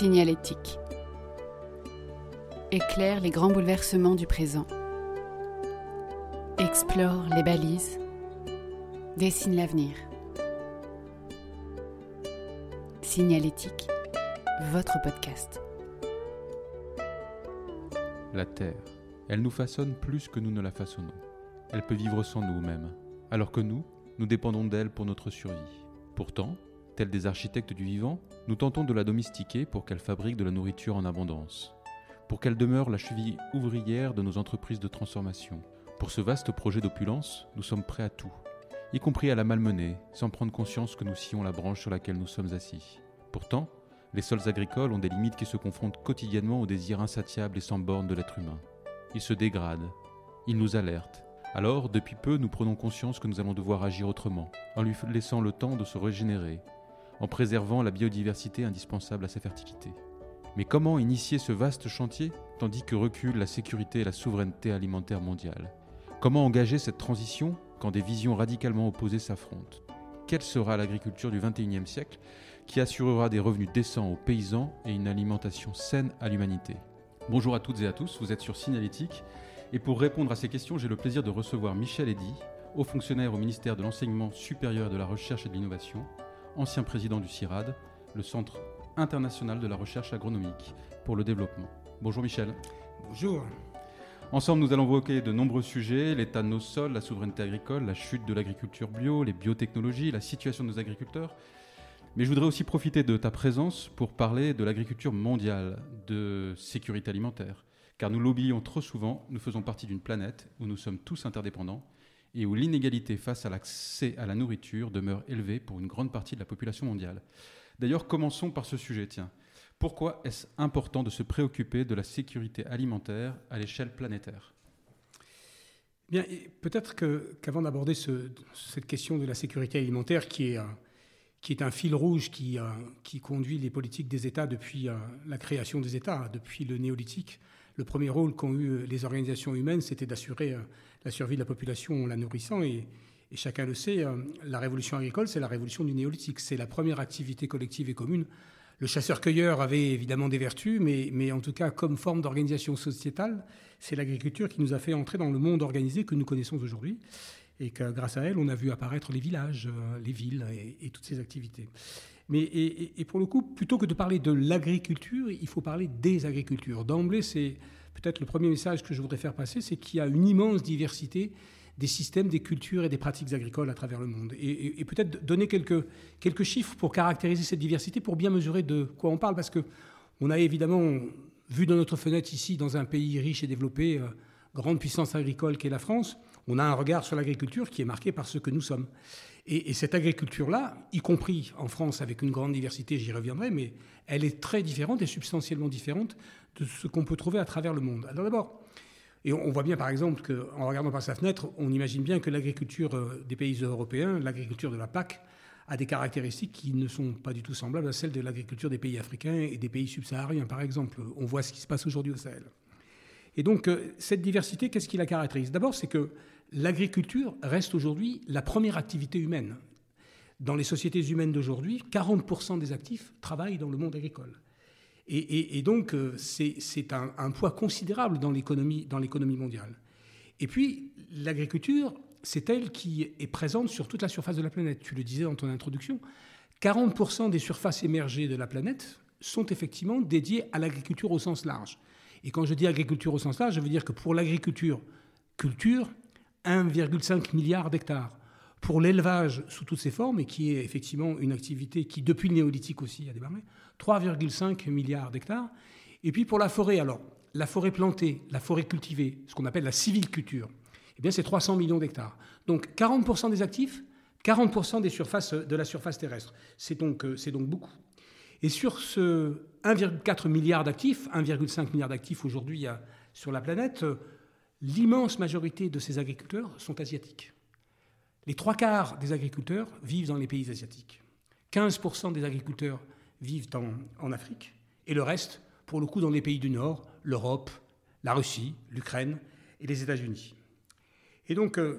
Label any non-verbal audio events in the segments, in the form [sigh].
Signalétique. Éclaire les grands bouleversements du présent. Explore les balises. Dessine l'avenir. Signalétique, votre podcast. La Terre, elle nous façonne plus que nous ne la façonnons. Elle peut vivre sans nous-mêmes, alors que nous, nous dépendons d'elle pour notre survie. Pourtant, des architectes du vivant, nous tentons de la domestiquer pour qu'elle fabrique de la nourriture en abondance, pour qu'elle demeure la cheville ouvrière de nos entreprises de transformation. Pour ce vaste projet d'opulence, nous sommes prêts à tout, y compris à la malmener, sans prendre conscience que nous sillons la branche sur laquelle nous sommes assis. Pourtant, les sols agricoles ont des limites qui se confrontent quotidiennement au désir insatiable et sans borne de l'être humain. Ils se dégradent, ils nous alertent. Alors, depuis peu, nous prenons conscience que nous allons devoir agir autrement, en lui laissant le temps de se régénérer, en préservant la biodiversité indispensable à sa fertilité. Mais comment initier ce vaste chantier tandis que recule la sécurité et la souveraineté alimentaire mondiale? Comment engager cette transition quand des visions radicalement opposées s'affrontent? Quelle sera l'agriculture du XXIe siècle qui assurera des revenus décents aux paysans et une alimentation saine à l'humanité? Bonjour à toutes et à tous, vous êtes sur Signalétique et pour répondre à ces questions, j'ai le plaisir de recevoir Michel Eddy, haut fonctionnaire au ministère de l'Enseignement supérieur de la Recherche et de l'Innovation, ancien président du CIRAD, le Centre international de la recherche agronomique pour le développement. Bonjour Michel. Bonjour. Ensemble, nous allons évoquer de nombreux sujets, l'état de nos sols, la souveraineté agricole, la chute de l'agriculture bio, les biotechnologies, la situation de nos agriculteurs. Mais je voudrais aussi profiter de ta présence pour parler de l'agriculture mondiale, de sécurité alimentaire. Car nous l'oublions trop souvent, nous faisons partie d'une planète où nous sommes tous interdépendants et où l'inégalité face à l'accès à la nourriture demeure élevée pour une grande partie de la population mondiale. D'ailleurs, commençons par ce sujet, tiens. Pourquoi est-ce important de se préoccuper de la sécurité alimentaire à l'échelle planétaire? Bien, peut-être qu'avant d'aborder cette question de la sécurité alimentaire, qui est, euh, un fil rouge qui, euh, qui conduit les politiques des États depuis euh, la création des États, depuis le néolithique, le premier rôle qu'ont eu les organisations humaines, c'était d'assurer la survie de la population en la nourrissant. Et, et chacun le sait, la révolution agricole, c'est la révolution du néolithique. C'est la première activité collective et commune le chasseur-cueilleur avait évidemment des vertus, mais, mais en tout cas, comme forme d'organisation sociétale, c'est l'agriculture qui nous a fait entrer dans le monde organisé que nous connaissons aujourd'hui. Et que grâce à elle, on a vu apparaître les villages, euh, les villes et, toutes ces activités. Mais, et, pour le coup, plutôt que de parler de l'agriculture, il faut parler des agricultures. D'emblée, c'est peut-être le premier message que je voudrais faire passer, c'est qu'il y a une immense diversité des systèmes, des cultures et des pratiques agricoles à travers le monde. Et, peut-être donner quelques, quelques chiffres pour caractériser cette diversité, pour bien mesurer de quoi on parle, parce que on a évidemment vu dans notre fenêtre ici, dans un pays riche et développé, euh, grande puissance agricole qu'est la France, on a un regard sur l'agriculture qui est marqué par ce que nous sommes. Et, cette agriculture-là, y compris en France avec une grande diversité, j'y reviendrai, mais elle est très différente et substantiellement différente de ce qu'on peut trouver à travers le monde. Alors d'abord, et on voit bien, par exemple, qu'en regardant par sa fenêtre, on imagine bien que l'agriculture euh, des pays européens, l'agriculture de la PAC, a des caractéristiques qui ne sont pas du tout semblables à celles de l'agriculture des pays africains et des pays subsahariens, par exemple. On voit ce qui se passe aujourd'hui au Sahel. Et donc, euh, cette diversité, qu'est-ce qui la caractérise? D'abord, c'est que l'agriculture reste aujourd'hui la première activité humaine. Dans les sociétés humaines d'aujourd'hui, 40% des actifs travaillent dans le monde agricole. Et, donc, euh, c'est un, poids considérable dans l'économie mondiale. Et puis, l'agriculture, c'est elle qui est présente sur toute la surface de la planète. Tu le disais dans ton introduction, 40% des surfaces émergées de la planète sont effectivement dédiées à l'agriculture au sens large. Et quand je dis agriculture au sens large, je veux dire que pour l'agriculture, culture, 1,5 milliard d'hectares. Pour l'élevage sous toutes ses formes, et qui est effectivement une activité qui, depuis le néolithique aussi, a démarré, 3,5 milliards d'hectares. Et puis pour la forêt, alors, la forêt plantée, la forêt cultivée, ce qu'on appelle la civiculture, eh bien c'est 300 millions d'hectares. Donc 40% des actifs, 40% des surfaces, de la surface terrestre. C'est donc, euh, donc beaucoup. Et sur ce 1,4 milliard d'actifs, 1,5 milliard d'actifs aujourd'hui sur la planète, l'immense majorité de ces agriculteurs sont asiatiques. Les trois quarts des agriculteurs vivent dans les pays asiatiques. 15% des agriculteurs vivent en, Afrique, et le reste, pour le coup, dans les pays du Nord, l'Europe, la Russie, l'Ukraine et les États-Unis. Et donc, euh,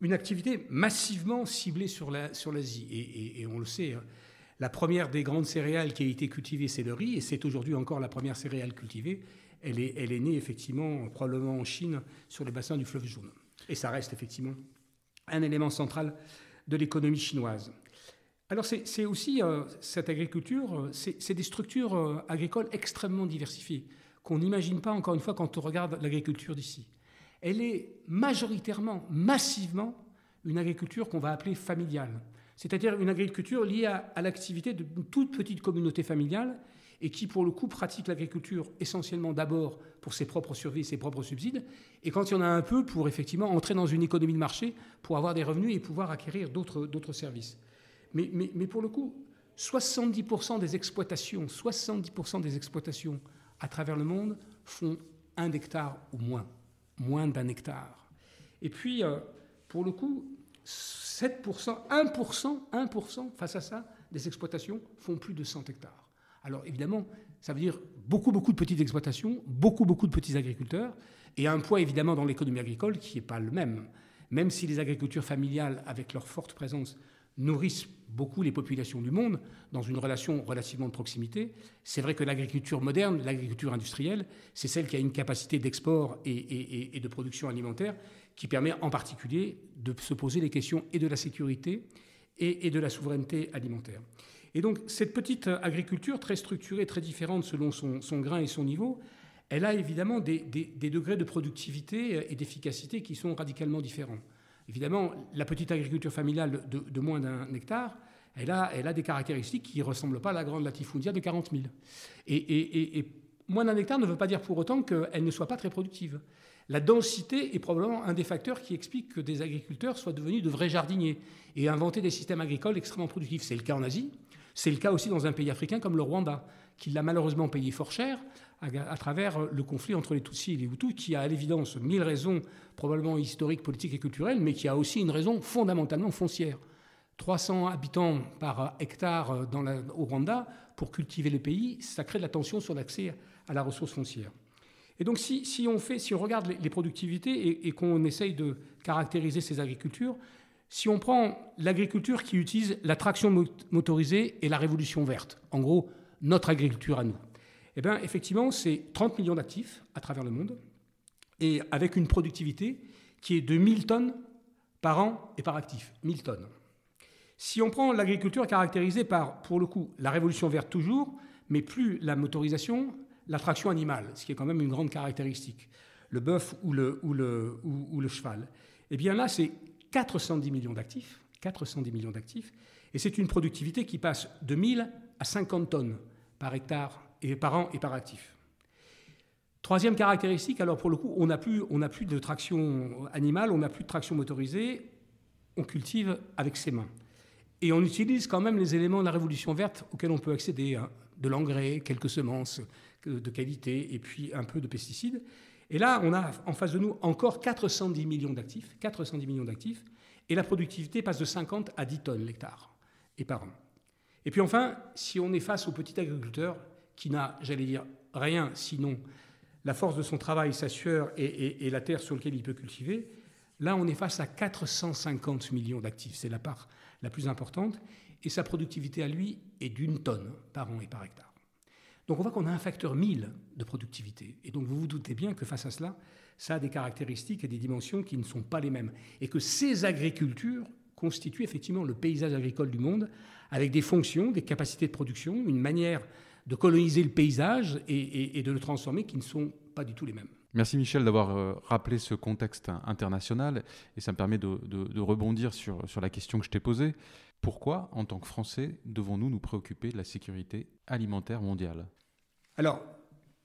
une activité massivement ciblée sur l'Asie. et, on le sait, La première des grandes céréales qui a été cultivée, c'est le riz, et c'est aujourd'hui encore la première céréale cultivée. Elle est, elle est née effectivement probablement en Chine sur les bassins du fleuve jaune. Et ça reste effectivement un élément central de l'économie chinoise. Alors c'est aussi euh, cette agriculture, euh, c'est des structures euh, agricoles extrêmement diversifiées qu'on n'imagine pas encore une fois quand on regarde l'agriculture d'ici. Elle est majoritairement, massivement, une agriculture qu'on va appeler familiale, c'est-à-dire une agriculture liée à, l'activité d'une toute petite communauté familiale et qui, pour le coup, pratique l'agriculture essentiellement d'abord pour ses propres survies, ses propres subsides, et quand il y en a un peu, pour effectivement entrer dans une économie de marché, pour avoir des revenus et pouvoir acquérir d'autres services. Mais, mais, mais, pour le coup, 70% des exploitations, 70% des exploitations à travers le monde font un hectare ou moins, moins d'un hectare. Et puis, euh, pour le coup, 7%, 1%, 1% face à ça, des exploitations font plus de 100 hectares. Alors évidemment, ça veut dire beaucoup, beaucoup de petites exploitations, beaucoup, beaucoup de petits agriculteurs, et un poids évidemment dans l'économie agricole qui n'est pas le même. Même si les agricultures familiales, avec leur forte présence, nourrissent beaucoup les populations du monde dans une relation relativement de proximité. C'est vrai que l'agriculture moderne, l'agriculture industrielle, c'est celle qui a une capacité d'export et, de production alimentaire qui permet en particulier de se poser les questions et de la sécurité et, de la souveraineté alimentaire. Et donc cette petite agriculture très structurée, très différente selon son, grain et son niveau, elle a évidemment des, degrés de productivité et d'efficacité qui sont radicalement différents. Évidemment, la petite agriculture familiale de, moins d'un hectare, elle a, elle a, des caractéristiques qui ne ressemblent pas à la grande latifundia de 40 000. Et, moins d'un hectare ne veut pas dire pour autant qu'elle ne soit pas très productive. La densité est probablement un des facteurs qui explique que des agriculteurs soient devenus de vrais jardiniers et inventer des systèmes agricoles extrêmement productifs. C'est le cas en Asie, c'est le cas aussi dans un pays africain comme le Rwanda, qui l'a malheureusement payé fort cher à, travers le conflit entre les Tutsis et les Hutus, qui a à l'évidence mille raisons probablement historiques, politiques et culturelles, mais qui a aussi une raison fondamentalement foncière. 300 habitants par hectare dans au Rwanda, pour cultiver le pays, ça crée de la tension sur l'accès à la ressource foncière. Et donc si, on, regarde les, productivités et, et qu'on essaye de caractériser ces agricultures, si on prend l'agriculture qui utilise la traction motorisée et la révolution verte, en gros, notre agriculture à nous, eh bien, effectivement, c'est 30 millions d'actifs à travers le monde, et avec une productivité qui est de 1000 tonnes par an et par actif. 1000 tonnes. Si on prend l'agriculture caractérisée par, pour le coup, la révolution verte toujours, mais plus la motorisation, la traction animale, ce qui est quand même une grande caractéristique, le bœuf ou le, cheval, eh bien là, c'est 410 millions d'actifs, 410 millions d'actifs, et c'est une productivité qui passe de 1000 à 50 tonnes par hectare et par an et par actif. Troisième caractéristique, alors pour le coup, on n'a plus, plus de traction animale, on n'a plus de traction motorisée, on cultive avec ses mains. Et on utilise quand même les éléments de la révolution verte auxquels on peut accéder, hein, de l'engrais, quelques semences de qualité et puis un peu de pesticides. Et là, on a en face de nous encore 410 millions d'actifs, 410 millions d'actifs, et la productivité passe de 50 à 10 tonnes l'hectare et par an. Et puis enfin, si on est face au petit agriculteur qui n'a, j'allais dire, rien sinon la force de son travail, sa sueur et, la terre sur laquelle il peut cultiver, là on est face à 450 millions d'actifs. C'est la part la plus importante. Et sa productivité à lui est d'une tonne par an et par hectare. Donc on voit qu'on a un facteur 1000 de productivité. Et donc vous vous doutez bien que face à cela, ça a des caractéristiques et des dimensions qui ne sont pas les mêmes. Et que ces agricultures constituent effectivement le paysage agricole du monde, avec des fonctions, des capacités de production, une manière de coloniser le paysage et, de le transformer qui ne sont pas du tout les mêmes. Merci Michel d'avoir euh, rappelé ce contexte international et ça me permet de, rebondir sur, sur la question que je t'ai posée. Pourquoi, en tant que Français, devons-nous nous préoccuper de la sécurité alimentaire mondiale? Alors,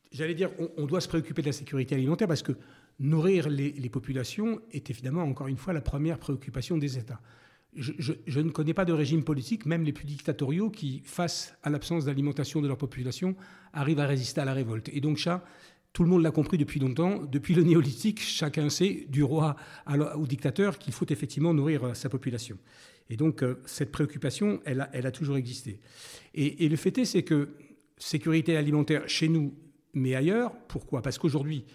j'allais dire, on, doit se préoccuper de la sécurité alimentaire parce que nourrir les, populations est évidemment, encore une fois, la première préoccupation des États. Je, ne connais pas de régime politique, même les plus dictatoriaux, qui, face à l'absence d'alimentation de leur population, arrivent à résister à la révolte. Et donc ça, tout le monde l'a compris depuis longtemps. Depuis le néolithique, chacun sait, du roi au dictateur, qu'il faut effectivement nourrir euh, sa population. Et donc, euh, cette préoccupation, elle a, toujours existé. Et, le fait est, c'est que sécurité alimentaire chez nous, mais ailleurs, pourquoi? Parce qu'aujourd'hui,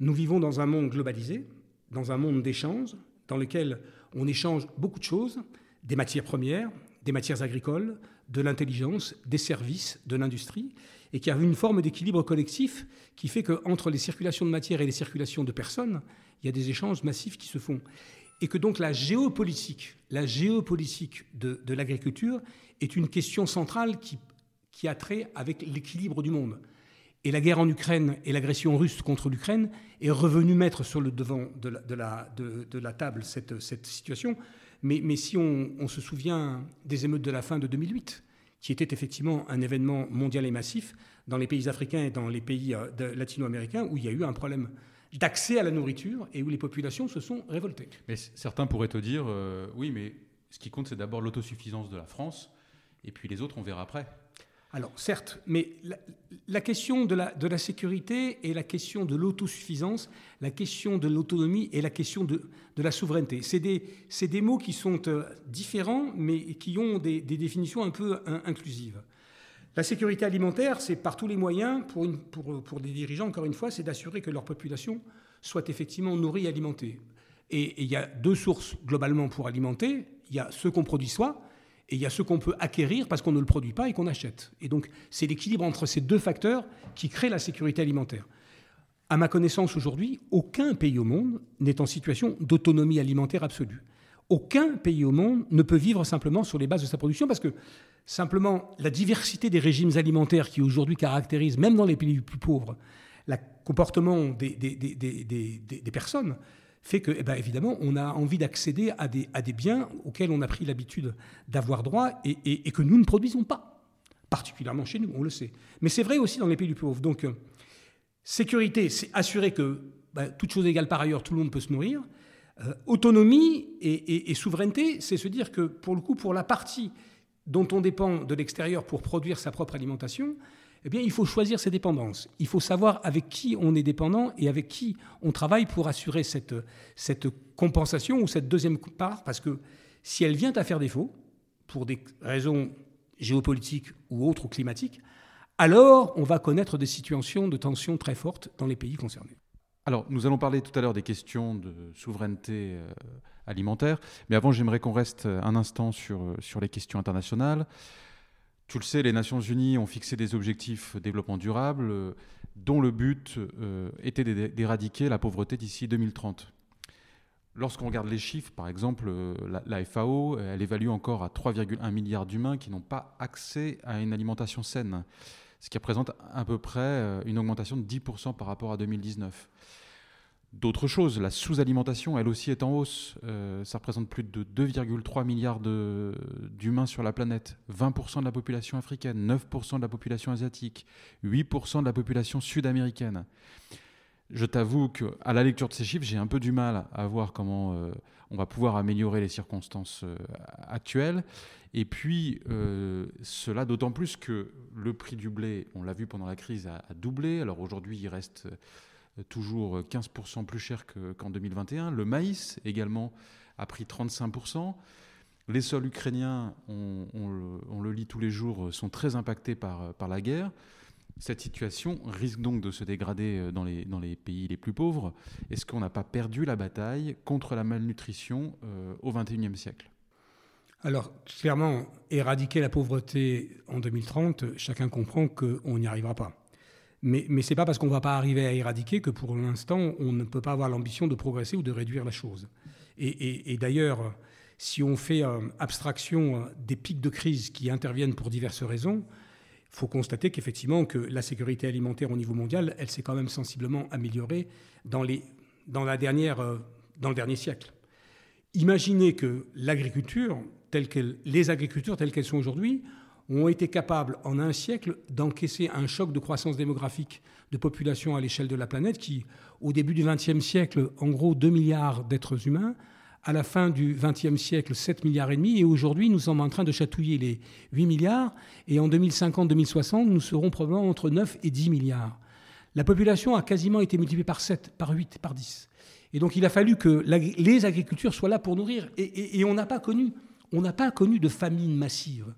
nous vivons dans un monde globalisé, dans un monde d'échanges, dans lequel on échange beaucoup de choses, des matières premières, des matières agricoles, de l'intelligence, des services, de l'industrie, et qui a une forme d'équilibre collectif qui fait qu'entre les circulations de matières et les circulations de personnes, il y a des échanges massifs qui se font. Et que donc la géopolitique, la géopolitique de, de l'agriculture est une question centrale qui, qui a trait avec l'équilibre du monde. Et la guerre en Ukraine et l'agression russe contre l'Ukraine est revenue mettre sur le devant de la, de la, de, la table cette, cette situation. Mais, mais si on, se souvient des émeutes de la fin de 2008, qui était effectivement un événement mondial et massif dans les pays africains et dans les pays euh, latino-américains, où il y a eu un problème d'accès à la nourriture et où les populations se sont révoltées. Mais certains pourraient te dire, euh, oui, mais ce qui compte, c'est d'abord l'autosuffisance de la France, et puis les autres, on verra après. Alors, certes, mais la, question de la, sécurité et la question de l'autosuffisance, la question de l'autonomie et la question de, la souveraineté, c'est des, des, mots qui sont euh, différents, mais qui ont des, définitions un peu inclusives. La sécurité alimentaire, c'est par tous les moyens, pour des dirigeants, encore une fois, c'est d'assurer que leur population soit effectivement nourrie et alimentée. Et, et il y a deux sources globalement pour alimenter. Il y a ce qu'on produit soi, et il y a ce qu'on peut acquérir parce qu'on ne le produit pas et qu'on achète. Et donc, c'est l'équilibre entre ces deux facteurs qui crée la sécurité alimentaire. À ma connaissance aujourd'hui, aucun pays au monde n'est en situation d'autonomie alimentaire absolue. Aucun pays au monde ne peut vivre simplement sur les bases de sa production parce que simplement la diversité des régimes alimentaires qui aujourd'hui caractérisent, même dans les pays les plus pauvres, le comportement des, des, personnes fait que, eh ben, évidemment, on a envie d'accéder à des, à des biens auxquels on a pris l'habitude d'avoir droit et, et, que nous ne produisons pas, particulièrement chez nous, on le sait. Mais c'est vrai aussi dans les pays plus pauvres. Donc, euh, sécurité, c'est assurer que, ben, toute chose égale par ailleurs, tout le monde peut se nourrir. Euh, autonomie et, et souveraineté, c'est se dire que, pour le coup, pour la partie dont on dépend de l'extérieur pour produire sa propre alimentation, eh bien, il faut choisir ses dépendances. Il faut savoir avec qui on est dépendant et avec qui on travaille pour assurer cette, cette compensation ou cette deuxième part, parce que si elle vient à faire défaut, pour des raisons géopolitiques ou autres ou climatiques, alors on va connaître des situations de tension très fortes dans les pays concernés. Alors, nous allons parler tout à l'heure des questions de souveraineté euh, alimentaire, mais avant, j'aimerais qu'on reste un instant sur, sur les questions internationales. Tu le sais, les Nations Unies ont fixé des objectifs développement durable euh, dont le but euh, était d'éradiquer la pauvreté d'ici 2030. Lorsqu'on regarde les chiffres, par exemple, euh, la, FAO, elle évalue encore à 3,1 milliards d'humains qui n'ont pas accès à une alimentation saine, ce qui représente à peu près une augmentation de 10% par rapport à 2019. D'autres choses, la sous-alimentation, elle aussi est en hausse. Euh, ça représente plus de 2,3 milliards d'humains sur la planète, 20% de la population africaine, 9% de la population asiatique, 8% de la population sud-américaine. Je t'avoue qu'à la lecture de ces chiffres, j'ai un peu du mal à voir comment euh, on va pouvoir améliorer les circonstances euh, actuelles. Et puis, cela d'autant plus que le prix du blé, on l'a vu pendant la crise, a, a doublé. Alors aujourd'hui, il reste toujours 15% plus cher qu'en 2021. Le maïs également a pris 35%. Les sols ukrainiens, on, le, lit tous les jours, sont très impactés par, la guerre. Cette situation risque donc de se dégrader dans les, dans les pays les plus pauvres. Est-ce qu'on n'a pas perdu la bataille contre la malnutrition euh, au XXIe siècle? Alors, clairement, éradiquer la pauvreté en 2030, chacun comprend qu'on n'y arrivera pas. Mais, mais ce n'est pas parce qu'on ne va pas arriver à éradiquer que pour l'instant, on ne peut pas avoir l'ambition de progresser ou de réduire la chose. Et, d'ailleurs, si on fait euh, abstraction euh, des pics de crise qui interviennent pour diverses raisons, il faut constater qu'effectivement, que la sécurité alimentaire au niveau mondial, elle s'est quand même sensiblement améliorée dans, les, dans, la dernière, euh, dans le dernier siècle. Imaginez que l'agriculture, telle les agricultures telles qu'elles sont aujourd'hui, ont été capables en un siècle d'encaisser un choc de croissance démographique de population à l'échelle de la planète qui, au début du XXe siècle, en gros 2 milliards d'êtres humains, à la fin du XXe siècle 7 milliards et demi, et aujourd'hui nous sommes en train de chatouiller les 8 milliards, et en 2050-2060 nous serons probablement entre 9 et 10 milliards. La population a quasiment été multipliée par 7, par 8, par 10. Et donc il a fallu que les agricultures soient là pour nourrir, et, on n'a pas connu de famine massive.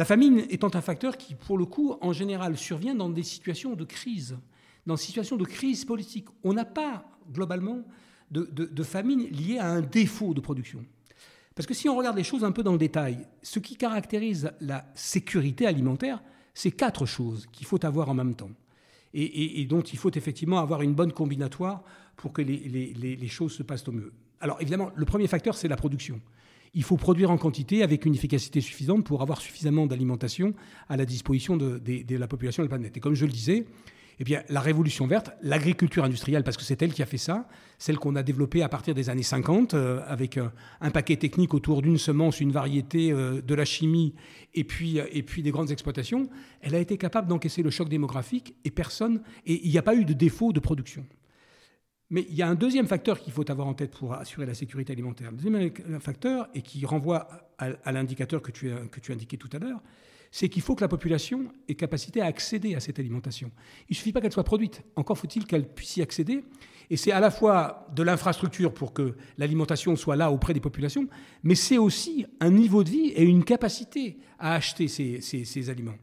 La famine étant un facteur qui, pour le coup, en général, survient dans des situations de crise, dans des situations de crise politique. On n'a pas, globalement, de, famine liée à un défaut de production. Parce que si on regarde les choses un peu dans le détail, ce qui caractérise la sécurité alimentaire, c'est quatre choses qu'il faut avoir en même temps. Et, dont il faut effectivement avoir une bonne combinatoire pour que les choses se passent au mieux. Alors évidemment, le premier facteur, c'est la production il faut produire en quantité avec une efficacité suffisante pour avoir suffisamment d'alimentation à la disposition de, la population de la planète. Et comme je le disais, eh la révolution verte, l'agriculture industrielle, parce que c'est elle qui a fait ça, celle qu'on a développée à partir des années 50, euh, avec euh, un paquet technique autour d'une semence, une variété, euh, de la chimie, et puis, et puis des grandes exploitations, elle a été capable d'encaisser le choc démographique et personne, et il n'y a pas eu de défaut de production. Mais il y a un deuxième facteur qu'il faut avoir en tête pour assurer la sécurité alimentaire. Le deuxième facteur, et qui renvoie à, l'indicateur que tu, as, que indiqué tout à l'heure, c'est qu'il faut que la population ait capacité à accéder à cette alimentation. Il ne suffit pas qu'elle soit produite, encore faut-il qu'elle puisse y accéder. Et c'est à la fois de l'infrastructure pour que l'alimentation soit là auprès des populations, mais c'est aussi un niveau de vie et une capacité à acheter ces, ces aliments.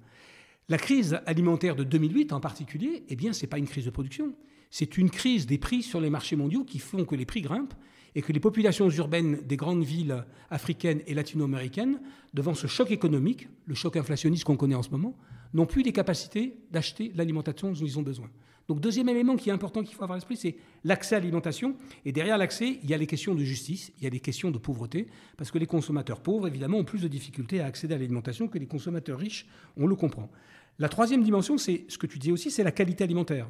La crise alimentaire de 2008 en particulier, eh bien, ce n'est pas une crise de production, c'est une crise des prix sur les marchés mondiaux qui font que les prix grimpent et que les populations urbaines des grandes villes africaines et latino-américaines, devant ce choc économique, le choc inflationniste qu'on connaît en ce moment, n'ont plus les capacités d'acheter l'alimentation dont ils ont besoin. Donc deuxième élément qui est important qu'il faut avoir à l'esprit, c'est l'accès à l'alimentation. Et derrière l'accès, il y a les questions de justice, il y a les questions de pauvreté, parce que les consommateurs pauvres, évidemment, ont plus de difficultés à accéder à l'alimentation que les consommateurs riches, on le comprend. La troisième dimension, c'est ce que tu dis aussi, c'est la qualité alimentaire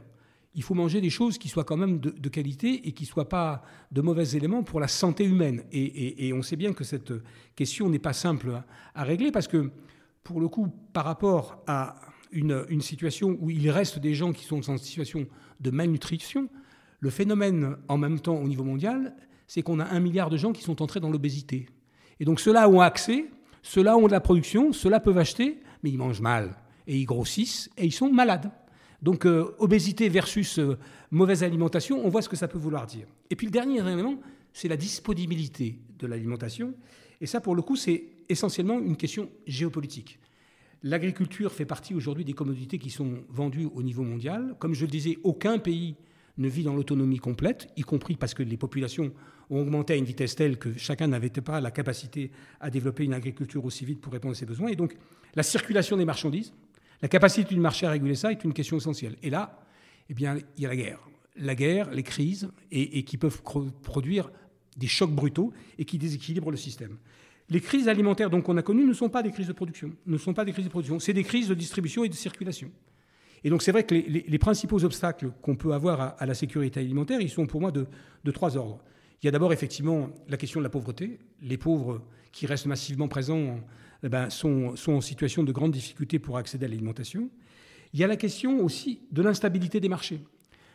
il faut manger des choses qui soient quand même de, qualité et qui ne soient pas de mauvais éléments pour la santé humaine. Et, on sait bien que cette question n'est pas simple à, régler parce que, pour le coup, par rapport à une, une, situation où il reste des gens qui sont en situation de malnutrition, le phénomène en même temps au niveau mondial, c'est qu'on a un milliard de gens qui sont entrés dans l'obésité. Et donc ceux-là ont accès, ceux-là ont de la production, ceux-là peuvent acheter, mais ils mangent mal. Et ils grossissent et ils sont malades. Donc euh, obésité versus euh, mauvaise alimentation, on voit ce que ça peut vouloir dire. Et puis le dernier élément, c'est la disponibilité de l'alimentation. Et ça, pour le coup, c'est essentiellement une question géopolitique. L'agriculture fait partie aujourd'hui des commodités qui sont vendues au niveau mondial. Comme je le disais, aucun pays ne vit dans l'autonomie complète, y compris parce que les populations ont augmenté à une vitesse telle que chacun n'avait pas la capacité à développer une agriculture aussi vite pour répondre à ses besoins. Et donc la circulation des marchandises, la capacité du marché à réguler ça est une question essentielle. Et là, eh bien, il y a la guerre. La guerre, les crises, et, qui peuvent produire des chocs brutaux et qui déséquilibrent le système. Les crises alimentaires qu'on a connues ne sont pas des crises de production, ne sont pas des crises de production, c'est des crises de distribution et de circulation. Et donc c'est vrai que les, principaux obstacles qu'on peut avoir à, la sécurité alimentaire, ils sont pour moi de, de trois ordres. Il y a d'abord effectivement la question de la pauvreté. Les pauvres qui restent massivement présents eh ben, sont, en situation de grande difficulté pour accéder à l'alimentation. Il y a la question aussi de l'instabilité des marchés.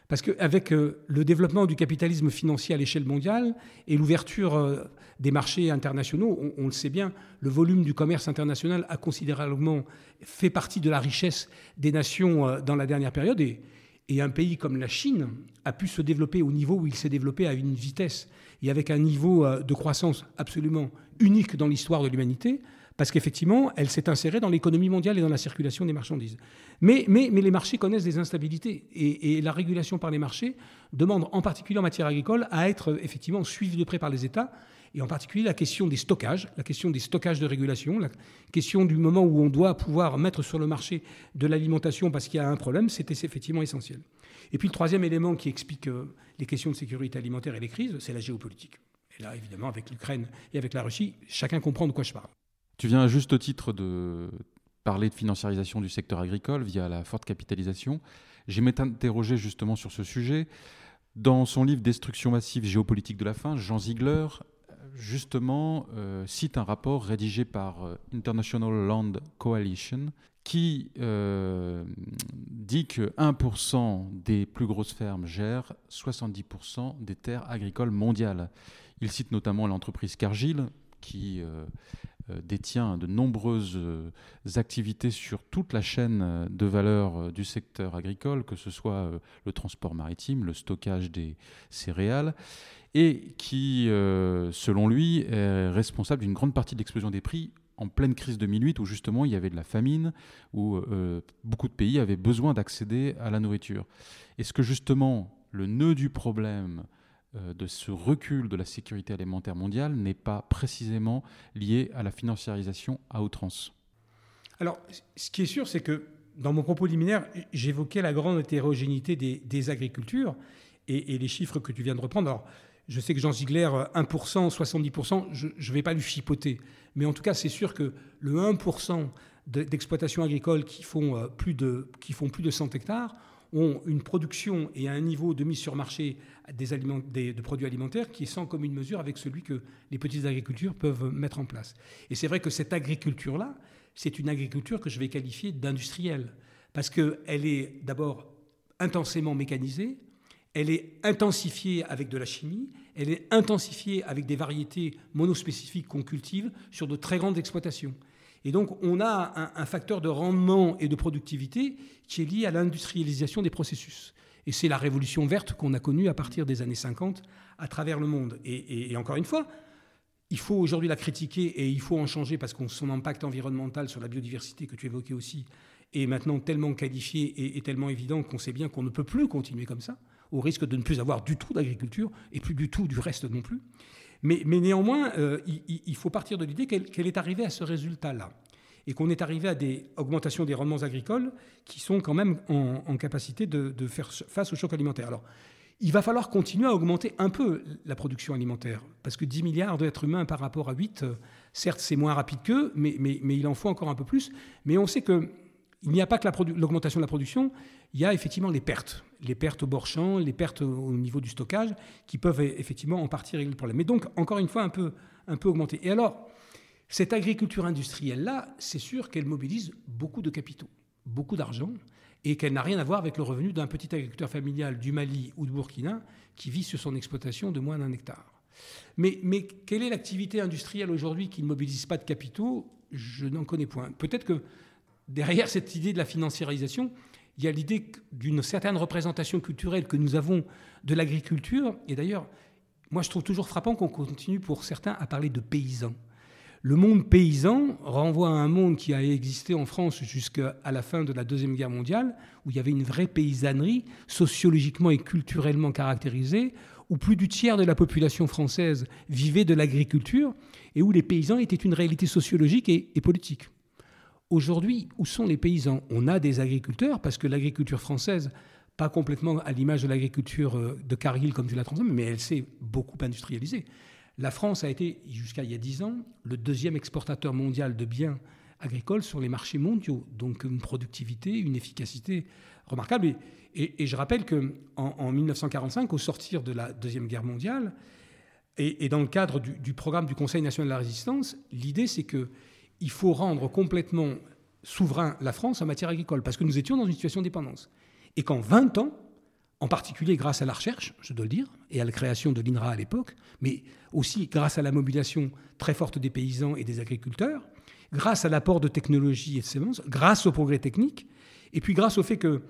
Parce qu'avec euh, le développement du capitalisme financier à l'échelle mondiale et l'ouverture euh, des marchés internationaux, on, le sait bien, le volume du commerce international a considérablement fait partie de la richesse des nations euh, dans la dernière période. Et, et un pays comme la Chine a pu se développer au niveau où il s'est développé à une vitesse et avec un niveau de croissance absolument unique dans l'histoire de l'humanité, parce qu'effectivement, elle s'est insérée dans l'économie mondiale et dans la circulation des marchandises. Mais, les marchés connaissent des instabilités, et, la régulation par les marchés demande, en particulier en matière agricole, à être effectivement suivie de près par les États, et en particulier la question des stockages, la question des stockages de régulation, la question du moment où on doit pouvoir mettre sur le marché de l'alimentation parce qu'il y a un problème, c'était effectivement essentiel. Et puis le troisième élément qui explique euh, les questions de sécurité alimentaire et les crises, c'est la géopolitique. Et là, évidemment, avec l'Ukraine et avec la Russie, chacun comprend de quoi je parle. Tu viens à juste titre de parler de financiarisation du secteur agricole via la forte capitalisation. J'aimais t'interroger justement sur ce sujet. Dans son livre Destruction massive géopolitique de la faim, Jean Ziegler justement euh, cite un rapport rédigé par euh, International Land Coalition qui euh, dit que 1% des plus grosses fermes gèrent 70% des terres agricoles mondiales. Il cite notamment l'entreprise Cargill qui détient de nombreuses euh, activités sur toute la chaîne euh, de valeur du secteur agricole, que ce soit le transport maritime, le stockage des céréales, et qui, selon lui, est responsable d'une grande partie de l'explosion des prix en pleine crise 2008, où justement il y avait de la famine, où beaucoup de pays avaient besoin d'accéder à la nourriture. Est-ce que justement le nœud du problème euh, de ce recul de la sécurité alimentaire mondiale n'est pas précisément lié à la financiarisation à outrance Alors, ce qui est sûr, c'est que dans mon propos liminaire, j'évoquais la grande hétérogénéité des, agricultures et, les chiffres que tu viens de reprendre. Alors, je sais que Jean Ziegler, 1%, 70%, je ne vais pas lui chipoter. Mais en tout cas, c'est sûr que le 1% d'exploitations agricoles qui font, euh, plus de, qui font plus de 100 hectares ont une production et un niveau de mise sur marché des de produits alimentaires qui est sans commune mesure avec celui que les petites agricultures peuvent mettre en place. Et c'est vrai que cette agriculture-là, c'est une agriculture que je vais qualifier d'industrielle, parce qu'elle est d'abord intensément mécanisée, elle est intensifiée avec de la chimie, elle est intensifiée avec des variétés monospécifiques qu'on cultive sur de très grandes exploitations. Et donc, on a un, facteur de rendement et de productivité qui est lié à l'industrialisation des processus. Et c'est la révolution verte qu'on a connue à partir des années 50 à travers le monde. Et, encore une fois, il faut aujourd'hui la critiquer et il faut en changer parce que son impact environnemental sur la biodiversité que tu évoquais aussi est maintenant tellement qualifié et, tellement évident qu'on sait bien qu'on ne peut plus continuer comme ça, au risque de ne plus avoir du tout d'agriculture et plus du tout du reste non plus. Mais, néanmoins, euh, il, faut partir de l'idée qu'elle est arrivée à ce résultat-là et qu'on est arrivé à des augmentations des rendements agricoles qui sont quand même en, capacité de, faire face au choc alimentaire. Alors, il va falloir continuer à augmenter un peu la production alimentaire, parce que 10 milliards d'êtres humains par rapport à 8, euh, certes c'est moins rapide qu'eux, mais, il en faut encore un peu plus. Mais on sait que il n'y a pas que l'augmentation de la production, il y a effectivement les pertes. Les pertes au bord champ, les pertes au niveau du stockage, qui peuvent effectivement en partie régler le problème. Mais donc, encore une fois, un peu, un peu augmenter. Et alors, cette agriculture industrielle-là, c'est sûr qu'elle mobilise beaucoup de capitaux, beaucoup d'argent, et qu'elle n'a rien à voir avec le revenu d'un petit agriculteur familial du Mali ou du Burkina qui vit sur son exploitation de moins d'un hectare. Mais, mais quelle est l'activité industrielle aujourd'hui qui ne mobilise pas de capitaux? Je n'en connais point. Peut-être que derrière cette idée de la financiarisation, il y a l'idée d'une certaine représentation culturelle que nous avons de l'agriculture. Et d'ailleurs, moi, je trouve toujours frappant qu'on continue pour certains à parler de paysans. Le monde paysan renvoie à un monde qui a existé en France jusqu'à la fin de la Deuxième Guerre mondiale, où il y avait une vraie paysannerie sociologiquement et culturellement caractérisée, où plus du tiers de la population française vivait de l'agriculture, et où les paysans étaient une réalité sociologique et, et politique. Aujourd'hui, où sont les paysans? On a des agriculteurs, parce que l'agriculture française, pas complètement à l'image de l'agriculture euh, de Cargill comme tu l'as transmis, mais elle s'est beaucoup industrialisée. La France a été, jusqu'à il y a dix ans, le deuxième exportateur mondial de biens agricoles sur les marchés mondiaux. Donc une productivité, une efficacité remarquable. Et, je rappelle qu'en en, 1945, au sortir de la Deuxième Guerre mondiale, et, dans le cadre du, programme du Conseil national de la résistance, l'idée c'est que il faut rendre complètement souverain la France en matière agricole, parce que nous étions dans une situation de dépendance. Et qu'en 20 ans, en particulier grâce à la recherche, je dois le dire, et à la création de l'INRA à l'époque, mais aussi grâce à la mobilisation très forte des paysans et des agriculteurs, grâce à l'apport de technologies et de semences, grâce au progrès technique, et puis grâce au fait que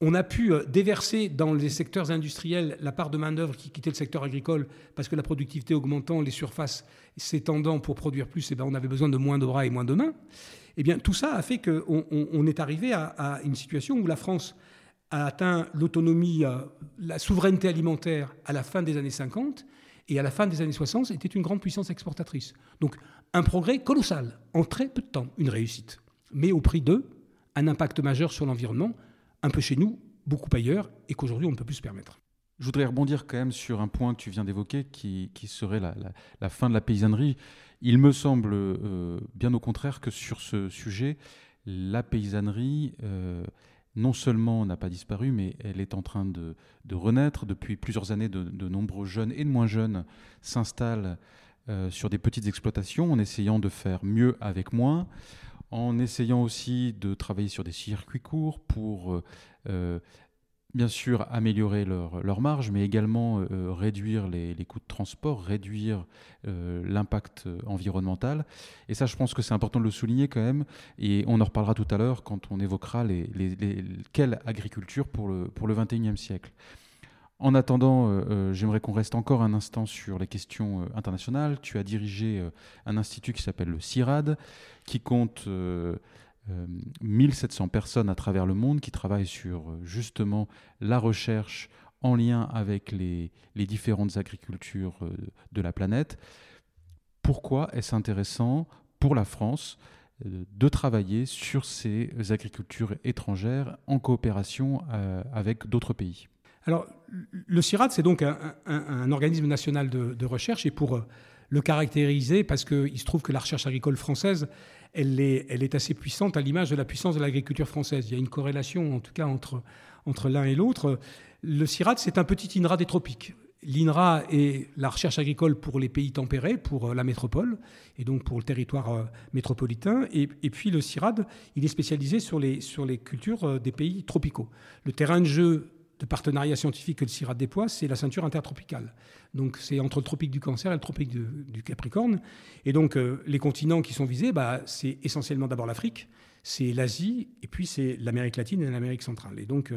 on a pu euh, déverser dans les secteurs industriels la part de main-d'œuvre qui quittait le secteur agricole parce que la productivité augmentant, les surfaces s'étendant pour produire plus, et eh ben on avait besoin de moins de bras et moins de mains. Eh bien, tout ça a fait qu'on on, est arrivé à, une situation où la France a atteint l'autonomie, euh, la souveraineté alimentaire à la fin des années 50 et à la fin des années 60 était une grande puissance exportatrice. Donc un progrès colossal en très peu de temps, une réussite, mais au prix de un impact majeur sur l'environnement un peu chez nous, beaucoup ailleurs, et qu'aujourd'hui on ne peut plus se permettre. Je voudrais rebondir quand même sur un point que tu viens d'évoquer, qui, serait la, fin de la paysannerie. Il me semble, euh, bien au contraire, que sur ce sujet, la paysannerie, euh, non seulement n'a pas disparu, mais elle est en train de, renaître. Depuis plusieurs années, de, nombreux jeunes et de moins jeunes s'installent euh, sur des petites exploitations en essayant de faire mieux avec moins en essayant aussi de travailler sur des circuits courts pour euh, euh, bien sûr améliorer leur, leur, marge, mais également euh, réduire les, coûts de transport, réduire l'impact environnemental. Et ça, je pense que c'est important de le souligner quand même, et on en reparlera tout à l'heure quand on évoquera les, les, quelle agriculture pour le, pour le 21e siècle. En attendant, euh, euh, j'aimerais qu'on reste encore un instant sur les questions euh, internationales. Tu as dirigé un institut qui s'appelle le CIRAD, qui compte 1700 personnes à travers le monde qui travaillent sur justement la recherche en lien avec les, différentes agricultures de la planète. Pourquoi est-ce intéressant pour la France de travailler sur ces agricultures étrangères en coopération avec d'autres pays? Alors, le CIRAD, c'est donc un, organisme national de, recherche, et pour le caractériser, parce qu'il se trouve que la recherche agricole française, elle est, assez puissante à l'image de la puissance de l'agriculture française. Il y a une corrélation, en tout cas, entre, l'un et l'autre. Le CIRAD, c'est un petit INRA des tropiques. L'INRA est la recherche agricole pour les pays tempérés, pour euh, la métropole, et donc pour le territoire euh, métropolitain. Et, puis le CIRAD, il est spécialisé sur les, cultures euh, des pays tropicaux. Le terrain de jeu de partenariat scientifique que le CIRAD déploie, c'est la ceinture intertropicale. Donc c'est entre le tropique du Cancer et le tropique du Capricorne. Et donc les continents qui sont visés, bah, c'est essentiellement d'abord l'Afrique, c'est l'Asie, et puis c'est l'Amérique latine et l'Amérique centrale. Et donc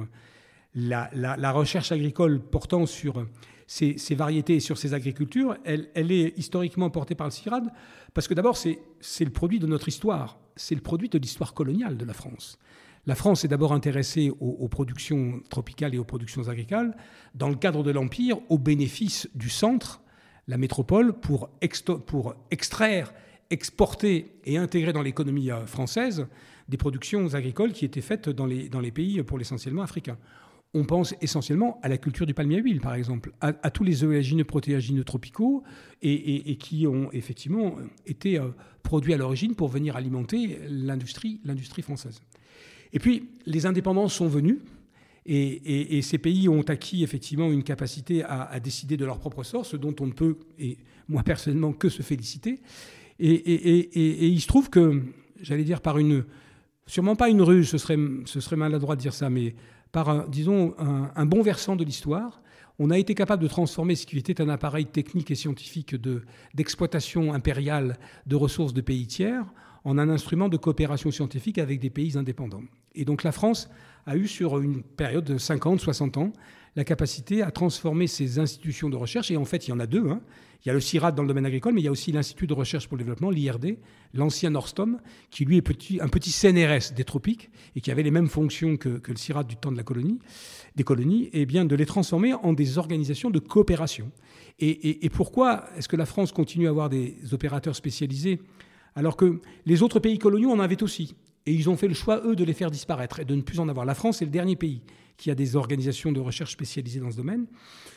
la, recherche agricole portant sur ces, variétés et sur ces agricultures, elle, est historiquement portée par le CIRAD, parce que d'abord, c'est le produit de notre histoire, c'est le produit de l'histoire coloniale de la France. La France est d'abord intéressée aux, productions tropicales et aux productions agricoles dans le cadre de l'Empire, au bénéfice du centre, la métropole, pour, extraire, exporter et intégrer dans l'économie euh, française des productions agricoles qui étaient faites dans les, pays pour l'essentiellement africains on pense essentiellement à la culture du palmier à huile, par exemple, à, tous les oléagineux protéagineux tropicaux et, qui ont effectivement été euh, produits à l'origine pour venir alimenter l'industrie française. Et puis, les indépendants sont venus et, ces pays ont acquis effectivement une capacité à, décider de leur propre sort, ce dont on ne peut, et moi personnellement, que se féliciter. Et, il se trouve que, j'allais dire par une, sûrement pas une ruse, ce serait, maladroit de dire ça, mais par, un, disons, un, bon versant de l'histoire, on a été capable de transformer ce qui était un appareil technique et scientifique d'exploitation impériale de ressources de pays tiers en un instrument de coopération scientifique avec des pays indépendants. Et donc la France a eu sur une période de 50, 60 ans la capacité à transformer ces institutions de recherche, et en fait il y en a deux, hein, il y a le CIRAD dans le domaine agricole, mais il y a aussi l'Institut de recherche pour le développement, l'IRD, l'ancien Norstom, qui lui est un petit CNRS des tropiques et qui avait les mêmes fonctions que, le CIRAD du temps des colonies, et bien de les transformer en des organisations de coopération. Et, pourquoi est-ce que la France continue à avoir des opérateurs spécialisés alors que les autres pays coloniaux en avaient aussi? Et ils ont fait le choix, eux, de les faire disparaître et de ne plus en avoir. La France est le dernier pays qui a des organisations de recherche spécialisées dans ce domaine.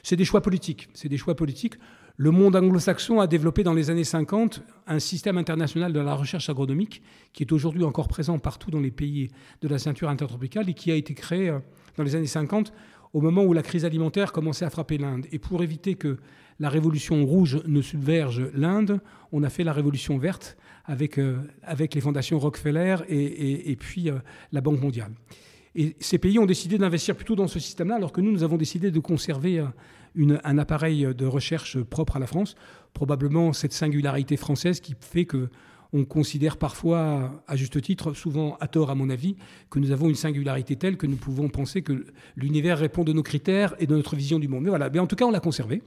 C'est des choix politiques. C'est des choix politiques. Le monde anglo-saxon a développé dans les années 50 un système international de la recherche agronomique qui est aujourd'hui encore présent partout dans les pays de la ceinture intertropicale et qui a été créé euh, dans les années 50 au moment où la crise alimentaire commençait à frapper l'Inde. Et pour éviter que la révolution rouge ne submerge l'Inde, on a fait la révolution verte avec, euh, avec les fondations Rockefeller et, puis euh, la Banque mondiale. Et ces pays ont décidé d'investir plutôt dans ce système-là, alors que nous, nous avons décidé de conserver un appareil de recherche propre à la France. Probablement cette singularité française qui fait que on considère parfois, à juste titre, souvent à tort à mon avis, que nous avons une singularité telle que nous pouvons penser que l'univers répond de nos critères et de notre vision du monde. Mais voilà, mais en tout cas, on l'a conservé.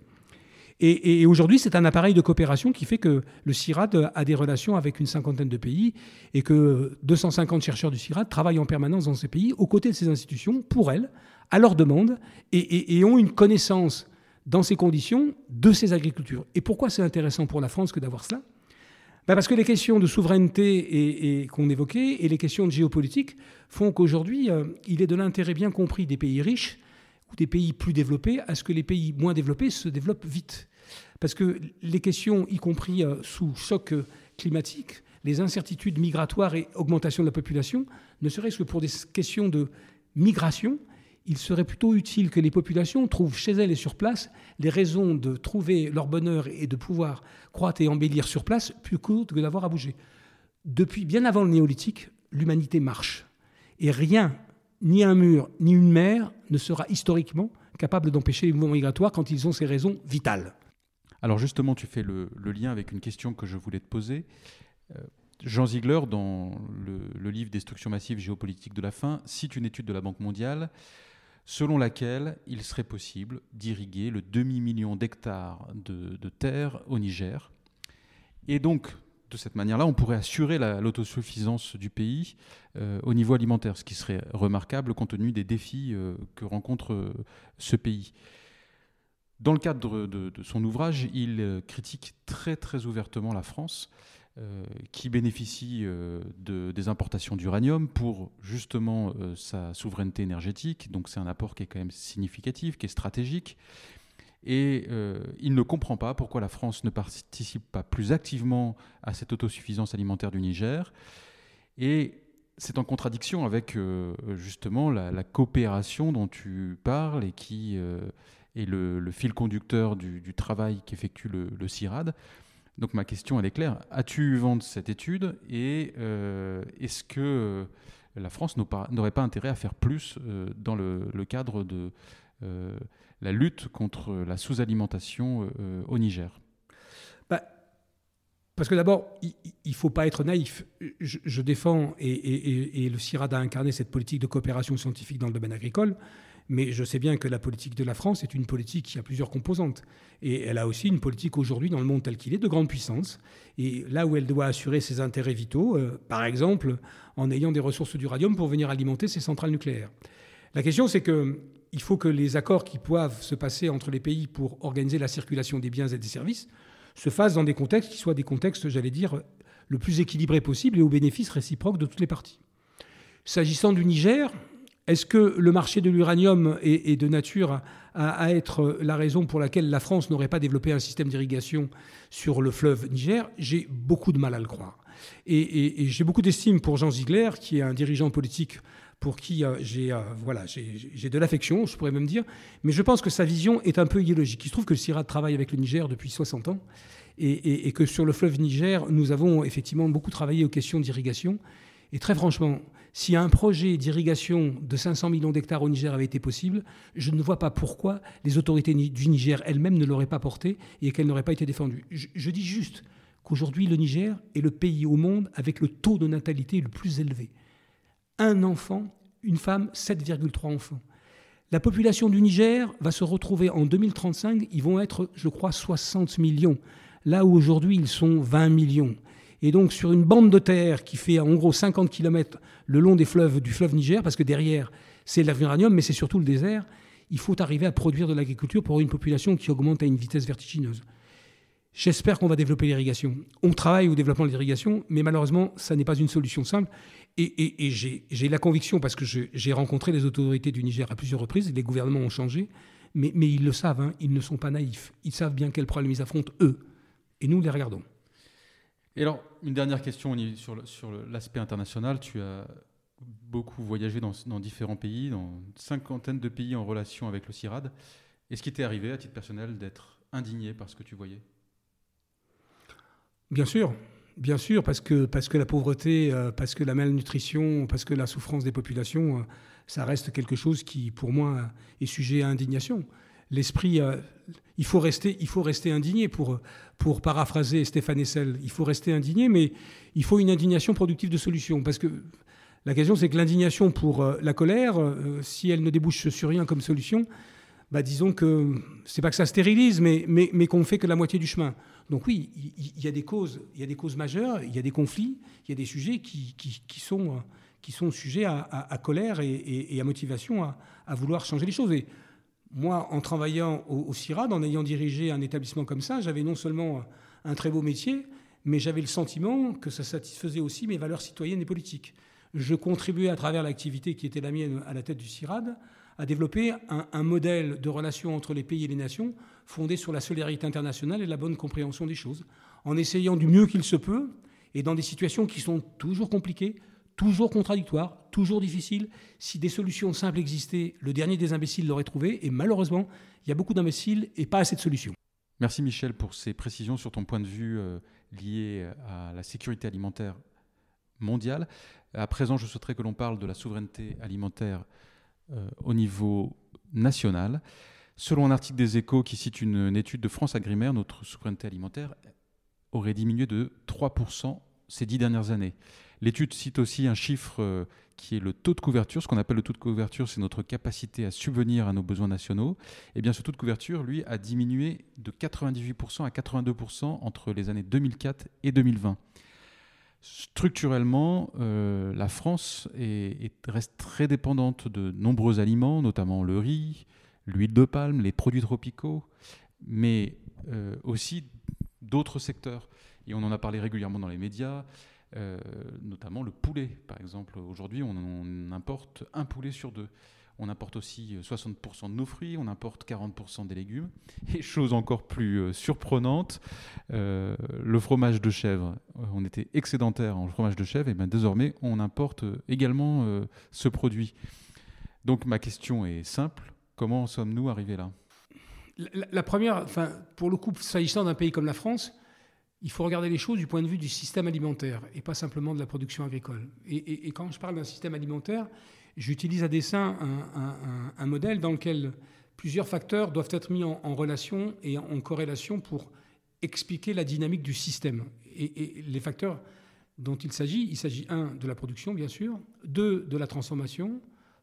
Et, aujourd'hui, c'est un appareil de coopération qui fait que le CIRAD a des relations avec une cinquantaine de pays et que 250 chercheurs du CIRAD travaillent en permanence dans ces pays aux côtés de ces institutions pour elles, à leur demande, et ont une connaissance dans ces conditions de ces agricultures. Et pourquoi c'est intéressant pour la France que d'avoir cela? Ben Parce que les questions de souveraineté et, qu'on évoquait et les questions de géopolitique font qu'aujourd'hui, euh, il est de l'intérêt bien compris des pays riches ou des pays plus développés à ce que les pays moins développés se développent vite. Parce que les questions, y compris euh, sous choc climatique, les incertitudes migratoires et augmentation de la population, ne serait-ce que pour des questions de migration, il serait plutôt utile que les populations trouvent chez elles et sur place les raisons de trouver leur bonheur et de pouvoir croître et embellir sur place plutôt que d'avoir à bouger. Depuis bien avant le néolithique, l'humanité marche. Et rien, ni un mur, ni une mer, ne sera historiquement capable d'empêcher les mouvements migratoires quand ils ont ces raisons vitales. Alors justement, tu fais le, lien avec une question que je voulais te poser. Euh, Jean Ziegler, dans le, livre Destruction massive géopolitique de la faim, cite une étude de la Banque mondiale selon laquelle il serait possible d'irriguer le demi-million d'hectares de, terre au Niger. Et donc, de cette manière-là, on pourrait assurer l'autosuffisance du pays euh, au niveau alimentaire, ce qui serait remarquable compte tenu des défis euh, que rencontre euh, ce pays. Dans le cadre de, son ouvrage, il critique très très ouvertement la France, qui bénéficie de, des importations d'uranium pour justement sa souveraineté énergétique. Donc c'est un apport qui est quand même significatif, qui est stratégique. Et euh, il ne comprend pas pourquoi la France ne participe pas plus activement à cette autosuffisance alimentaire du Niger. Et c'est en contradiction avec euh, justement la, coopération dont tu parles et qui euh, est le, fil conducteur du, travail qu'effectue le, CIRAD. Donc ma question, elle est claire. As-tu vendu cette étude et est-ce que la France n'aurait pas intérêt à faire plus dans le cadre de la lutte contre la sous-alimentation euh, au Niger bah, Parce que d'abord, il ne faut pas être naïf. Je, défends, et, le CIRAD a incarné cette politique de coopération scientifique dans le domaine agricole, mais je sais bien que la politique de la France est une politique qui a plusieurs composantes. Et elle a aussi une politique aujourd'hui dans le monde tel qu'il est de grande puissance. Et là où elle doit assurer ses intérêts vitaux, euh, par exemple en ayant des ressources d'uranium pour venir alimenter ses centrales nucléaires. La question, c'est que il faut que les accords qui doivent se passer entre les pays pour organiser la circulation des biens et des services se fassent dans des contextes qui soient des contextes, j'allais dire, le plus équilibrés possible et au bénéfice réciproque de toutes les parties. S'agissant du Niger, est-ce que le marché de l'uranium est, de nature à, être la raison pour laquelle la France n'aurait pas développé un système d'irrigation sur le fleuve Niger? J'ai beaucoup de mal à le croire. Et j'ai beaucoup d'estime pour Jean Ziegler, qui est un dirigeant politique pour qui euh, j'ai euh, voilà, de l'affection, je pourrais même dire, mais je pense que sa vision est un peu idéologique. Il se trouve que le travaille avec le Niger depuis 60 ans et, que sur le fleuve Niger, nous avons effectivement beaucoup travaillé aux questions d'irrigation. Et très franchement, si un projet d'irrigation de 500 millions d'hectares au Niger avait été possible, je ne vois pas pourquoi les autorités du Niger elles-mêmes ne l'auraient pas porté et qu'elles n'auraient pas été défendues. je dis juste qu'aujourd'hui, le Niger est le pays au monde avec le taux de natalité le plus élevé un enfant, une femme, 7,3 enfants. La population du Niger va se retrouver en 2035, ils vont être, je crois, 60 millions, là où aujourd'hui ils sont 20 millions. Et donc sur une bande de terre qui fait en gros 50 km le long des fleuves du fleuve Niger, parce que derrière c'est l'uranium, mais c'est surtout le désert, il faut arriver à produire de l'agriculture pour une population qui augmente à une vitesse vertigineuse. J'espère qu'on va développer l'irrigation. On travaille au développement de l'irrigation, mais malheureusement, ça n'est pas une solution simple. Et, j'ai la conviction, parce que j'ai rencontré les autorités du Niger à plusieurs reprises, les gouvernements ont changé, mais, ils le savent, hein, ils ne sont pas naïfs. Ils savent bien quels problèmes ils affrontent, eux. Et nous, les regardons. Et alors, une dernière question sur l'aspect international. Tu as beaucoup voyagé dans, dans, différents pays, dans une cinquantaine de pays en relation avec le CIRAD. Est-ce qu'il t'est arrivé, à titre personnel, d'être indigné par ce que tu voyais? Bien sûr, bien sûr, parce que, parce que la pauvreté, euh, parce que la malnutrition, parce que la souffrance des populations, euh, ça reste quelque chose qui, pour moi, est sujet à indignation. L'esprit, euh, il, faut rester, il faut rester indigné, pour, pour paraphraser Stéphane Essel. Il faut rester indigné, mais il faut une indignation productive de solutions. Parce que la question, c'est que l'indignation pour la colère, si elle ne débouche sur rien comme solution, bah, disons que c'est pas que ça stérilise, mais, mais, mais qu'on fait que la moitié du chemin. Donc oui, il y, a des causes, majeures, il y a des conflits, il y a des sujets qui, qui, sont, sujets à, colère et, à motivation à, vouloir changer les choses. Et moi, en travaillant au, au, CIRAD, en ayant dirigé un établissement comme ça, j'avais non seulement un très beau métier, mais j'avais le sentiment que ça satisfaisait aussi mes valeurs citoyennes et politiques. Je contribuais à travers l'activité qui était la mienne à la tête du CIRAD à développer un, modèle de relation entre les pays et les nations fondé sur la solidarité internationale et la bonne compréhension des choses, en essayant du mieux qu'il se peut, et dans des situations qui sont toujours compliquées, toujours contradictoires, toujours difficiles. Si des solutions simples existaient, le dernier des imbéciles l'aurait trouvé, et malheureusement, il y a beaucoup d'imbéciles et pas assez de solutions. Merci Michel pour ces précisions sur ton point de vue euh, lié à la sécurité alimentaire mondiale. À présent, je souhaiterais que l'on parle de la souveraineté alimentaire euh, au niveau national. Selon un article des Échos qui cite une, étude de France Agrimaire, notre souveraineté alimentaire aurait diminué de 3% ces dix dernières années. L'étude cite aussi un chiffre euh, qui est le taux de couverture. Ce qu'on appelle le taux de couverture, c'est notre capacité à subvenir à nos besoins nationaux. Et eh bien, ce taux de couverture, lui, a diminué de 98% à 82% entre les années 2004 et 2020. Structurellement, euh, la France reste très dépendante de nombreux aliments, notamment le riz, l'huile de palme, les produits tropicaux, mais euh, aussi d'autres secteurs. Et on en a parlé régulièrement dans les médias. Euh, notamment le poulet, par exemple. Aujourd'hui, on, importe un poulet sur deux. On importe aussi 60% euh, de nos fruits, on importe 40% des légumes. [laughs] Et chose encore plus surprenante, le fromage de chèvre. On était excédentaire en fromage de chèvre, et bien désormais, on importe également ce produit. Donc ma question est simple, comment sommes-nous arrivés là? La, première, enfin, pour le coup, s'agissant d'un pays comme la France, il faut regarder les choses du point de vue du système alimentaire et pas simplement de la production agricole. Et, quand je parle d'un système alimentaire, j'utilise à dessein un, modèle dans lequel plusieurs facteurs doivent être mis en, relation et en, corrélation pour expliquer la dynamique du système. Et, les facteurs dont il s'agit, il s'agit un de la production bien sûr, deux de la transformation,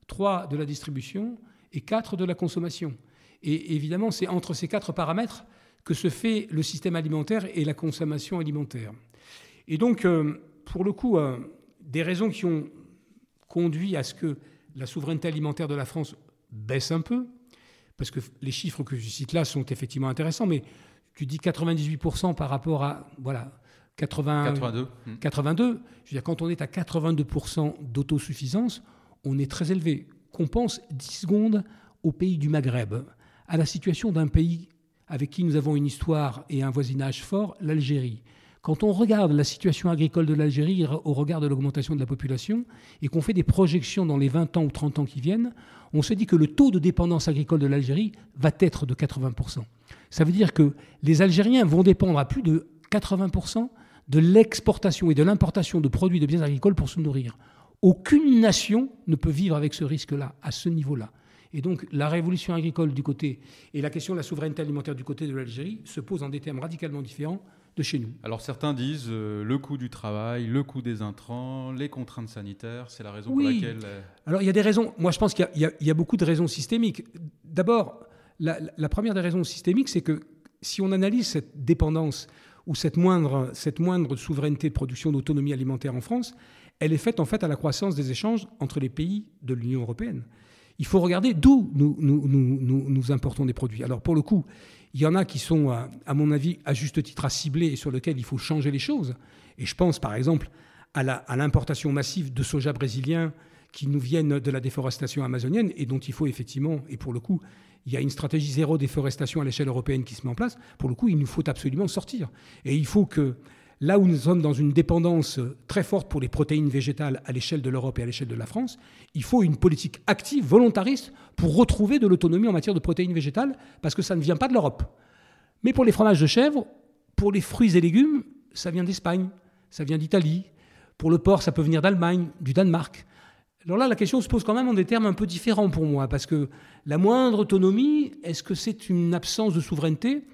trois de la distribution et quatre de la consommation. Et évidemment, c'est entre ces quatre paramètres que se fait le système alimentaire et la consommation alimentaire. Et donc, euh, pour le coup, euh, des raisons qui ont conduit à ce que la souveraineté alimentaire de la France baisse un peu, parce que les chiffres que je cite là sont effectivement intéressants, mais tu dis 98% par rapport à voilà 80, 82. 82. Je veux dire, quand on est à 82% d'autosuffisance, on est très élevé. Qu'on pense 10 secondes au pays du Maghreb, à la situation d'un pays avec qui nous avons une histoire et un voisinage fort, l'Algérie. Quand on regarde la situation agricole de l'Algérie au regard de l'augmentation de la population et qu'on fait des projections dans les 20 ans ou 30 ans qui viennent, on se dit que le taux de dépendance agricole de l'Algérie va être de 80%. Ça veut dire que les Algériens vont dépendre à plus de 80% de l'exportation et de l'importation de produits de biens agricoles pour se nourrir. Aucune nation ne peut vivre avec ce risque-là, à ce niveau-là. Et donc la révolution agricole du côté et la question de la souveraineté alimentaire du côté de l'Algérie se posent en des termes radicalement différents de chez nous. Alors certains disent euh, le coût du travail, le coût des intrants, les contraintes sanitaires, c'est la raison pour laquelle... Euh, Alors il y a des raisons, moi je pense qu'il y, a beaucoup de raisons systémiques. D'abord, la, première des raisons systémiques, c'est que si on analyse cette dépendance ou cette moindre, cette moindre souveraineté de production d'autonomie alimentaire en France, elle est faite en fait à la croissance des échanges entre les pays de l'Union européenne il faut regarder d'où nous, importons des produits. Alors pour le coup, il y en a qui sont, à, mon avis, à juste titre à cibler et sur lesquels il faut changer les choses. Et je pense par exemple à l'importation massive de soja brésilien qui nous viennent de la déforestation amazonienne et dont il faut effectivement, et pour le coup, il y a une stratégie zéro déforestation à l'échelle européenne qui se met en place. Pour le coup, il nous faut absolument sortir. Et il faut que Là où nous sommes dans une dépendance très forte pour les protéines végétales à l'échelle de l'Europe et à l'échelle de la France, il faut une politique active, volontariste, pour retrouver de l'autonomie en matière de protéines végétales, parce que ça ne vient pas de l'Europe. Mais pour les fromages de chèvre, pour les fruits et légumes, ça vient d'Espagne, ça vient d'Italie. Pour le porc, ça peut venir d'Allemagne, du Danemark. Alors là, la question se pose quand même en des termes un peu différents pour moi, parce que la moindre autonomie, est-ce que c'est une absence de souveraineté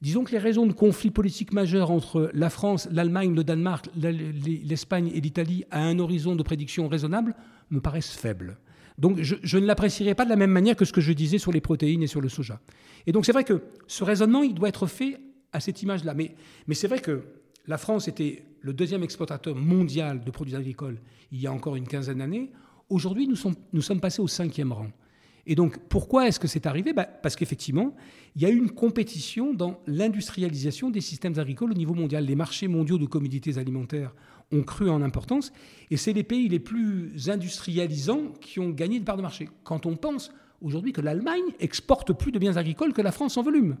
Disons que les raisons de conflit politique majeur entre la France, l'Allemagne, le Danemark, l'Espagne et l'Italie à un horizon de prédiction raisonnable me paraissent faibles. Donc je, ne l'apprécierai pas de la même manière que ce que je disais sur les protéines et sur le soja. Et donc c'est vrai que ce raisonnement, il doit être fait à cette image-là. Mais, c'est vrai que la France était le deuxième exportateur mondial de produits agricoles il y a encore une quinzaine d'années. Aujourd'hui, nous sommes passés au cinquième rang. Et donc, pourquoi est-ce que c'est arrivé? Bah, Parce qu'effectivement, il y a eu une compétition dans l'industrialisation des systèmes agricoles au niveau mondial. Les marchés mondiaux de commodités alimentaires ont cru en importance, et c'est les pays les plus industrialisants qui ont gagné de part de marché. Quand on pense aujourd'hui que l'Allemagne exporte plus de biens agricoles que la France en volume.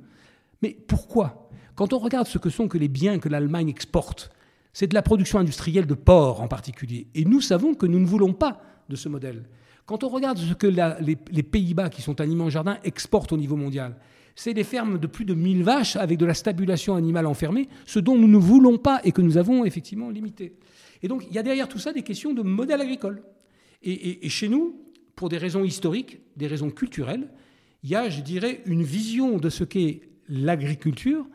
Mais pourquoi? Quand on regarde ce que sont que les biens que l'Allemagne exporte, c'est de la production industrielle de porc en particulier. Et nous savons que nous ne voulons pas de ce modèle. Quand on regarde ce que les, Pays-Bas, qui sont un immense jardin, exportent au niveau mondial, c'est des fermes de plus de 1000 vaches avec de la stabulation animale enfermée, ce dont nous ne voulons pas et que nous avons effectivement limité. Et donc, il y a derrière tout ça des questions de modèle agricole. Et, chez nous, pour des raisons historiques, des raisons culturelles, il y a, je dirais, une vision de ce qu'est l'agriculture,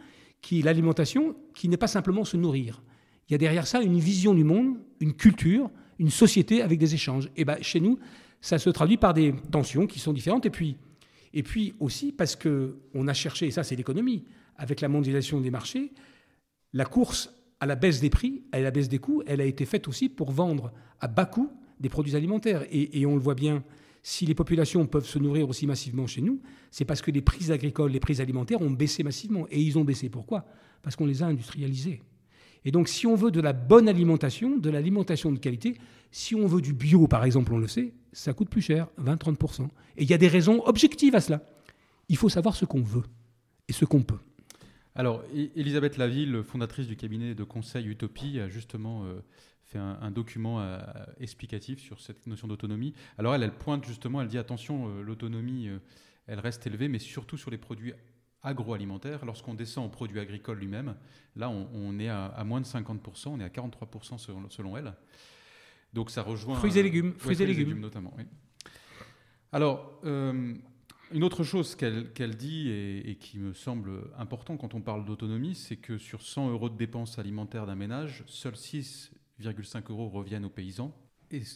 qui est l'alimentation, qui n'est pas simplement se nourrir. il y a derrière ça une vision du monde, une culture, une société avec des échanges. Et ben, chez nous, ça se traduit par des tensions qui sont différentes. Et puis, et puis aussi parce qu'on a cherché, et ça c'est l'économie, avec la mondialisation des marchés, la course à la baisse des prix, à la baisse des coûts, elle a été faite aussi pour vendre à bas coût des produits alimentaires. Et, on le voit bien, si les populations peuvent se nourrir aussi massivement chez nous, c'est parce que les prix agricoles, les prix alimentaires ont baissé massivement. Et ils ont baissé. Pourquoi? Parce qu'on les a industrialisés. Et donc, si on veut de la bonne alimentation, de l'alimentation de qualité, si on veut du bio, par exemple, on le sait, ça coûte plus cher, 20-30%. Et il y a des raisons objectives à cela. Il faut savoir ce qu'on veut et ce qu'on peut. Alors, Elisabeth Laville, fondatrice du cabinet de conseil Utopie, a justement euh, fait un, document euh, explicatif sur cette notion d'autonomie. Alors, elle, elle pointe justement, elle dit attention, euh, l'autonomie, elle reste élevée, mais surtout sur les produits agroalimentaire. Lorsqu'on descend au produit agricole lui-même, là, on, est à, moins de 50%, on est à 43% selon, elle. Donc ça rejoint... Fruits et légumes. fruits, et, légumes. notamment, Alors, euh, une autre chose qu'elle dit et, qui me semble important quand on parle d'autonomie, c'est que sur 100 euros de dépenses alimentaires d'un ménage, seuls 6,5 euros reviennent aux paysans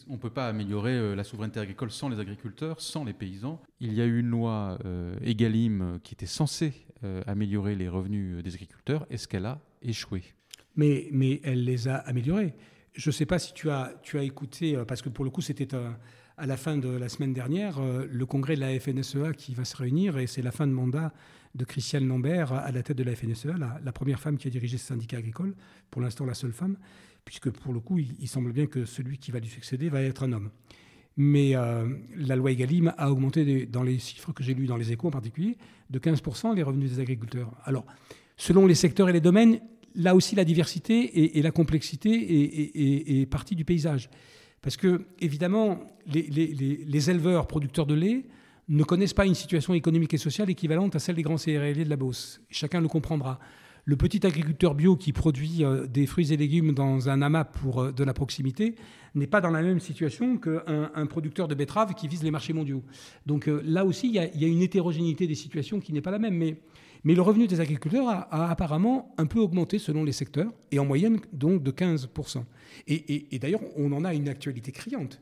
on ne peut pas améliorer euh, la souveraineté agricole sans les agriculteurs, sans les paysans. Il y a eu une loi euh, Egalim euh, qui était censée améliorer les revenus des agriculteurs. Est-ce qu'elle a échoué? Mais, mais elle les a améliorés. Je ne sais pas si tu as, tu as écouté, parce que pour le coup, c'était à la fin de la semaine dernière, le congrès de la FNSEA qui va se réunir, et c'est la fin de mandat de Christiane Lambert à la tête de la FNSEA, la, la première femme qui a dirigé ce syndicat agricole, pour l'instant la seule femme puisque pour le coup, il, semble bien que celui qui va lui succéder va être un homme. Mais euh, la loi Egalim a augmenté, dans les chiffres que j'ai lus dans les échos en particulier, de 15% les revenus des agriculteurs. Alors, selon les secteurs et les domaines, là aussi la diversité et, la complexité est, partie du paysage. Parce que, évidemment, les, éleveurs producteurs de lait ne connaissent pas une situation économique et sociale équivalente à celle des grands céréaliers de la Beauce. Chacun le comprendra le petit agriculteur bio qui produit euh, des fruits et légumes dans un amas pour euh, de la proximité n'est pas dans la même situation qu'un producteur de betteraves qui vise les marchés mondiaux. Donc euh, là aussi, il y, a, une hétérogénéité des situations qui n'est pas la même. Mais, le revenu des agriculteurs a, apparemment un peu augmenté selon les secteurs, et en moyenne donc de 15%. Et, et d'ailleurs, on en a une actualité criante.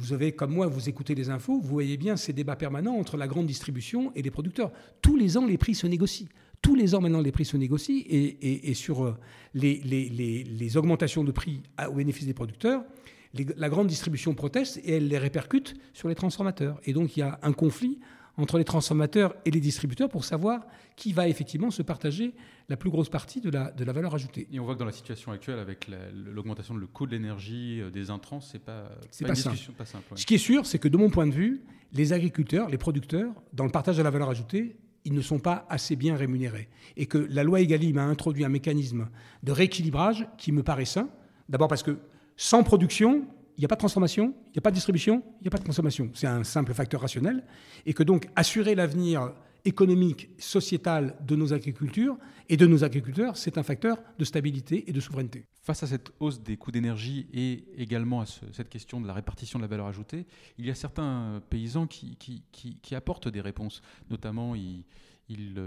Vous avez, comme moi, vous écoutez les infos, vous voyez bien ces débats permanents entre la grande distribution et les producteurs. Tous les ans, les prix se négocient tous les ans maintenant les prix se négocient et, sur euh, les, augmentations de prix au bénéfice des producteurs, la grande distribution proteste et elle les répercute sur les transformateurs. Et donc il y a un conflit entre les transformateurs et les distributeurs pour savoir qui va effectivement se partager la plus grosse partie de la, de la valeur ajoutée. Et on voit que dans la situation actuelle, avec l'augmentation du coût de l'énergie, euh, des intrants, c'est pas, pas, pas, simple. pas simple. Ce qui est sûr, c'est que de mon point de vue, les agriculteurs, les producteurs, dans le partage de la valeur ajoutée, ils ne sont pas assez bien rémunérés. Et que la loi Egalim a introduit un mécanisme de rééquilibrage qui me paraît sain. D'abord parce que sans production, il n'y a pas de transformation, il n'y a pas de distribution, il n'y a pas de consommation. C'est un simple facteur rationnel. Et que donc assurer l'avenir économique, sociétal de nos agricultures et de nos agriculteurs, c'est un facteur de stabilité et de souveraineté. Face à cette hausse des coûts d'énergie et également à cette question de la répartition de la valeur ajoutée, il y a certains paysans qui, apportent des réponses. Notamment, ils,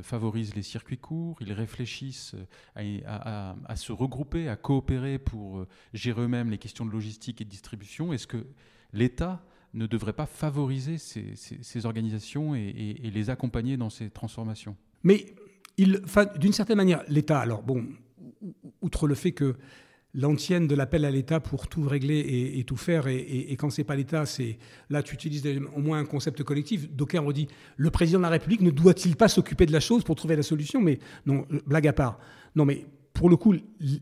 favorisent les circuits courts, ils réfléchissent à, se regrouper, à coopérer pour gérer eux-mêmes les questions de logistique et de distribution. Est-ce que l'État ne devrait pas favoriser ces, organisations et, les accompagner dans ces transformations Mais d'une certaine manière, l'État, alors bon, outre le fait que l'antienne de l'appel à l'État pour tout régler et, tout faire, et, quand c'est pas l'État, c'est là tu utilises au moins un concept collectif. D'aucuns ont dit le président de la République ne doit-il pas s'occuper de la chose pour trouver la solution? Mais non, blague à part. Non, mais pour le coup,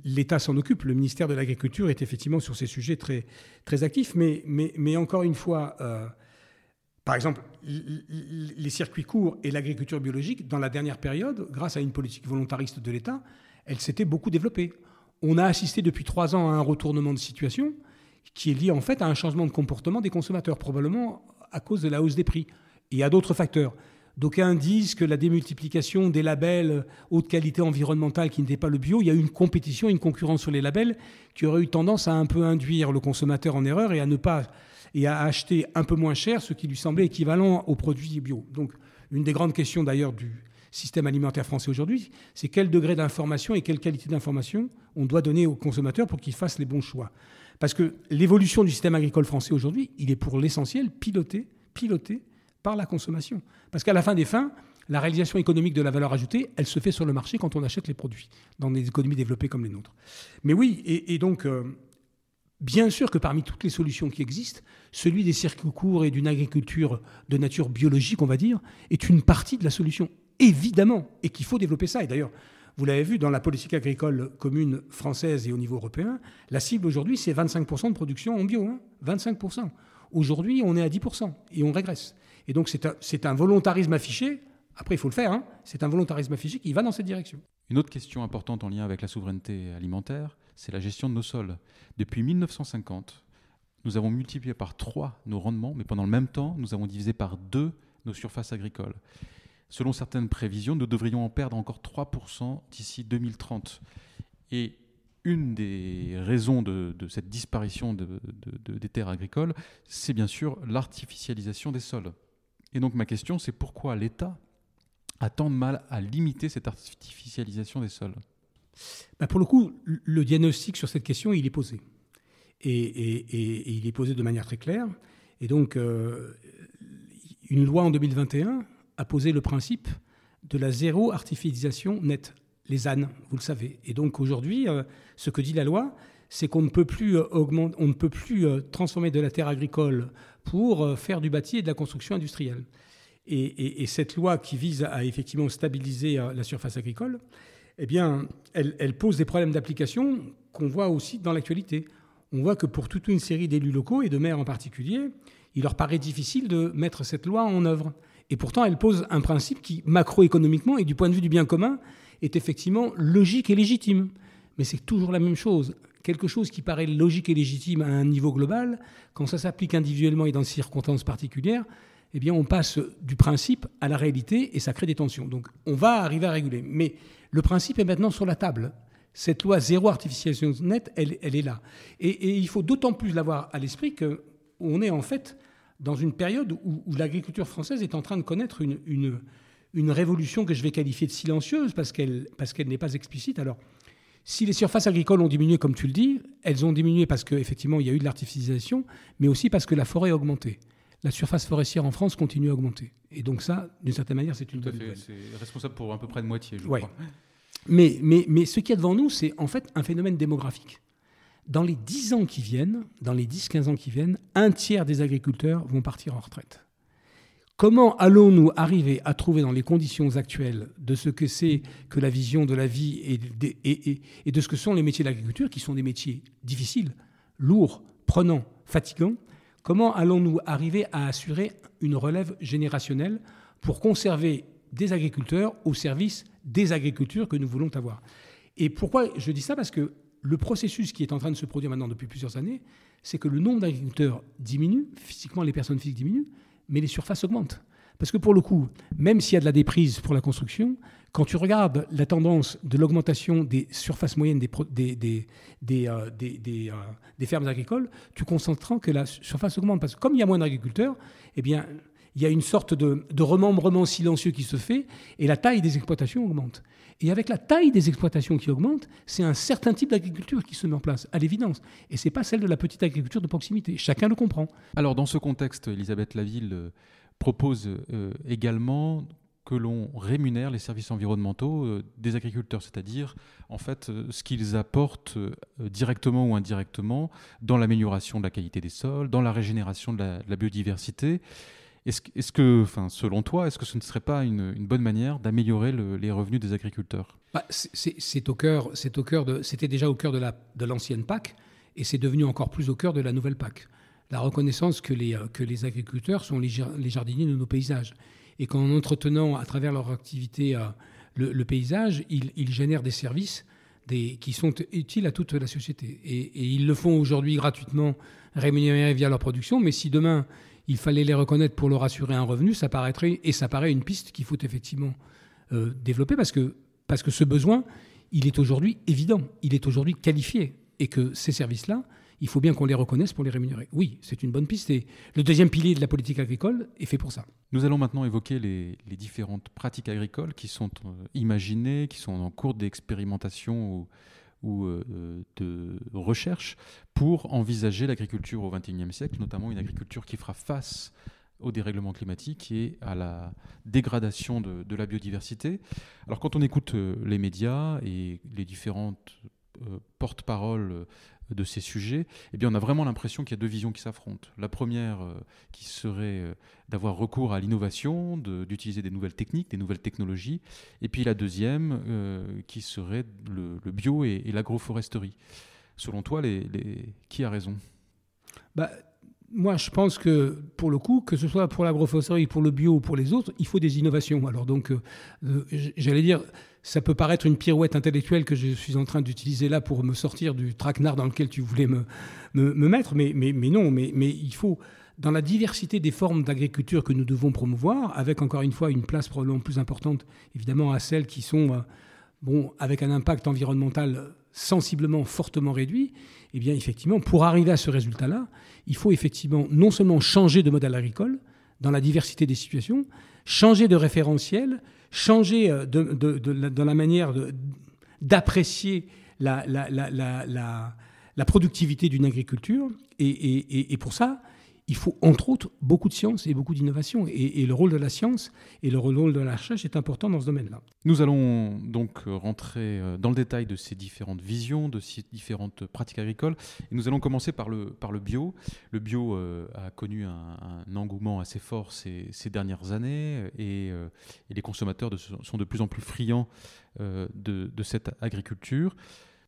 l'État s'en occupe. Le ministère de l'Agriculture est effectivement sur ces sujets très, très actif. Mais, encore une fois, euh, par exemple, les circuits courts et l'agriculture biologique, dans la dernière période, grâce à une politique volontariste de l'État, elle s'était beaucoup développée. On a assisté depuis trois ans à un retournement de situation qui est lié en fait à un changement de comportement des consommateurs, probablement à cause de la hausse des prix et à d'autres facteurs. D'aucuns disent que la démultiplication des labels haute qualité environnementale qui n'était pas le bio, il y a eu une compétition, une concurrence sur les labels qui aurait eu tendance à un peu induire le consommateur en erreur et à ne pas acheter un peu moins cher ce qui lui semblait équivalent aux produits bio. Donc une des grandes questions d'ailleurs du système alimentaire français aujourd'hui, c'est quel degré d'information et quelle qualité d'information on doit donner aux consommateurs pour qu'ils fassent les bons choix. Parce que l'évolution du système agricole français aujourd'hui, il est pour l'essentiel piloté, piloté par la consommation. Parce qu'à la fin des fins, la réalisation économique de la valeur ajoutée, elle se fait sur le marché quand on achète les produits, dans des économies développées comme les nôtres. Mais oui, et, donc, euh, bien sûr que parmi toutes les solutions qui existent, celui des circuits courts et d'une agriculture de nature biologique, on va dire, est une partie de la solution, évidemment, et qu'il faut développer ça. Et d'ailleurs, vous l'avez vu dans la politique agricole commune française et au niveau européen, la cible aujourd'hui, c'est 25% de production en bio. 25%. Hein. Aujourd'hui, on est à 10% et on régresse. Et donc, c'est un, volontarisme affiché. Après, il faut le faire. Hein. C'est un volontarisme affiché qui va dans cette direction. Une autre question importante en lien avec la souveraineté alimentaire, c'est la gestion de nos sols. Depuis 1950, nous avons multiplié par 3 nos rendements, mais pendant le même temps, nous avons divisé par 2 nos surfaces agricoles. Selon certaines prévisions, nous devrions en perdre encore 3% d'ici 2030. Et une des raisons de, cette disparition des terres agricoles, c'est bien sûr l'artificialisation des sols. Et donc ma question, c'est pourquoi l'État a tant de mal à limiter cette artificialisation des sols? Bah, Pour le coup, le diagnostic sur cette question, il est posé. Et, il est posé de manière très claire. Et donc, euh, une loi en 2021 a posé le principe de la zéro artificialisation nette, les ânes, vous le savez. Et donc aujourd'hui, euh, ce que dit la loi, c'est qu'on ne peut plus, euh, augmenter, on ne peut plus euh, transformer de la terre agricole pour faire du bâti et de la construction industrielle. Et, cette loi qui vise à effectivement stabiliser la surface agricole, eh bien, elle, elle pose des problèmes d'application qu'on voit aussi dans l'actualité. On voit que pour toute une série d'élus locaux et de maires en particulier, il leur paraît difficile de mettre cette loi en œuvre. Et pourtant, elle pose un principe qui, macroéconomiquement et du point de vue du bien commun, est effectivement logique et légitime. Mais c'est toujours la même chose. Quelque chose qui paraît logique et légitime à un niveau global, quand ça s'applique individuellement et dans des circonstances particulières, eh bien, on passe du principe à la réalité et ça crée des tensions. Donc, on va arriver à réguler. Mais le principe est maintenant sur la table. Cette loi zéro artificialisation nette, elle, elle est là. Et, il faut d'autant plus l'avoir à l'esprit qu'on est en fait dans une période où, l'agriculture française est en train de connaître une, une, révolution que je vais qualifier de silencieuse parce qu'elle parce qu'elle n'est pas explicite. Alors, si les surfaces agricoles ont diminué, comme tu le dis, elles ont diminué parce qu'effectivement, il y a eu de l'artificialisation, mais aussi parce que la forêt a augmenté. La surface forestière en France continue à augmenter. Et donc ça, d'une certaine manière, c'est une bonne nouvelle. C'est responsable pour à peu près de moitié, je crois. Mais, mais, mais ce qu'il y a devant nous, c'est en fait un phénomène démographique dans les 10 ans qui viennent, dans les 10-15 ans qui viennent, un tiers des agriculteurs vont partir en retraite. Comment allons-nous arriver à trouver dans les conditions actuelles de ce que c'est que la vision de la vie et, de ce que sont les métiers de l'agriculture, qui sont des métiers difficiles, lourds, prenants, fatigants, comment allons-nous arriver à assurer une relève générationnelle pour conserver des agriculteurs au service des agricultures que nous voulons avoir? Et pourquoi je dis ça? Parce que le processus qui est en train de se produire maintenant depuis plusieurs années, c'est que le nombre d'agriculteurs diminue, physiquement les personnes physiques diminuent, mais les surfaces augmentent. Parce que pour le coup, même s'il y a de la déprise pour la construction, quand tu regardes la tendance de l'augmentation des surfaces moyennes des, euh, euh, fermes agricoles, tu constateras que la surface augmente. Parce que comme il y a moins d'agriculteurs, eh bien, il y a une sorte de, remembrement silencieux qui se fait et la taille des exploitations augmente. Et avec la taille des exploitations qui augmente, c'est un certain type d'agriculture qui se met en place, à l'évidence. Et ce n'est pas celle de la petite agriculture de proximité. Chacun le comprend. Alors, dans ce contexte, Elisabeth Laville euh, propose euh, également que l'on rémunère les services environnementaux euh, des agriculteurs, c'est-à-dire en fait ce qu'ils apportent directement ou indirectement dans l'amélioration de la qualité des sols, dans la régénération de la biodiversité. Est-ce que, selon toi, est-ce que ce ne serait pas une, bonne manière d'améliorer les revenus des agriculteurs? Bah, C'est au cœur, c'est au cœur c'était déjà au cœur de, la, de l'ancienne PAC, et c'est devenu encore plus au cœur de la nouvelle PAC. La reconnaissance que les, les agriculteurs sont les, jardiniers de nos paysages, et qu'en entretenant à travers leur activité euh, le, paysage, ils, génèrent des services qui sont utiles à toute la société. Et, et ils le font aujourd'hui gratuitement, rémunérés via leur production, mais si demain il fallait les reconnaître pour leur assurer un revenu, ça paraîtrait, et ça paraît une piste qu'il faut effectivement euh, développer parce que, ce besoin, il est aujourd'hui évident, il est aujourd'hui qualifié, et que ces services-là, il faut bien qu'on les reconnaisse pour les rémunérer. Oui, c'est une bonne piste et le deuxième pilier de la politique agricole est fait pour ça. Nous allons maintenant évoquer les, différentes pratiques agricoles qui sont euh, imaginées, qui sont en cours d'expérimentation euh, de recherche pour envisager l'agriculture au XXIe siècle, notamment une agriculture qui fera face au dérèglement climatique et à la dégradation de, la biodiversité. Alors quand on écoute euh, les médias et les différentes euh, porte-parole de ces sujets, eh bien, on a vraiment l'impression qu'il y a deux visions qui s'affrontent. La première, euh, qui serait d'avoir recours à l'innovation, d'utiliser des nouvelles techniques, des nouvelles technologies, et puis la deuxième, qui serait le, bio et, l'agroforesterie. Selon toi, qui a raison? Bah, moi, je pense que pour le coup, que ce soit pour l'agroforesterie, pour le bio ou pour les autres, il faut des innovations. Alors donc, j'allais dire, ça peut paraître une pirouette intellectuelle que je suis en train d'utiliser là pour me sortir du traquenard dans lequel tu voulais me, me, mettre, mais, mais, non, mais, mais il faut, dans la diversité des formes d'agriculture que nous devons promouvoir, avec encore une fois une place probablement plus importante, évidemment, à celles qui sont, euh, bon, avec un impact environnemental sensiblement fortement réduit, eh bien, effectivement, pour arriver à ce résultat-là, il faut effectivement non seulement changer de modèle agricole, dans la diversité des situations, changer de référentiel, changer euh, de, la manière d'apprécier la, productivité d'une agriculture. Et, pour ça, il faut entre autres beaucoup de science et beaucoup d'innovation. Et, le rôle de la science et le rôle de la recherche est important dans ce domaine-là. Nous allons donc rentrer euh, dans le détail de ces différentes visions, de ces différentes pratiques agricoles. Et nous allons commencer par le, bio. Le bio euh, a connu un, engouement assez fort ces, dernières années et, euh, les consommateurs sont de plus en plus friands de cette agriculture.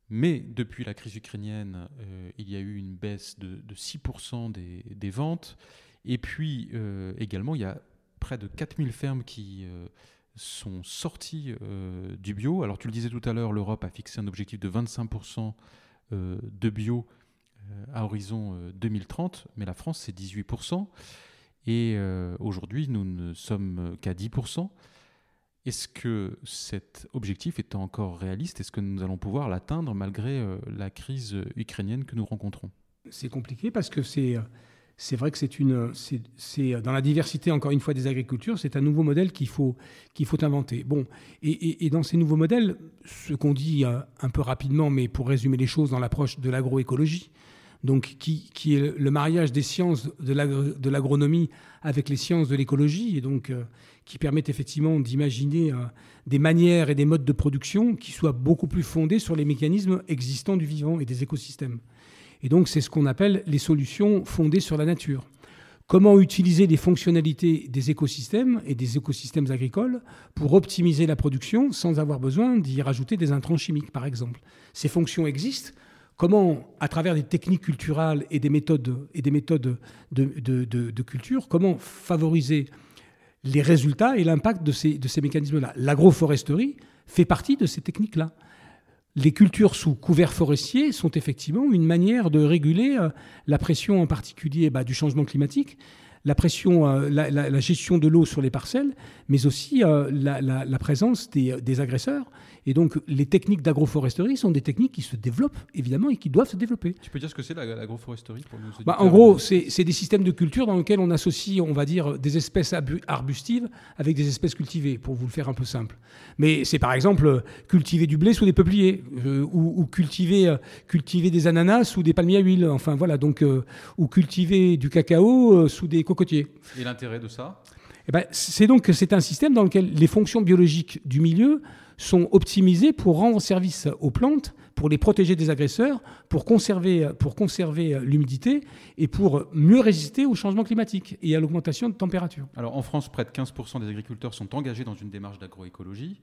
Mais depuis la crise ukrainienne, euh, il y a eu une baisse de, 6% des, ventes. Et puis euh, également, il y a près de 4000 fermes qui euh, sont sorties du bio. Alors tu le disais tout à l'heure, l'Europe a fixé un objectif de 25% de bio à horizon 2030, mais la France c'est 18%. Et aujourd'hui, nous ne sommes qu'à 10%. Est-ce que cet objectif est encore réaliste? Est-ce que nous allons pouvoir l'atteindre malgré euh, la crise ukrainienne que nous rencontrons? C'est compliqué parce que c'est, c'est vrai que c'est une, c'est, dans la diversité encore une fois des agricultures, c'est un nouveau modèle qu'il faut, qu'il faut inventer. Bon, et, dans ces nouveaux modèles, ce qu'on dit euh, un peu rapidement, mais pour résumer les choses dans l'approche de l'agroécologie, donc qui, qui, est le mariage des sciences de l'agronomie avec les sciences de l'écologie, et donc euh, qui permettent effectivement d'imaginer euh, des manières et des modes de production qui soient beaucoup plus fondés sur les mécanismes existants du vivant et des écosystèmes. Et donc c'est ce qu'on appelle les solutions fondées sur la nature. Comment utiliser les fonctionnalités des écosystèmes et des écosystèmes agricoles pour optimiser la production sans avoir besoin d'y rajouter des intrants chimiques, par exemple? Ces fonctions existent, comment, à travers des techniques culturelles et des méthodes, et des méthodes de, culture, comment favoriser les résultats et l'impact de ces, de ces mécanismes-là. L'agroforesterie fait partie de ces techniques-là. Les cultures sous couvert forestier sont effectivement une manière de réguler euh, la pression en particulier bah, du changement climatique, la pression, euh, la, gestion de l'eau sur les parcelles, mais aussi euh, la, présence des, agresseurs et donc, les techniques d'agroforesterie sont des techniques qui se développent, évidemment, et qui doivent se développer. Tu peux dire ce que c'est l'agroforesterie pour nous bah, En gros, c'est des systèmes de culture dans lesquels on associe, on va dire, des espèces arbustives avec des espèces cultivées, pour vous le faire un peu simple. Mais c'est par exemple cultiver du blé sous des peupliers, euh, ou, cultiver, euh, cultiver des ananas sous des palmiers à huile, enfin voilà, donc, euh, ou cultiver du cacao sous des cocotiers. Et l'intérêt de ça? Eh ben, C'est donc c'est un système dans lequel les fonctions biologiques du milieu sont optimisés pour rendre service aux plantes, pour les protéger des agresseurs, pour conserver, pour conserver l'humidité et pour mieux résister au changement climatique et à l'augmentation de température. Alors en France, près de 15% des agriculteurs sont engagés dans une démarche d'agroécologie.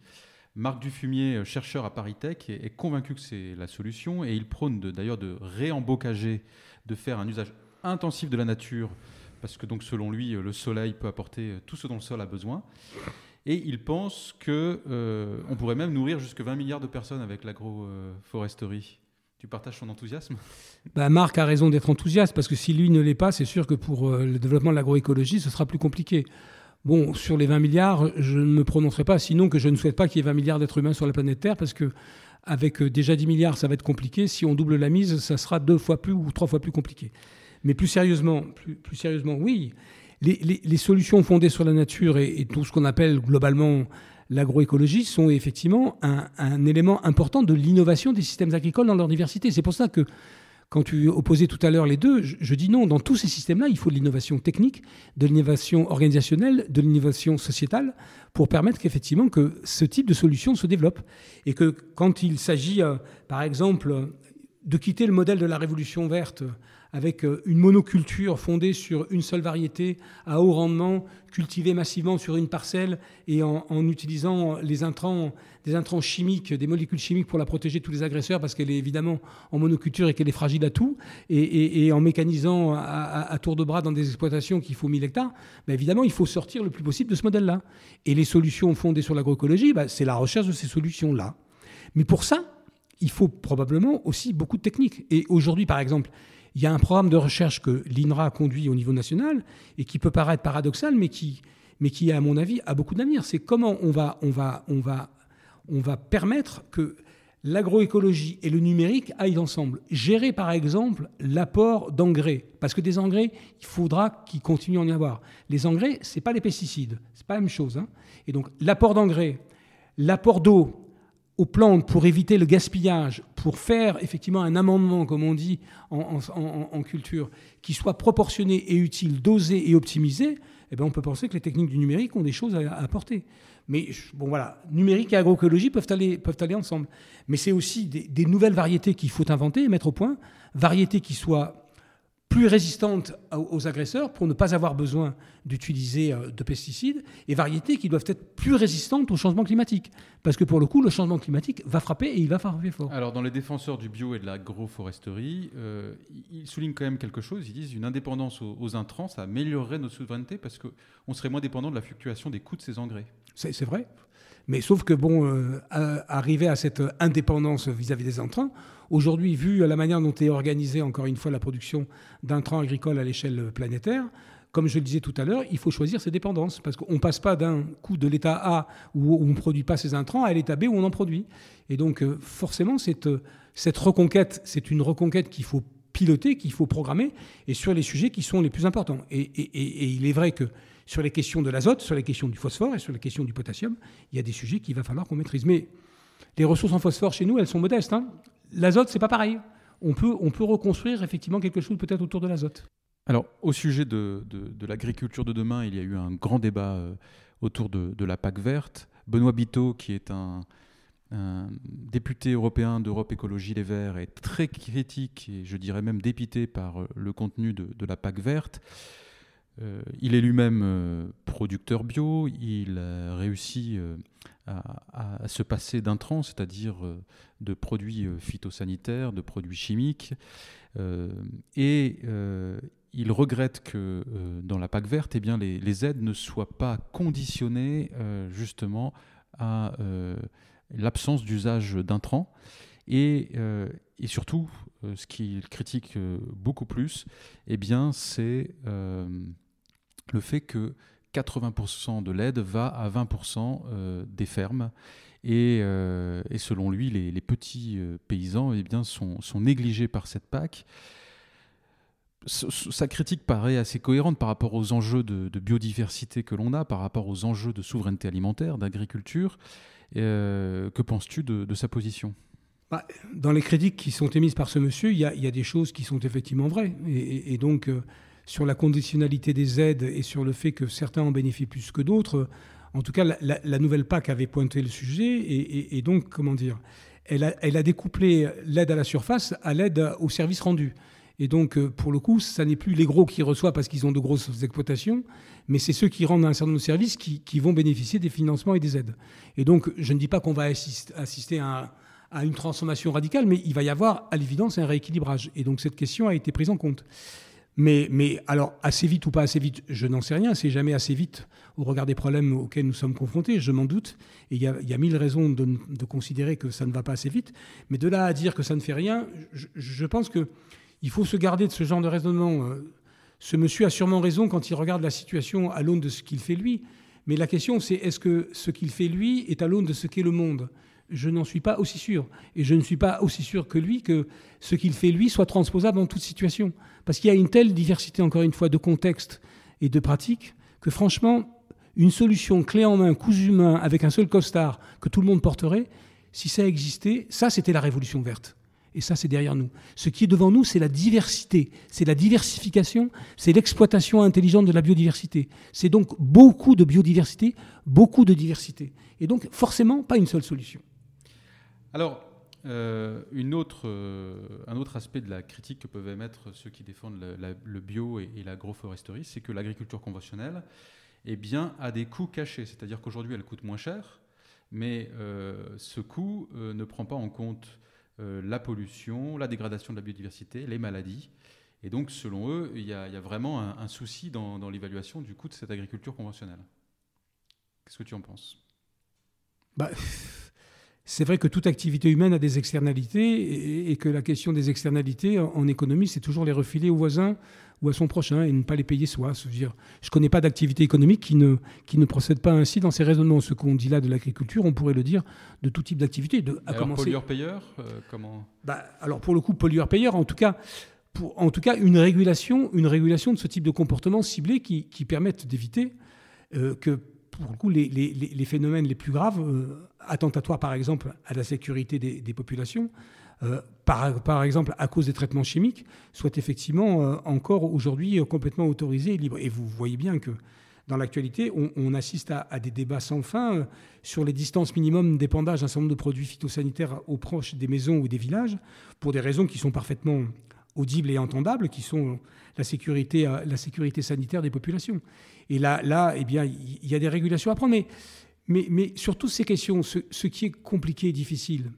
Marc Dufumier, chercheur à ParisTech, est convaincu que c'est la solution et il prône d'ailleurs de, de réembocager, de faire un usage intensif de la nature, parce que donc selon lui, le soleil peut apporter tout ce dont le sol a besoin. Et il pense qu'on euh, pourrait même nourrir jusque 20 milliards de personnes avec l'agroforesterie. Tu partages son enthousiasme? Bah, Marc a raison d'être enthousiaste, parce que si lui ne l'est pas, c'est sûr que pour euh, le développement de l'agroécologie, ce sera plus compliqué. Bon, sur les 20 milliards, je ne me prononcerai pas, sinon que je ne souhaite pas qu'il y ait 20 milliards d'êtres humains sur la planète Terre, parce que avec euh, déjà 10 milliards, ça va être compliqué. Si on double la mise, ça sera deux fois plus ou trois fois plus compliqué. Mais plus sérieusement, plus, sérieusement oui, les, solutions fondées sur la nature et, tout ce qu'on appelle globalement l'agroécologie sont effectivement un, élément important de l'innovation des systèmes agricoles dans leur diversité. C'est pour ça que quand tu opposais tout à l'heure les deux, je, dis non, dans tous ces systèmes-là, il faut de l'innovation technique, de l'innovation organisationnelle, de l'innovation sociétale, pour permettre qu'effectivement que ce type de solution se développe. Et que quand il s'agit, euh, par exemple, de quitter le modèle de la révolution verte avec euh, une monoculture fondée sur une seule variété à haut rendement, cultivée massivement sur une parcelle et en, utilisant des intrants chimiques, des molécules chimiques pour la protéger de tous les agresseurs parce qu'elle est évidemment en monoculture et qu'elle est fragile à tout, et, en mécanisant à, tour de bras dans des exploitations qu'il faut 1000 hectares, ben évidemment il faut sortir le plus possible de ce modèle-là. Et les solutions fondées sur l'agroécologie, ben c'est la recherche de ces solutions-là. Mais pour ça, il faut probablement aussi beaucoup de techniques. Et aujourd'hui, par exemple, il y a un programme de recherche que l'INRA conduit au niveau national et qui peut paraître paradoxal, mais qui, mais qui à mon avis, a beaucoup d'avenir. C'est comment on va, on, va, on, va, on va permettre que l'agroécologie et le numérique aillent ensemble. Gérer, par exemple, l'apport d'engrais. Parce que des engrais, il faudra qu'il continue à en y avoir. Les engrais, ce n'est pas les pesticides. Ce n'est pas la même chose. Hein. Et donc, l'apport d'engrais, l'apport d'eau, aux plantes pour éviter le gaspillage, pour faire effectivement un amendement, comme on dit en, culture, qui soit proportionné et utile, dosé et optimisé, eh bien on peut penser que les techniques du numérique ont des choses à, apporter. Mais bon voilà, numérique et agroécologie peuvent aller, peuvent aller ensemble. Mais c'est aussi des, des nouvelles variétés qu'il faut inventer et mettre au point, variétés qui soient plus résistantes aux agresseurs pour ne pas avoir besoin d'utiliser euh, de pesticides et variétés qui doivent être plus résistantes au changement climatique. Parce que pour le coup, le changement climatique va frapper et il va frapper fort. Alors dans les défenseurs du bio et de l'agroforesterie, euh, ils soulignent quand même quelque chose. Ils disent une indépendance aux, intrants, ça améliorerait notre souveraineté parce qu'on serait moins dépendant de la fluctuation des coûts de ces engrais. C'est vrai. Mais sauf que, bon, euh, arriver à cette indépendance vis-à-vis -vis des intrants, Aujourd'hui, vu la manière dont est organisée, encore une fois, la production d'intrants agricoles à l'échelle planétaire, comme je le disais tout à l'heure, il faut choisir ses dépendances. Parce qu'on ne passe pas d'un coup de l'état A où on ne produit pas ses intrants à l'état B où on en produit. Et donc, euh, forcément, cette, cette reconquête, c'est une reconquête qu'il faut piloter, qu'il faut programmer, et sur les sujets qui sont les plus importants. Et il est vrai que sur les questions de l'azote, sur les questions du phosphore et sur les questions du potassium, il y a des sujets qu'il va falloir qu'on maîtrise. Mais les ressources en phosphore chez nous, elles sont modestes. Hein. L'azote, c'est pas pareil. On peut, on peut reconstruire effectivement quelque chose peut-être autour de l'azote. Alors, au sujet de, l'agriculture de demain, il y a eu un grand débat euh, autour de, la PAC verte. Benoît Biteau, qui est un, député européen d'Europe Écologie Les Verts, est très critique et je dirais même dépité par euh, le contenu de, la PAC verte. Euh, il est lui-même euh, producteur bio, il a réussi euh, à, se passer d'intrants, c'est-à-dire de produits phytosanitaires, de produits chimiques, et il regrette que dans la PAC verte, eh bien, les, aides ne soient pas conditionnées justement à l'absence d'usage d'intrants. Et, et, surtout, ce qu'il critique beaucoup plus, eh bien, c'est le fait que 80% de l'aide va à 20% euh, des fermes. Euh, et, selon lui, les, petits euh, paysans eh bien, sont, négligés par cette PAC. Sa critique paraît assez cohérente par rapport aux enjeux de, biodiversité que l'on a, par rapport aux enjeux de souveraineté alimentaire, d'agriculture. que penses-tu de, sa position? Bah, Dans les critiques qui sont émises par ce monsieur, il y a, des choses qui sont effectivement vraies. Et, donc, sur la conditionnalité des aides et sur le fait que certains en bénéficient plus que d'autres. En tout cas, la, nouvelle PAC avait pointé le sujet et, donc, comment dire, elle a, découplé l'aide à la surface à l'aide aux services rendus. Et donc, euh, pour le coup, ça n'est plus les gros qui reçoivent parce qu'ils ont de grosses exploitations, mais c'est ceux qui rendent un certain nombre de services qui, vont bénéficier des financements et des aides. Et donc, je ne dis pas qu'on va assister à, une transformation radicale, mais il va y avoir à l'évidence un rééquilibrage. Et donc, cette question a été prise en compte. Mais, alors, assez vite ou pas assez vite, je n'en sais rien. C'est jamais assez vite au regard des problèmes auxquels nous sommes confrontés, je m'en doute. Et il y, a, mille raisons de, considérer que ça ne va pas assez vite. Mais de là à dire que ça ne fait rien, je, pense qu'il faut se garder de ce genre de raisonnement. Euh, ce monsieur a sûrement raison quand il regarde la situation à l'aune de ce qu'il fait lui. Mais la question, c'est est-ce que ce qu'il fait lui est à l'aune de ce qu'est le monde? Je n'en suis pas aussi sûr. Et je ne suis pas aussi sûr que lui que ce qu'il fait lui soit transposable en toute situation. Parce qu'il y a une telle diversité, encore une fois, de contextes et de pratiques que franchement, une solution clé en main, cousu main, avec un seul costard que tout le monde porterait, si ça existait, ça c'était la révolution verte. Et ça, c'est derrière nous. Ce qui est devant nous, c'est la diversité, c'est la diversification, c'est l'exploitation intelligente de la biodiversité. C'est donc beaucoup de biodiversité, beaucoup de diversité. Et donc, forcément, pas une seule solution. Alors, euh, euh, un autre aspect de la critique que peuvent émettre ceux qui défendent le, bio et, l'agroforesterie, c'est que l'agriculture conventionnelle eh bien, a des coûts cachés. C'est-à-dire qu'aujourd'hui, elle coûte moins cher, mais euh, ce coût ne prend pas en compte la pollution, la dégradation de la biodiversité, les maladies. Et donc, selon eux, il y a, vraiment un, souci dans, l'évaluation du coût de cette agriculture conventionnelle. Qu'est-ce que tu en penses? Bah, C'est vrai que toute activité humaine a des externalités et, que la question des externalités en économie, c'est toujours les refiler aux voisins ou à son prochain et ne pas les payer soi. Je ne connais pas d'activité économique qui ne, qui ne procède pas ainsi dans ses raisonnements. Ce qu'on dit là de l'agriculture, on pourrait le dire de tout type d'activité. De, alors, pollueur-payeur euh, comment? Bah, Alors, pour le coup, pollueur-payeur, en tout cas, pour, en tout cas une, régulation, une régulation de ce type de comportement ciblé qui, qui permettent d'éviter euh, que, pour le coup, les, les, les, phénomènes les plus graves, euh, attentatoires par exemple à la sécurité des, des populations, euh, par, par, exemple à cause des traitements chimiques, soit effectivement euh, encore aujourd'hui complètement autorisés et libres. Et vous voyez bien que dans l'actualité, on, assiste à, des débats sans fin sur les distances minimum d'épandage d'un certain nombre de produits phytosanitaires aux proches des maisons ou des villages, pour des raisons qui sont parfaitement audibles et entendables, qui sont la sécurité, la sécurité sanitaire des populations. Et là, là eh bien, il y a des régulations à prendre. Mais, mais, mais sur toutes ces questions, ce, ce qui est compliqué et difficile,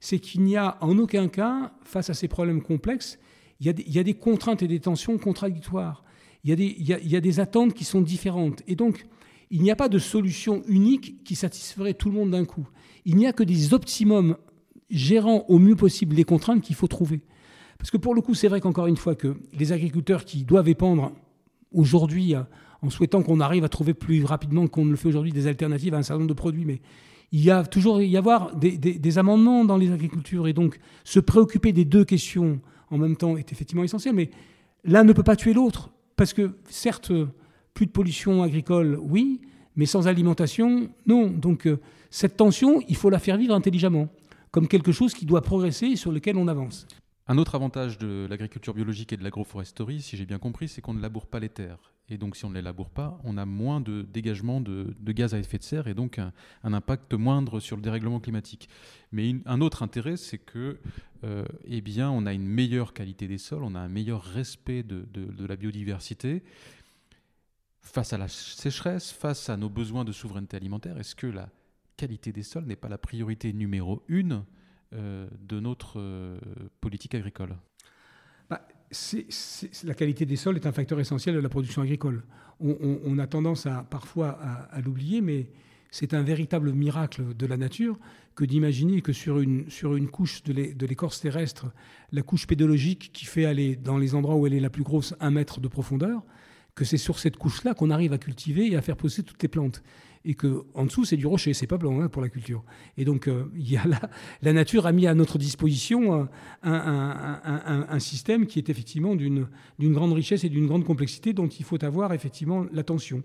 c'est qu'il n'y a en aucun cas, face à ces problèmes complexes, il y, a des, contraintes et des tensions contradictoires. Il y, a des, attentes qui sont différentes. Et donc, il n'y a pas de solution unique qui satisferait tout le monde d'un coup. Il n'y a que des optimums gérant au mieux possible les contraintes qu'il faut trouver. Parce que pour le coup, c'est vrai qu'encore une fois, que les agriculteurs qui doivent épandre aujourd'hui, en souhaitant qu'on arrive à trouver plus rapidement qu'on ne le fait aujourd'hui des alternatives à un certain nombre de produits, mais il y a toujours y avoir des, amendements dans les agricultures et donc se préoccuper des deux questions en même temps est effectivement essentiel. Mais l'un ne peut pas tuer l'autre parce que certes, plus de pollution agricole, oui, mais sans alimentation, non. Donc euh, cette tension, il faut la faire vivre intelligemment, comme quelque chose qui doit progresser et sur lequel on avance. Un autre avantage de l'agriculture biologique et de l'agroforesterie, si j'ai bien compris, c'est qu'on ne laboure pas les terres. Et donc, si on ne les laboure pas, on a moins de dégagement de, gaz à effet de serre et donc un, impact moindre sur le dérèglement climatique. Mais un autre intérêt, c'est que, euh, eh bien, on a une meilleure qualité des sols, on a un meilleur respect de, de la biodiversité face à la sécheresse, face à nos besoins de souveraineté alimentaire. Est-ce que la qualité des sols n'est pas la priorité numéro une de notre euh, politique agricole bah, La qualité des sols est un facteur essentiel de la production agricole. On, a tendance à, parfois à, l'oublier, mais c'est un véritable miracle de la nature que d'imaginer que sur une, sur une couche de l'écorce terrestre, la couche pédologique qui fait aller dans les endroits où elle est la plus grosse un mètre de profondeur, que c'est sur cette couche-là qu'on arrive à cultiver et à faire pousser toutes les plantes et que en dessous c'est du rocher, c'est pas blanc hein, pour la culture. Et donc euh, il y a là, la nature a mis à notre disposition un, un, système qui est effectivement d'une grande richesse et d'une grande complexité dont il faut avoir effectivement l'attention.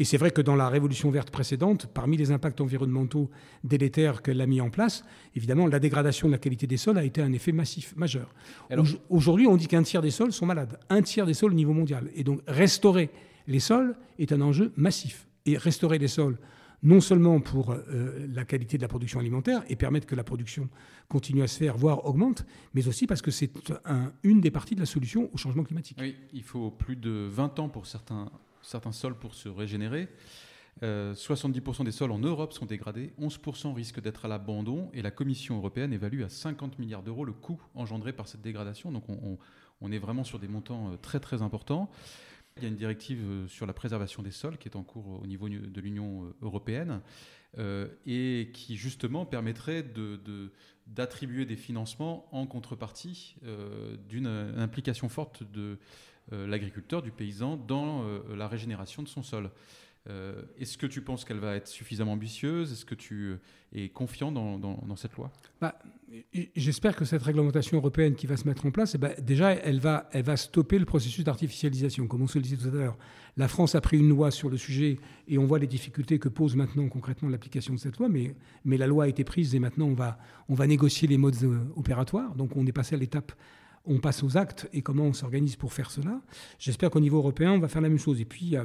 Et c'est vrai que dans la révolution verte précédente, parmi les impacts environnementaux délétères qu'elle a mis en place, évidemment, la dégradation de la qualité des sols a été un effet massif, majeur. Aujourd'hui, on dit qu'un tiers des sols sont malades, un tiers des sols au niveau mondial. Et donc, restaurer les sols est un enjeu massif et restaurer les sols, non seulement pour euh, la qualité de la production alimentaire et permettre que la production continue à se faire, voire augmente, mais aussi parce que c'est une des parties de la solution au changement climatique. Oui, il faut plus de 20 ans pour certains, certains sols pour se régénérer. 70% euh, des sols en Europe sont dégradés, 11% risquent d'être à l'abandon, et la Commission européenne évalue à 50 milliards d'euros le coût engendré par cette dégradation. Donc on, on est vraiment sur des montants euh, très très importants. Il y a une directive euh, sur la préservation des sols qui est en cours au niveau de l'Union euh, européenne euh, et qui justement permettrait d'attribuer des financements en contrepartie d'une implication forte de l'agriculteur, du paysan dans la régénération de son sol. Euh, est-ce que tu penses qu'elle va être suffisamment ambitieuse? Est-ce que tu es confiant dans, cette loi? Bah, J'espère que cette réglementation européenne qui va se mettre en place, eh ben, déjà, elle va, stopper le processus d'artificialisation. Comme on se le disait tout à l'heure, la France a pris une loi sur le sujet et on voit les difficultés que pose maintenant concrètement l'application de cette loi, mais, la loi a été prise et maintenant on va, négocier les modes euh, opératoires. Donc on est passé à l'étape on passe aux actes et comment on s'organise pour faire cela. J'espère qu'au niveau européen, on va faire la même chose. Et puis, euh,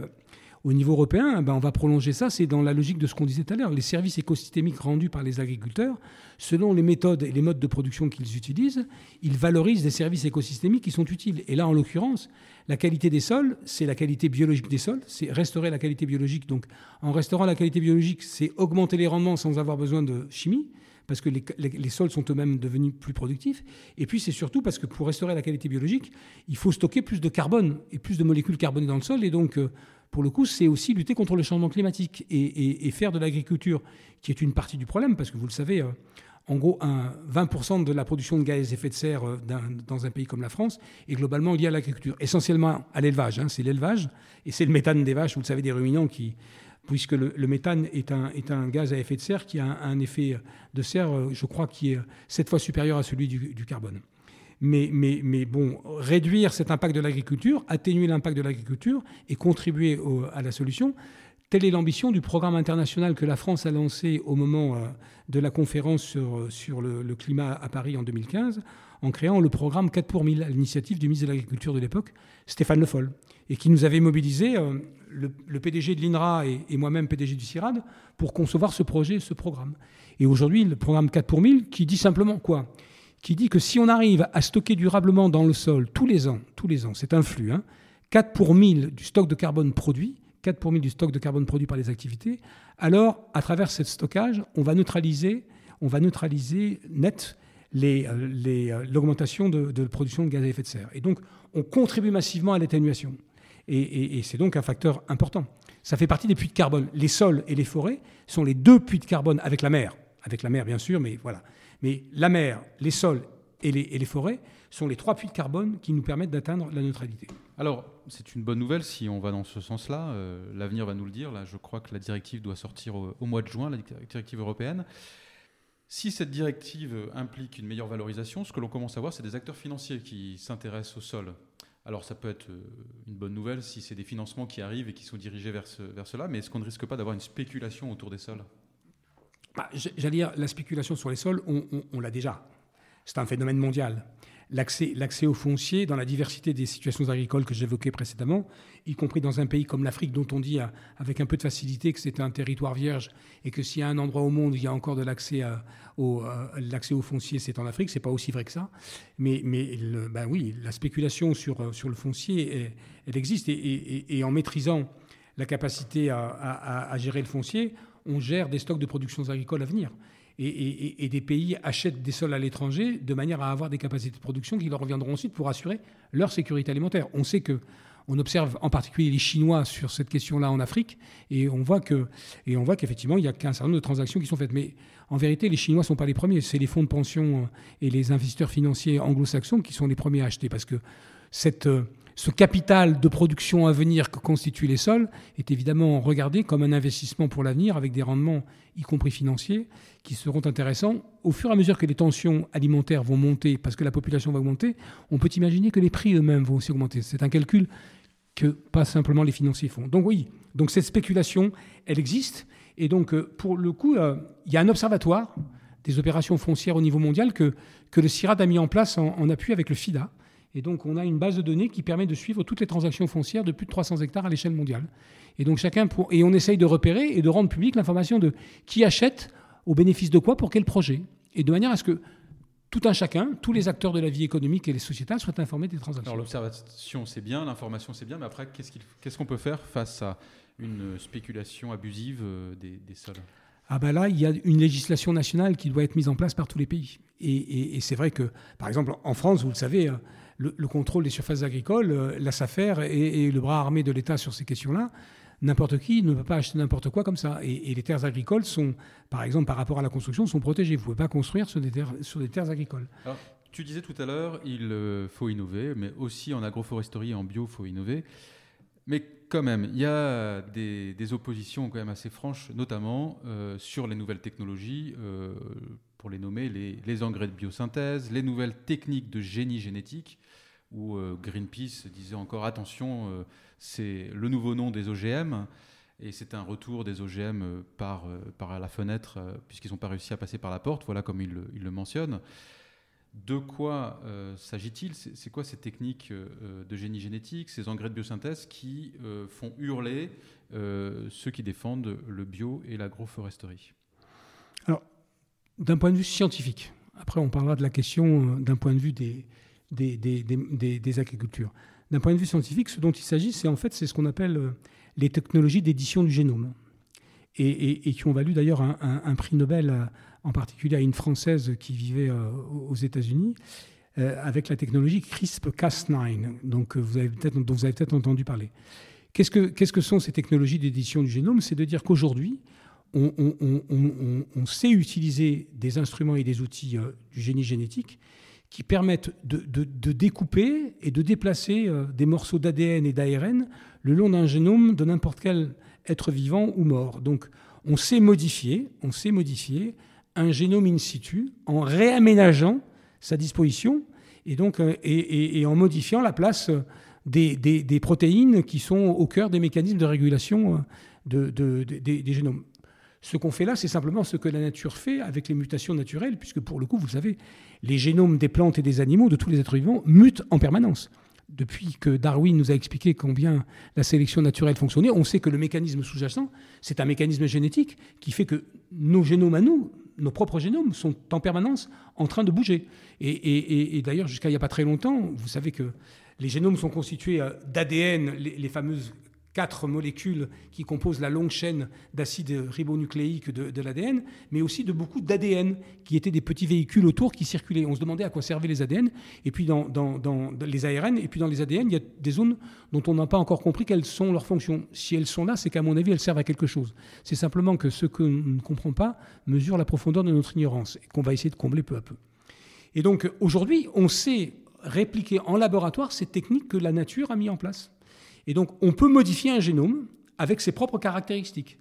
au niveau européen, ben, on va prolonger ça. C'est dans la logique de ce qu'on disait tout à l'heure. Les services écosystémiques rendus par les agriculteurs, selon les méthodes et les modes de production qu'ils utilisent, ils valorisent des services écosystémiques qui sont utiles. Et là, en l'occurrence, la qualité des sols, c'est la qualité biologique des sols, c'est restaurer la qualité biologique. Donc, en restaurant la qualité biologique, c'est augmenter les rendements sans avoir besoin de chimie parce que les, sols sont eux-mêmes devenus plus productifs. Et puis c'est surtout parce que pour restaurer la qualité biologique, il faut stocker plus de carbone et plus de molécules carbonées dans le sol. Et donc, euh, pour le coup, c'est aussi lutter contre le changement climatique et, faire de l'agriculture, qui est une partie du problème, parce que vous le savez, euh, en gros, 20% de la production de gaz à effet de serre euh, dans un pays comme la France est globalement liée à l'agriculture, essentiellement à l'élevage. Hein. c'est l'élevage et c'est le méthane des vaches, vous le savez, des ruminants qui, puisque le, méthane est un, est un, gaz à effet de serre qui a un, effet de serre, euh, je crois, qui est sept fois supérieur à celui du, carbone. Mais, mais, mais, bon, réduire cet impact de l'agriculture, atténuer l'impact de l'agriculture et contribuer à la solution, telle est l'ambition du programme international que la France a lancé au moment euh, de la conférence sur, sur le, climat à Paris en 2015, en créant le programme 4 pour 1000 à l'initiative du ministre de l'Agriculture de l'époque, Stéphane Le Foll, et qui nous avait mobilisé euh, le, PDG de l'INRA et, moi-même PDG du CIRAD pour concevoir ce projet, ce programme. Et aujourd'hui, le programme 4 pour 1000 qui dit simplement quoi? Qui dit que si on arrive à stocker durablement dans le sol tous les ans, tous les ans, c'est un flux, hein, 4 pour 1000 du stock de carbone produit, 4 pour 1000 du stock de carbone produit par les activités, alors à travers ce stockage, on va neutraliser, on va neutraliser net euh, euh, l'augmentation de, de production de gaz à effet de serre. Et donc, on contribue massivement à l'atténuation. Et, c'est donc un facteur important. Ça fait partie des puits de carbone. Les sols et les forêts sont les deux puits de carbone avec la mer. Avec la mer, bien sûr, mais voilà. Mais la mer, les sols et les, forêts sont les trois puits de carbone qui nous permettent d'atteindre la neutralité. Alors, c'est une bonne nouvelle si on va dans ce sens-là. Euh, l'avenir va nous le dire. Là, je crois que la directive doit sortir au, mois de juin, la directive européenne. Si cette directive implique une meilleure valorisation, ce que l'on commence à voir, c'est des acteurs financiers qui s'intéressent au sol. Alors ça peut être euh, une bonne nouvelle si c'est des financements qui arrivent et qui sont dirigés vers, vers cela, mais est-ce qu'on ne risque pas d'avoir une spéculation autour des sols? Bah, J'allais dire, la spéculation sur les sols, on l'a déjà. C'est un phénomène mondial l'accès au foncier dans la diversité des situations agricoles que j'évoquais précédemment, y compris dans un pays comme l'Afrique dont on dit avec un peu de facilité que c'est un territoire vierge et que s'il y a un endroit au monde où il y a encore de l'accès au, l'accès au foncier, c'est en Afrique. C'est pas aussi vrai que ça, mais, ben oui, la spéculation sur le foncier, elle, existe et, en maîtrisant la capacité à gérer le foncier, on gère des stocks de productions agricoles à venir et, des pays achètent des sols à l'étranger de manière à avoir des capacités de production qui leur reviendront ensuite pour assurer leur sécurité alimentaire. On sait que on observe en particulier les Chinois sur cette question-là en Afrique, et on voit que, qu'effectivement, il y a qu'un certain nombre de transactions qui sont faites. Mais en vérité, les Chinois ne sont pas les premiers. C'est les fonds de pension euh, et les investisseurs financiers anglo-saxons qui sont les premiers à acheter, parce que cette euh, ce capital de production à venir que constituent les sols est évidemment regardé comme un investissement pour l'avenir avec des rendements, y compris financiers, qui seront intéressants. Au fur et à mesure que les tensions alimentaires vont monter, parce que la population va augmenter, on peut imaginer que les prix eux-mêmes vont aussi augmenter. C'est un calcul que pas simplement les financiers font. Donc oui, donc cette spéculation, elle existe. Et donc euh, pour le coup, euh, il y a un observatoire des opérations foncières au niveau mondial que, que le CIRAD a mis en place en appui avec le FIDA. Et donc, on a une base de données qui permet de suivre toutes les transactions foncières de plus de 300 hectares à l'échelle mondiale. Et donc, chacun pour... et on essaye de repérer et de rendre publique l'information de qui achète au bénéfice de quoi pour quel projet. Et de manière à ce que tout un chacun, tous les acteurs de la vie économique et les sociétés soient informés des transactions. Alors, l'observation, c'est bien, l'information, c'est bien, mais après, qu'est-ce qu'on peut faire face à une spéculation abusive euh, des, sols? Ah ben là, il y a une législation nationale qui doit être mise en place par tous les pays. Et, et c'est vrai que, par exemple, en France, vous le savez, le, contrôle des surfaces agricoles, euh, la SAFER et, le bras armé de l'État sur ces questions-là. N'importe qui ne peut pas acheter n'importe quoi comme ça. Et, les terres agricoles sont, par exemple, par rapport à la construction, sont protégées. Vous ne pouvez pas construire sur des terres, sur des terres agricoles. tu disais tout à l'heure, il euh, faut innover, mais aussi en agroforesterie et en bio, il faut innover. Mais quand même, il y a des, oppositions quand même assez franches, notamment euh, sur les nouvelles technologies, pour les nommer les, engrais de biosynthèse, les nouvelles techniques de génie génétique, où euh, Greenpeace disait encore attention, c'est le nouveau nom des OGM. Et c'est un retour des OGM par, par la fenêtre, puisqu'ils n'ont pas réussi à passer par la porte, voilà comme il, le mentionne. De quoi euh, s'agit-il? C'est quoi ces techniques euh, de génie génétique, ces engrais de biosynthèse qui euh, font hurler ceux qui défendent le bio et l'agroforesterie? Alors, d'un point de vue scientifique, après on parlera de la question d'un point de vue des, des, agricultures. D'un point de vue scientifique, ce dont il s'agit, c'est en fait c'est ce qu'on appelle les technologies d'édition du génome. Et, qui ont valu d'ailleurs un, prix Nobel en particulier à une Française qui vivait euh, aux États-Unis, euh, avec la technologie CRISPR-Cas9, donc, euh, vous avez dont vous avez peut-être entendu parler. Qu'est-ce que, qu'est-ce que sont ces technologies d'édition du génome? C'est de dire qu'aujourd'hui, on, sait utiliser des instruments et des outils du génie génétique qui permettent de, découper et de déplacer des morceaux d'ADN et d'ARN le long d'un génome de n'importe quel être vivant ou mort. Donc, on sait modifier, on sait modifier un génome in situ en réaménageant sa disposition et, euh, en modifiant la place des, protéines qui sont au cœur des mécanismes de régulation euh, de, des, génomes. Ce qu'on fait là, c'est simplement ce que la nature fait avec les mutations naturelles, puisque pour le coup, vous savez, les génomes des plantes et des animaux, de tous les êtres vivants, mutent en permanence depuis que Darwin nous a expliqué combien la sélection naturelle fonctionnait, on sait que le mécanisme sous-jacent, c'est un mécanisme génétique qui fait que nos génomes à nous, nos propres génomes, sont en permanence en train de bouger. Et, d'ailleurs, jusqu'à il n'y a pas très longtemps, vous savez que les génomes sont constitués euh, d'ADN, les, fameuses quatre molécules qui composent la longue chaîne d'acides ribonucléiques de, l'ADN, mais aussi de beaucoup d'ADN, qui étaient des petits véhicules autour qui circulaient. On se demandait à quoi servaient les ADN, et puis dans, les ARN, et puis dans les ADN, il y a des zones dont on n'a pas encore compris quelles sont leurs fonctions. Si elles sont là, c'est qu'à mon avis, elles servent à quelque chose. C'est simplement que ce que ne comprenons pas mesure la profondeur de notre ignorance, et qu'on va essayer de combler peu à peu. Et donc aujourd'hui, on sait répliquer en laboratoire ces techniques que la nature a mis en place. Et donc, on peut modifier un génome avec ses propres caractéristiques.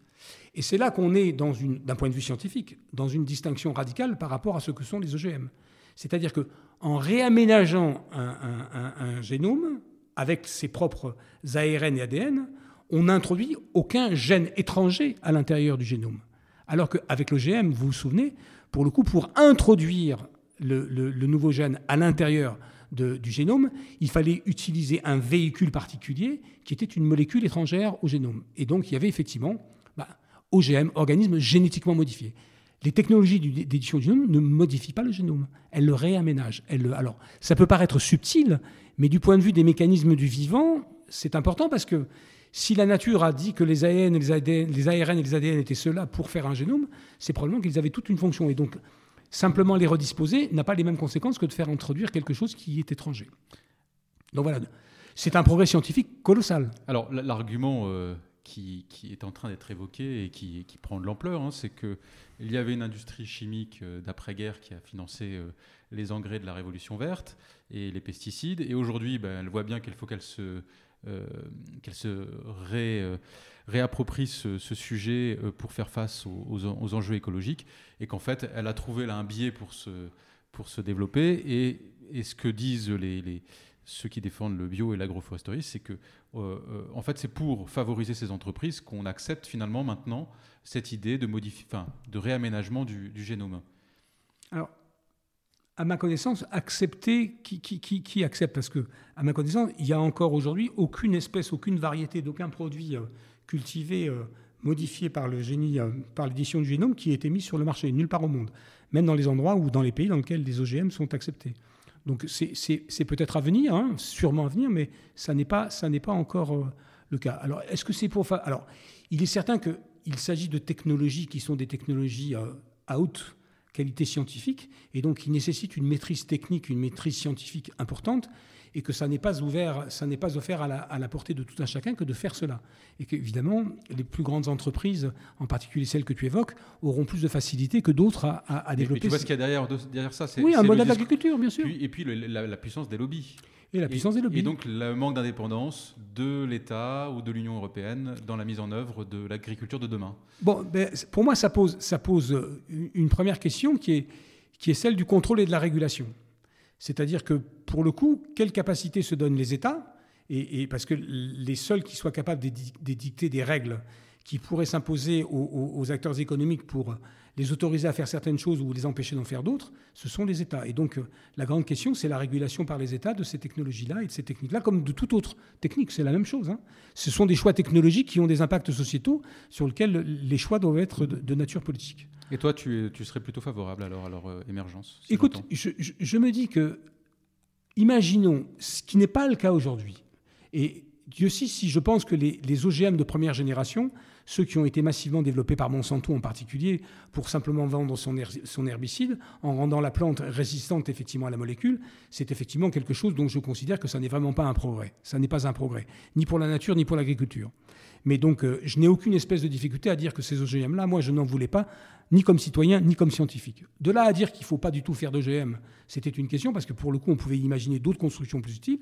Et c'est là qu'on est, d'un point de vue scientifique, dans une distinction radicale par rapport à ce que sont les OGM. C'est-à-dire qu'en réaménageant un, génome avec ses propres ARN et ADN, on n'introduit aucun gène étranger à l'intérieur du génome. Alors qu'avec l'OGM, vous vous souvenez, pour le coup, pour introduire le nouveau gène à l'intérieur du génome, il fallait utiliser un véhicule particulier qui était une molécule étrangère au génome. Et donc, il y avait effectivement bah, OGM, organisme génétiquement modifié. Les technologies d'édition du génome ne modifient pas le génome, elles le réaménagent. alors, ça peut paraître subtil, mais du point de vue des mécanismes du vivant, c'est important parce que si la nature a dit que les ARN, les, ARN et les ADN étaient ceux-là pour faire un génome, c'est probablement qu'ils avaient toute une fonction. Et donc, Simplement les redisposer n'a pas les mêmes conséquences que de faire introduire quelque chose qui est étranger. Donc voilà, c'est un progrès scientifique colossal. Alors l'argument euh, qui, est en train d'être évoqué et qui, prend de l'ampleur, hein, c'est qu'il y avait une industrie chimique euh, d'après-guerre qui a financé euh, les engrais de la révolution verte et les pesticides, et aujourd'hui ben, elle voit bien qu'il faut qu'elle se, qu'elle se ré réapproprie ce, sujet euh, pour faire face aux, enjeux écologiques et qu'en fait, elle a trouvé là un biais pour se, pour se développer. Et, et ce que disent les, les, ceux qui défendent le bio et l'agroforesterie, c'est que, euh, euh, en fait, c'est pour favoriser ces entreprises qu'on accepte finalement maintenant cette idée de, enfin, de réaménagement du, génome. Alors, à ma connaissance, accepter, qui, qui, qui, qui, accepte? Parce que, à ma connaissance, il n'y a encore aujourd'hui aucune espèce, aucune variété, d'aucun produit cultivé, euh, modifié par le génie, euh, par l'édition du génome, qui été mis sur le marché, nulle part au monde, même dans les endroits ou dans les pays dans lesquels les OGM sont acceptés. Donc c'est peut-être à venir, hein, sûrement à venir, mais ça n'est pas, pas encore euh, le cas. Alors est-ce que c'est pour... Alors il est certain qu'il s'agit de technologies qui sont des technologies à haute qualité scientifique, et donc qui nécessitent une maîtrise technique, une maîtrise scientifique importante, et que ça n'est pas ouvert, ça n'est pas offert à la, portée de tout un chacun que de faire cela. Et qu'évidemment, les plus grandes entreprises, en particulier celles que tu évoques, auront plus de facilité que d'autres à, développer. tu vois ce qu'il y a derrière, derrière ça Oui, un modèle d'agriculture, bien sûr. Et puis la, puissance des lobbies. Et la puissance des lobbies. Et donc le manque d'indépendance de l'État ou de l'Union européenne dans la mise en œuvre de l'agriculture de demain. Bon, ben, pour moi, ça pose, ça pose une première question qui est, qui est celle du contrôle et de la régulation. C'est-à-dire que, pour le coup, quelle capacité se donnent les États et, parce que les seuls qui soient capables d'édicter des règles qui pourraient s'imposer aux, acteurs économiques pour les autoriser à faire certaines choses ou les empêcher d'en faire d'autres, ce sont les États. Et donc la grande question, c'est la régulation par les États de ces technologies-là et de ces techniques-là, comme de toute autre technique, c'est la même chose. Hein. Ce sont des choix technologiques qui ont des impacts sociétaux sur lesquels les choix doivent être de, nature politique. Et toi, tu, serais plutôt favorable alors à leur euh, émergence Écoute, je, me dis que, imaginons, ce qui n'est pas le cas aujourd'hui, et Dieu sait si je pense que les, les OGM de première génération ceux qui ont été massivement développés par Monsanto en particulier pour simplement vendre son, herbicide en rendant la plante résistante effectivement à la molécule, c'est effectivement quelque chose dont je considère que ça n'est vraiment pas un progrès. Ça n'est pas un progrès, ni pour la nature ni pour l'agriculture. Mais donc, euh, je n'ai aucune espèce de difficulté à dire que ces OGM-là, moi, je n'en voulais pas, ni comme citoyen, ni comme scientifique. De là à dire qu'il ne faut pas du tout faire d'OGM, c'était une question, parce que pour le coup, on pouvait imaginer d'autres constructions plus utiles.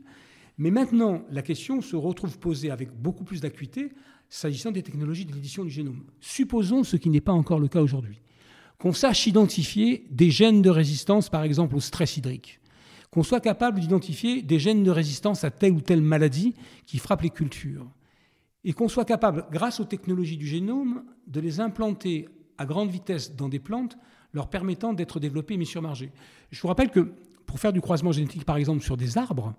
Mais maintenant, la question se retrouve posée avec beaucoup plus d'acuité s'agissant des technologies de l'édition du génome. Supposons, ce qui n'est pas encore le cas aujourd'hui, qu'on sache identifier des gènes de résistance, par exemple, au stress hydrique, qu'on soit capable d'identifier des gènes de résistance à telle ou telle maladie qui frappe les cultures, et qu'on soit capable, grâce aux technologies du génome, de les implanter à grande vitesse dans des plantes, leur permettant d'être développées et mis sur. Je vous rappelle que pour faire du croisement génétique, par exemple, sur des arbres,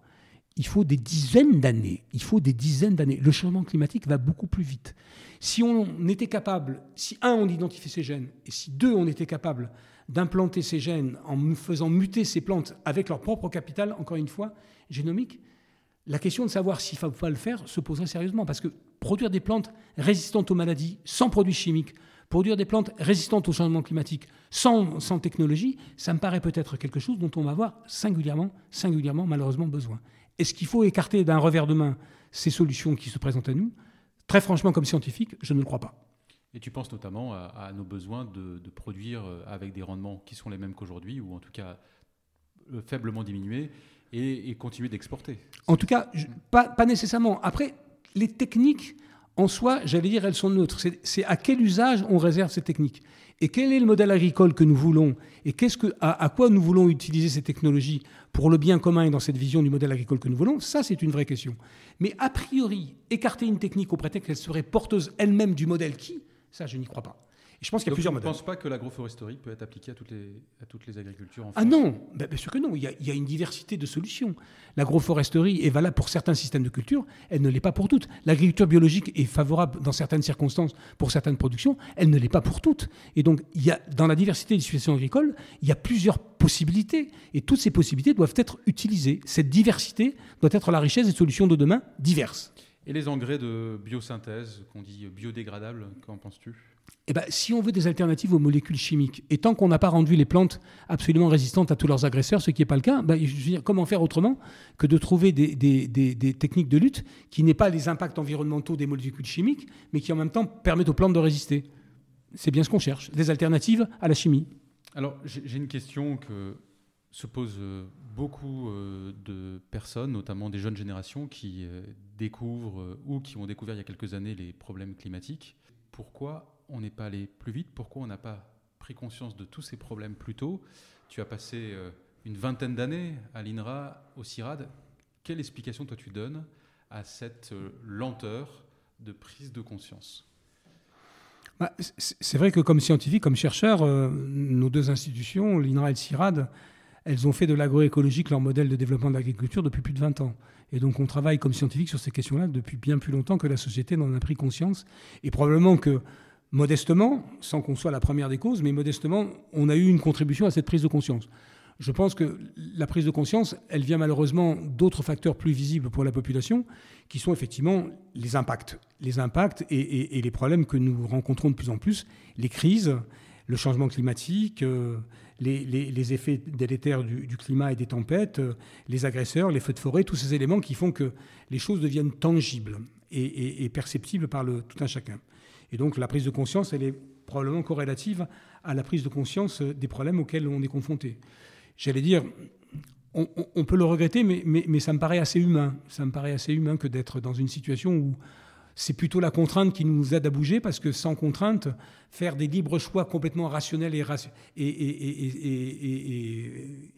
il faut des dizaines d'années. Il faut des dizaines d'années. Le changement climatique va beaucoup plus vite. Si on était capable, si un, on identifiait ces gènes, et si deux, on était capable d'implanter ces gènes en faisant muter ces plantes avec leur propre capital, encore une fois, génomique, la question de savoir s'il ne faut pas le faire se poserait sérieusement. Parce que produire des plantes résistantes aux maladies sans produits chimiques, produire des plantes résistantes au changement climatique sans, sans technologie, ça me paraît peut-être quelque chose dont on va avoir singulièrement, singulièrement malheureusement besoin. Est-ce qu'il faut écarter d'un revers de main ces solutions qui se présentent à nous Très franchement, comme scientifique, je ne le crois pas. Et tu penses notamment à, nos besoins de, produire euh, avec des rendements qui sont les mêmes qu'aujourd'hui, ou en tout cas euh, faiblement diminués, et, continuer d'exporter En tout cas, pas, pas nécessairement. Après, les techniques, en soi, j'allais dire, elles sont neutres. C'est à quel usage on réserve ces techniques Et quel est le modèle agricole que nous voulons Et que, à, quoi nous voulons utiliser ces technologies pour le bien commun et dans cette vision du modèle agricole que nous voulons? Ça, c'est une vraie question. Mais a priori, écarter une technique au prétexte qu'elle serait porteuse elle-même du modèle qui Ça, je n'y crois pas je pense qu'il y a plusieurs modèles. ne pense pas que l'agroforesterie peut être appliquée à toutes les, à toutes les agricultures en France Ah non, ben, bien sûr que non. Il y, a, une diversité de solutions. L'agroforesterie est valable pour certains systèmes de culture, elle ne l'est pas pour toutes. L'agriculture biologique est favorable dans certaines circonstances pour certaines productions, elle ne l'est pas pour toutes. Et donc, il y a, dans la diversité des situations agricoles, il y a plusieurs possibilités. Et toutes ces possibilités doivent être utilisées. Cette diversité doit être la richesse des solutions de demain diverses. Et les engrais de biosynthèse, qu'on dit biodégradables, qu'en penses-tu? Eh ben, si on veut des alternatives aux molécules chimiques, et tant qu'on n'a pas rendu les plantes absolument résistantes à tous leurs agresseurs, ce qui n'est pas le cas, ben, comment faire autrement que de trouver des, techniques de lutte qui n'aient pas les impacts environnementaux des molécules chimiques, mais qui en même temps permettent aux plantes de résister? C'est bien ce qu'on cherche, des alternatives à la chimie. Alors, j'ai une question que se posent euh, beaucoup euh, de personnes, notamment des jeunes générations, qui euh, découvrent ou qui ont découvert il y a quelques années les problèmes climatiques. Pourquoi on n'est pas allé plus vite Pourquoi on n'a pas pris conscience de tous ces problèmes plus tôt? Tu as passé euh, une vingtaine d'années à l'INRA, au CIRAD. Quelle explication toi tu donnes à cette euh, lenteur de prise de conscience? Bah, C'est vrai que comme scientifique, comme chercheur, euh, nos deux institutions, l'INRA et le CIRAD, elles ont fait de l'agroécologique leur modèle de développement de l'agriculture depuis plus de 20 ans. Et donc on travaille comme scientifique sur ces questions-là depuis bien plus longtemps que la société n'en a pris conscience. Et probablement que modestement, sans qu'on soit la première des causes, mais modestement, on a eu une contribution à cette prise de conscience. Je pense que la prise de conscience, elle vient malheureusement d'autres facteurs plus visibles pour la population, qui sont effectivement les impacts. Les impacts et, les problèmes que nous rencontrons de plus en plus, les crises, le changement climatique, euh, les, effets délétères du, climat et des tempêtes, euh, les agresseurs, les feux de forêt, tous ces éléments qui font que les choses deviennent tangibles et, perceptibles par le, tout un chacun. Et donc la prise de conscience, elle est probablement corrélative à la prise de conscience des problèmes auxquels on est confronté. J'allais dire, on, peut le regretter, mais, mais, ça me paraît assez humain. Ça me paraît assez humain que d'être dans une situation où c'est plutôt la contrainte qui nous aide à bouger, parce que sans contrainte, faire des libres choix complètement rationnels et, et,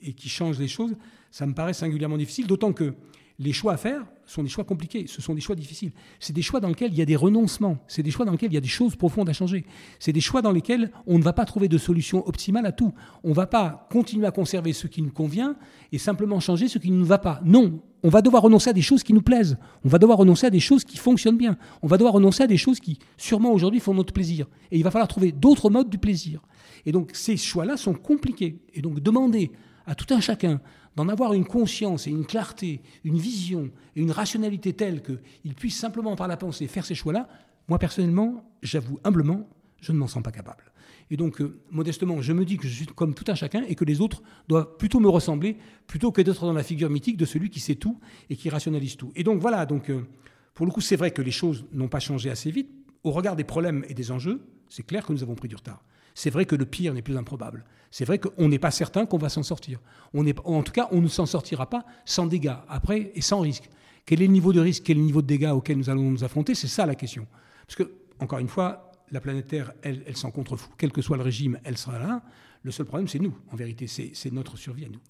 et qui changent les choses, ça me paraît singulièrement difficile, d'autant que les choix à faire sont des choix compliqués, ce sont des choix difficiles. C'est des choix dans lesquels il y a des renoncements, c'est des choix dans lesquels il y a des choses profondes à changer. C'est des choix dans lesquels on ne va pas trouver de solution optimale à tout. On ne va pas continuer à conserver ce qui nous convient et simplement changer ce qui ne nous va pas. Non, on va devoir renoncer à des choses qui nous plaisent. On va devoir renoncer à des choses qui fonctionnent bien. On va devoir renoncer à des choses qui, sûrement aujourd'hui, font notre plaisir. Et il va falloir trouver d'autres modes du plaisir. Et donc ces choix-là sont compliqués. Et donc demander à tout un chacun d'en avoir une conscience et une clarté, une vision et une rationalité telle qu'il puisse simplement par la pensée faire ces choix-là, moi personnellement, j'avoue humblement, je ne m'en sens pas capable. Et donc, euh, modestement, je me dis que je suis comme tout un chacun et que les autres doivent plutôt me ressembler, plutôt que d'être dans la figure mythique de celui qui sait tout et qui rationalise tout. Et donc voilà, donc, euh, pour le coup, c'est vrai que les choses n'ont pas changé assez vite. Au regard des problèmes et des enjeux, c'est clair que nous avons pris du retard. C'est vrai que le pire n'est plus improbable. C'est vrai qu'on n'est pas certain qu'on va s'en sortir. On est, en tout cas, on ne s'en sortira pas sans dégâts, après, et sans risque. Quel est le niveau de risque, quel est le niveau de dégâts auquel nous allons nous affronter? C'est ça la question. Parce que, encore une fois, la planète Terre, elle, elle s'en contrefout. Quel que soit le régime, elle sera là. Le seul problème, c'est nous, en vérité. C'est notre survie à nous.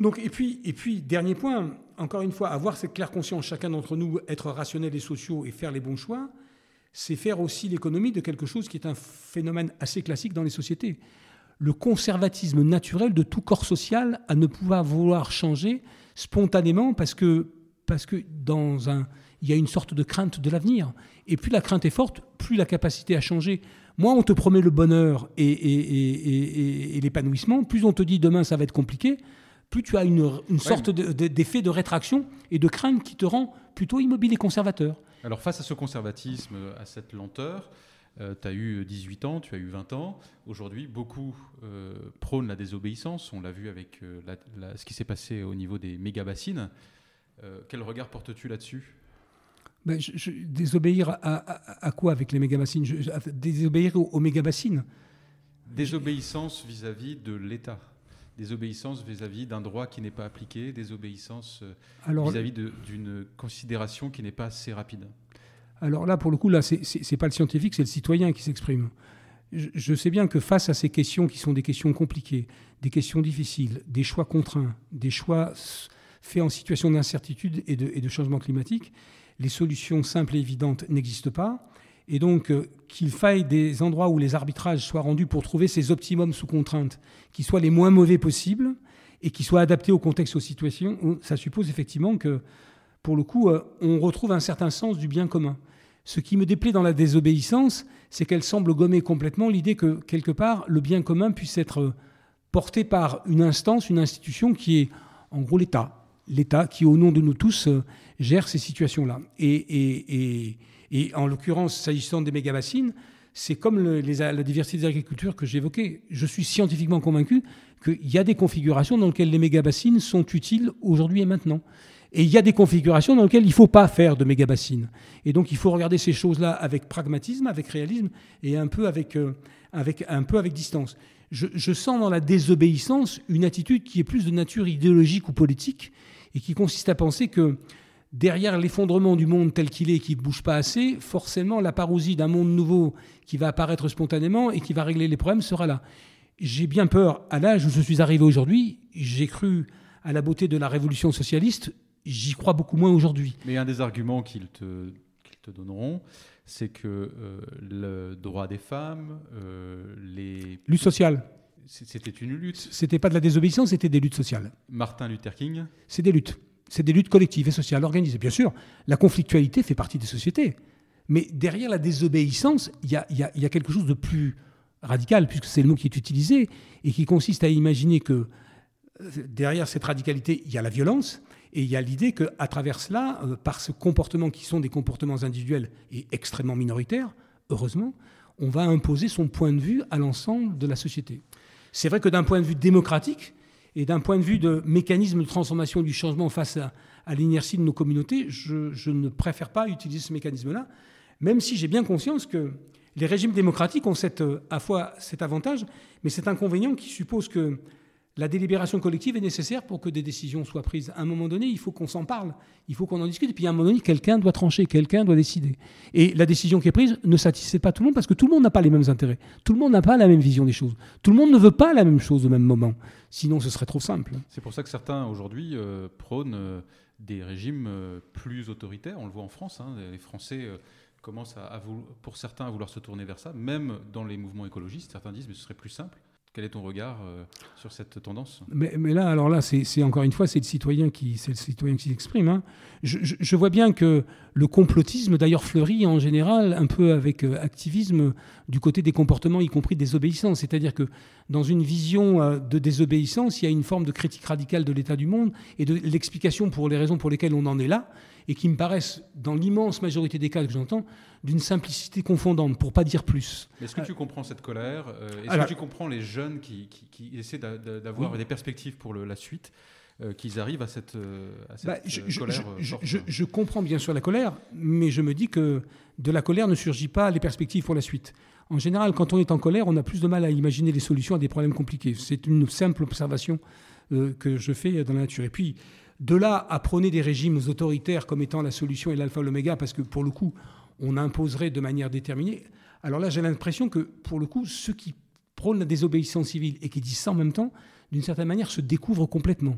Donc, et puis, et puis, dernier point, encore une fois, avoir cette claire conscience, chacun d'entre nous, être rationnel et sociaux et faire les bons choix, c'est faire aussi l'économie de quelque chose qui est un phénomène assez classique dans les sociétés. Le conservatisme naturel de tout corps social à ne pouvoir vouloir changer spontanément parce que, parce que dans un, il y a une sorte de crainte de l'avenir. Et plus la crainte est forte, plus la capacité à changer. Moins on te promet le bonheur et, et, et, l'épanouissement, plus on te dit demain ça va être compliqué, plus tu as une, une sorte d'effet de rétraction et de crainte qui te rend plutôt immobile et conservateur. Alors face à ce conservatisme, à cette lenteur, euh, tu as eu 18 ans, tu as eu 20 ans. Aujourd'hui, beaucoup euh, prônent la désobéissance. On l'a vu avec euh, ce qui s'est passé au niveau des méga-bassines. quel regard portes-tu là-dessus? Ben, Désobéir à, quoi avec les méga-bassines? Désobéir aux, aux méga-bassines? Désobéissance vis-à-vis de l'État désobéissance vis-à-vis d'un droit qui n'est pas appliqué, désobéissance euh, vis-à-vis d'une considération qui n'est pas assez rapide Alors là, pour le coup, là, c'est pas le scientifique, c'est le citoyen qui s'exprime. Je, sais bien que face à ces questions qui sont des questions compliquées, des questions difficiles, des choix contraints, des choix faits en situation d'incertitude et de, et de changement climatique, les solutions simples et évidentes n'existent pas. Et donc, euh, qu'il faille des endroits où les arbitrages soient rendus pour trouver ces optimums sous contrainte, qui soient les moins mauvais possibles et qui soient adaptés au contexte, aux situations, ça suppose effectivement que, pour le coup, euh, on retrouve un certain sens du bien commun. Ce qui me déplaît dans la désobéissance, c'est qu'elle semble gommer complètement l'idée que, quelque part, le bien commun puisse être euh, porté par une instance, une institution qui est, en gros, l'État. L'État qui, au nom de nous tous, gère ces situations-là. et, et en l'occurrence, s'agissant des méga-bassines, c'est comme la diversité des agricultures que j'évoquais. Je suis scientifiquement convaincu qu'il y a des configurations dans lesquelles les méga-bassines sont utiles aujourd'hui et maintenant. Et il y a des configurations dans lesquelles il ne faut pas faire de méga-bassines. Et donc il faut regarder ces choses-là avec pragmatisme, avec réalisme et un peu avec, euh, avec, un peu avec distance. Je, je, sens dans la désobéissance une attitude qui est plus de nature idéologique ou politique et qui consiste à penser que derrière l'effondrement du monde tel qu'il est qui ne bouge pas assez, forcément la parousie d'un monde nouveau qui va apparaître spontanément et qui va régler les problèmes sera là. J'ai bien peur, à l'âge où je suis arrivé aujourd'hui, j'ai cru à la beauté de la révolution socialiste, j'y crois beaucoup moins aujourd'hui. Mais un des arguments qu'ils te, te, donneront, c'est que euh, le droit des femmes, euh, les... Lutte sociale. C'était une lutte. C'était pas de la désobéissance, c'était des luttes sociales. Martin Luther King. C'est des luttes c'est des luttes collectives et sociales organisées. Bien sûr, la conflictualité fait partie des sociétés. Mais derrière la désobéissance, il y a, quelque chose de plus radical, puisque c'est le mot qui est utilisé, et qui consiste à imaginer que euh, derrière cette radicalité, il y a la violence, et il y a l'idée qu'à travers cela, euh, par ce comportement qui sont des comportements individuels et extrêmement minoritaires, heureusement, on va imposer son point de vue à l'ensemble de la société. C'est vrai que d'un point de vue démocratique, et d'un point de vue de mécanisme de transformation du changement face à, l'inertie de nos communautés, je, ne préfère pas utiliser ce mécanisme-là, même si j'ai bien conscience que les régimes démocratiques ont cette, à fois cet avantage, mais cet inconvénient qui suppose que la délibération collective est nécessaire pour que des décisions soient prises. À un moment donné, il faut qu'on s'en parle, il faut qu'on en discute, et puis à un moment donné, quelqu'un doit trancher, quelqu'un doit décider. Et la décision qui est prise ne satisfait pas tout le monde parce que tout le monde n'a pas les mêmes intérêts, tout le monde n'a pas la même vision des choses, tout le monde ne veut pas la même chose au même moment. Sinon, ce serait trop simple. C'est pour ça que certains aujourd'hui euh, prônent euh, des régimes euh, plus autoritaires. On le voit en France, hein, les Français commencent pour certains à vouloir se tourner vers ça, même dans les mouvements écologistes. Certains disent mais ce serait plus simple. Quel est ton regard euh, sur cette tendance? Mais, là, alors là, c'est encore une fois, c'est le citoyen qui, c'est le citoyen qui s'exprime. Hein. Je, vois bien que le complotisme, d'ailleurs, fleurit en général un peu avec euh, activisme du côté des comportements, y compris désobéissance. C'est-à-dire que dans une vision euh, de désobéissance, il y a une forme de critique radicale de l'état du monde et de l'explication pour les raisons pour lesquelles on en est là et qui me paraissent, dans l'immense majorité des cas que j'entends, d'une simplicité confondante, pour pas dire plus. Est-ce que tu comprends cette colère euh, Est-ce que tu comprends les jeunes qui, essaient d'avoir des perspectives pour la suite euh, qu'ils arrivent à cette, euh, bah, colère je, comprends bien sûr la colère, mais je me dis que de la colère ne surgit pas les perspectives pour la suite. En général, quand on est en colère, on a plus de mal à imaginer les solutions à des problèmes compliqués. C'est une simple observation que je fais dans la nature. Et puis, de là à prôner des régimes autoritaires comme étant la solution et l'alpha et l'oméga, parce que pour le coup, on imposerait de manière déterminée. Alors là, j'ai l'impression que pour le coup, ceux qui prônent la désobéissance civile et qui disent ça en même temps, d'une certaine manière, se découvrent complètement.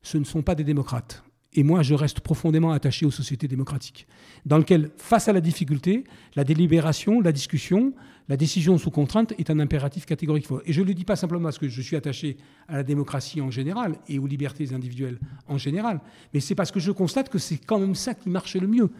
Ce ne sont pas des démocrates. Et moi, je reste profondément attaché aux sociétés démocratiques, dans lesquelles, face à la difficulté, la délibération, la discussion, la décision sous contrainte est un impératif catégorique. Et je ne le dis pas simplement parce que je suis attaché à la démocratie en général et aux libertés individuelles en général, mais c'est parce que je constate que c'est quand même ça qui marche le mieux.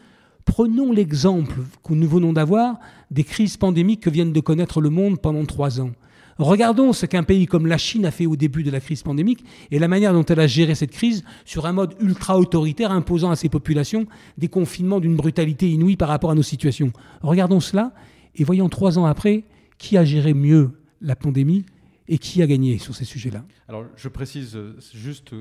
Prenons l'exemple que nous venons d'avoir des crises pandémiques que viennent de connaître le monde pendant trois ans. Regardons ce qu'un pays comme la Chine a fait au début de la crise pandémique et la manière dont elle a géré cette crise sur un mode ultra-autoritaire imposant à ses populations des confinements d'une brutalité inouïe par rapport à nos situations. Regardons cela et voyons trois ans après qui a géré mieux la pandémie et qui a gagné sur ces sujets-là Alors, je précise euh, juste,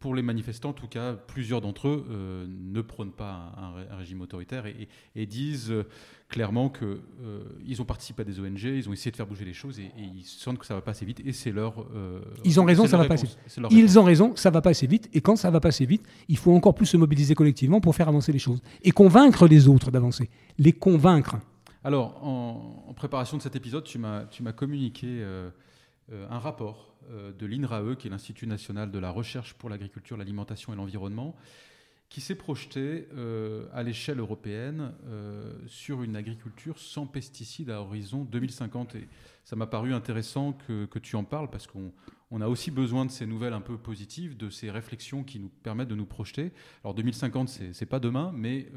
pour les manifestants, en tout cas, plusieurs d'entre eux euh, ne prônent pas un, régime autoritaire et, disent euh, clairement qu'ils ont participé à des ONG, ils ont essayé de faire bouger les choses et, ils sentent que ça va pas assez vite et c'est leur. ils ont raison, ça va pas assez vite. Ils ont raison, ça va pas assez vite et quand ça va pas assez vite, il faut encore plus se mobiliser collectivement pour faire avancer les choses et convaincre les autres d'avancer, les convaincre. Alors, en, préparation de cet épisode, tu m'as communiqué euh, un rapport euh, de l'INRAE, qui est l'Institut national de la recherche pour l'agriculture, l'alimentation et l'environnement, qui s'est projeté euh, à l'échelle européenne sur une agriculture sans pesticides à horizon 2050. Et ça m'a paru intéressant que, tu en parles parce qu'on a aussi besoin de ces nouvelles un peu positives, de ces réflexions qui nous permettent de nous projeter. Alors 2050, c'est pas demain, mais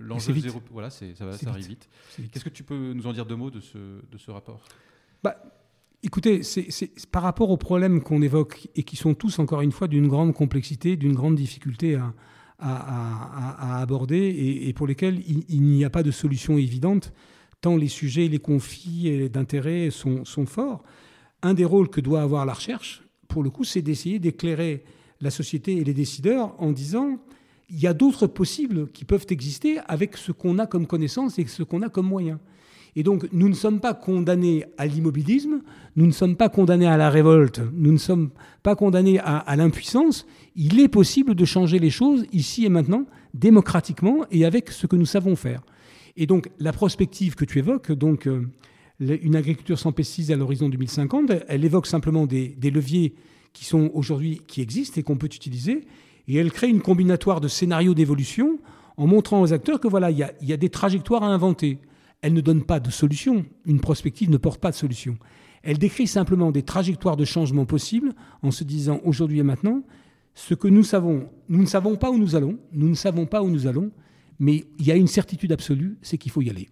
l'enjeu zéro, voilà, ça, va, ça arrive vite. Qu'est-ce que tu peux nous en dire deux mots de ce, de ce rapport? Bah, Écoutez, c'est par rapport aux problèmes qu'on évoque et qui sont tous, encore une fois, d'une grande complexité, d'une grande difficulté à, aborder et, pour lesquels il, n'y a pas de solution évidente, tant les sujets, les conflits d'intérêts sont, sont forts. Un des rôles que doit avoir la recherche, pour le coup, c'est d'essayer d'éclairer la société et les décideurs en disant il y a d'autres possibles qui peuvent exister avec ce qu'on a comme connaissance et ce qu'on a comme moyen. Et donc, nous ne sommes pas condamnés à l'immobilisme, nous ne sommes pas condamnés à la révolte, nous ne sommes pas condamnés à, l'impuissance. Il est possible de changer les choses ici et maintenant, démocratiquement et avec ce que nous savons faire. Et donc, la prospective que tu évoques, donc euh, une agriculture sans pesticides à l'horizon 2050, elle évoque simplement des, leviers qui sont aujourd'hui, qui existent et qu'on peut utiliser, et elle crée une combinatoire de scénarios d'évolution en montrant aux acteurs que voilà, il y, y a des trajectoires à inventer elle ne donne pas de solution. Une prospective ne porte pas de solution. Elle décrit simplement des trajectoires de changement possibles en se disant aujourd'hui et maintenant, ce que nous savons, nous ne savons pas où nous allons, nous ne savons pas où nous allons, mais il y a une certitude absolue, c'est qu'il faut y aller.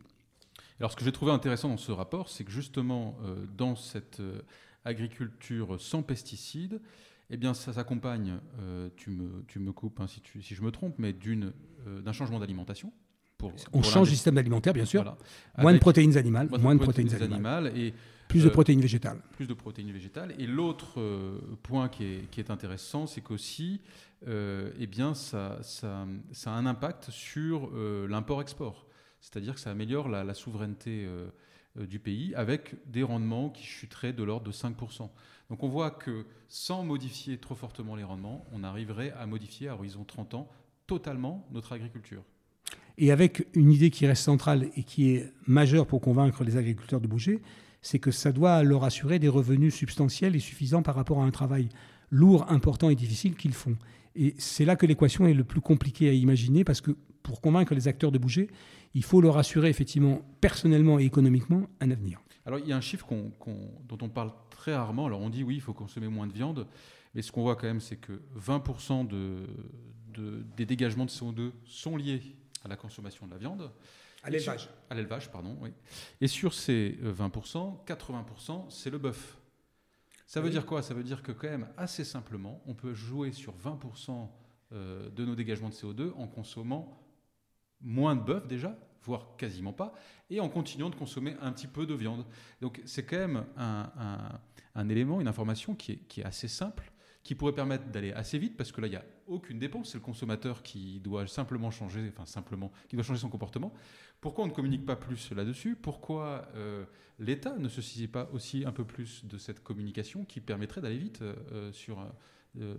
Alors ce que j'ai trouvé intéressant dans ce rapport, c'est que justement euh, dans cette euh, agriculture sans pesticides, eh bien ça s'accompagne, euh, tu, me, tu, me, coupes hein, si, si, je me trompe, mais d'un changement d'alimentation on change le système alimentaire, bien sûr. Moins de protéines animales, moins, de protéines, animales. et plus de euh, protéines végétales. Plus de protéines végétales. Et l'autre euh, point qui est, intéressant, c'est qu'aussi, euh, eh bien, ça, ça, a un impact sur l'import-export. C'est-à-dire que ça améliore la, souveraineté du pays, avec des rendements qui chuteraient de l'ordre de 5%. Donc on voit que sans modifier trop fortement les rendements, on arriverait à modifier à horizon 30 ans totalement notre agriculture. Et avec une idée qui reste centrale et qui est majeure pour convaincre les agriculteurs de bouger, c'est que ça doit leur assurer des revenus substantiels et suffisants par rapport à un travail lourd, important et difficile qu'ils font. Et c'est là que l'équation est le plus compliquée à imaginer parce que pour convaincre les acteurs de bouger, il faut leur assurer effectivement personnellement et économiquement un avenir. Alors il y a un chiffre dont on parle très rarement. Alors on dit oui, il faut consommer moins de viande, mais ce qu'on voit quand même, c'est que 20% des dégagements de CO2 sont liés à la consommation de la viande. À l'élevage. À l'élevage, pardon, oui. Et sur ces 20%, 80%, c'est le bœuf. Ça veut dire quoi? Ça veut dire que quand même, assez simplement, on peut jouer sur 20% euh, de nos dégagements de CO2 en consommant moins de bœuf déjà, voire quasiment pas, et en continuant de consommer un petit peu de viande. Donc c'est quand même un, élément, une information qui est assez simple qui pourrait permettre d'aller assez vite parce que là, il n'y a aucune dépense. C'est le consommateur qui doit simplement changer, enfin simplement, qui doit changer son comportement. Pourquoi on ne communique pas plus là-dessus? Pourquoi euh, l'État ne se saisit pas aussi un peu plus de cette communication qui permettrait d'aller vite euh, euh, sur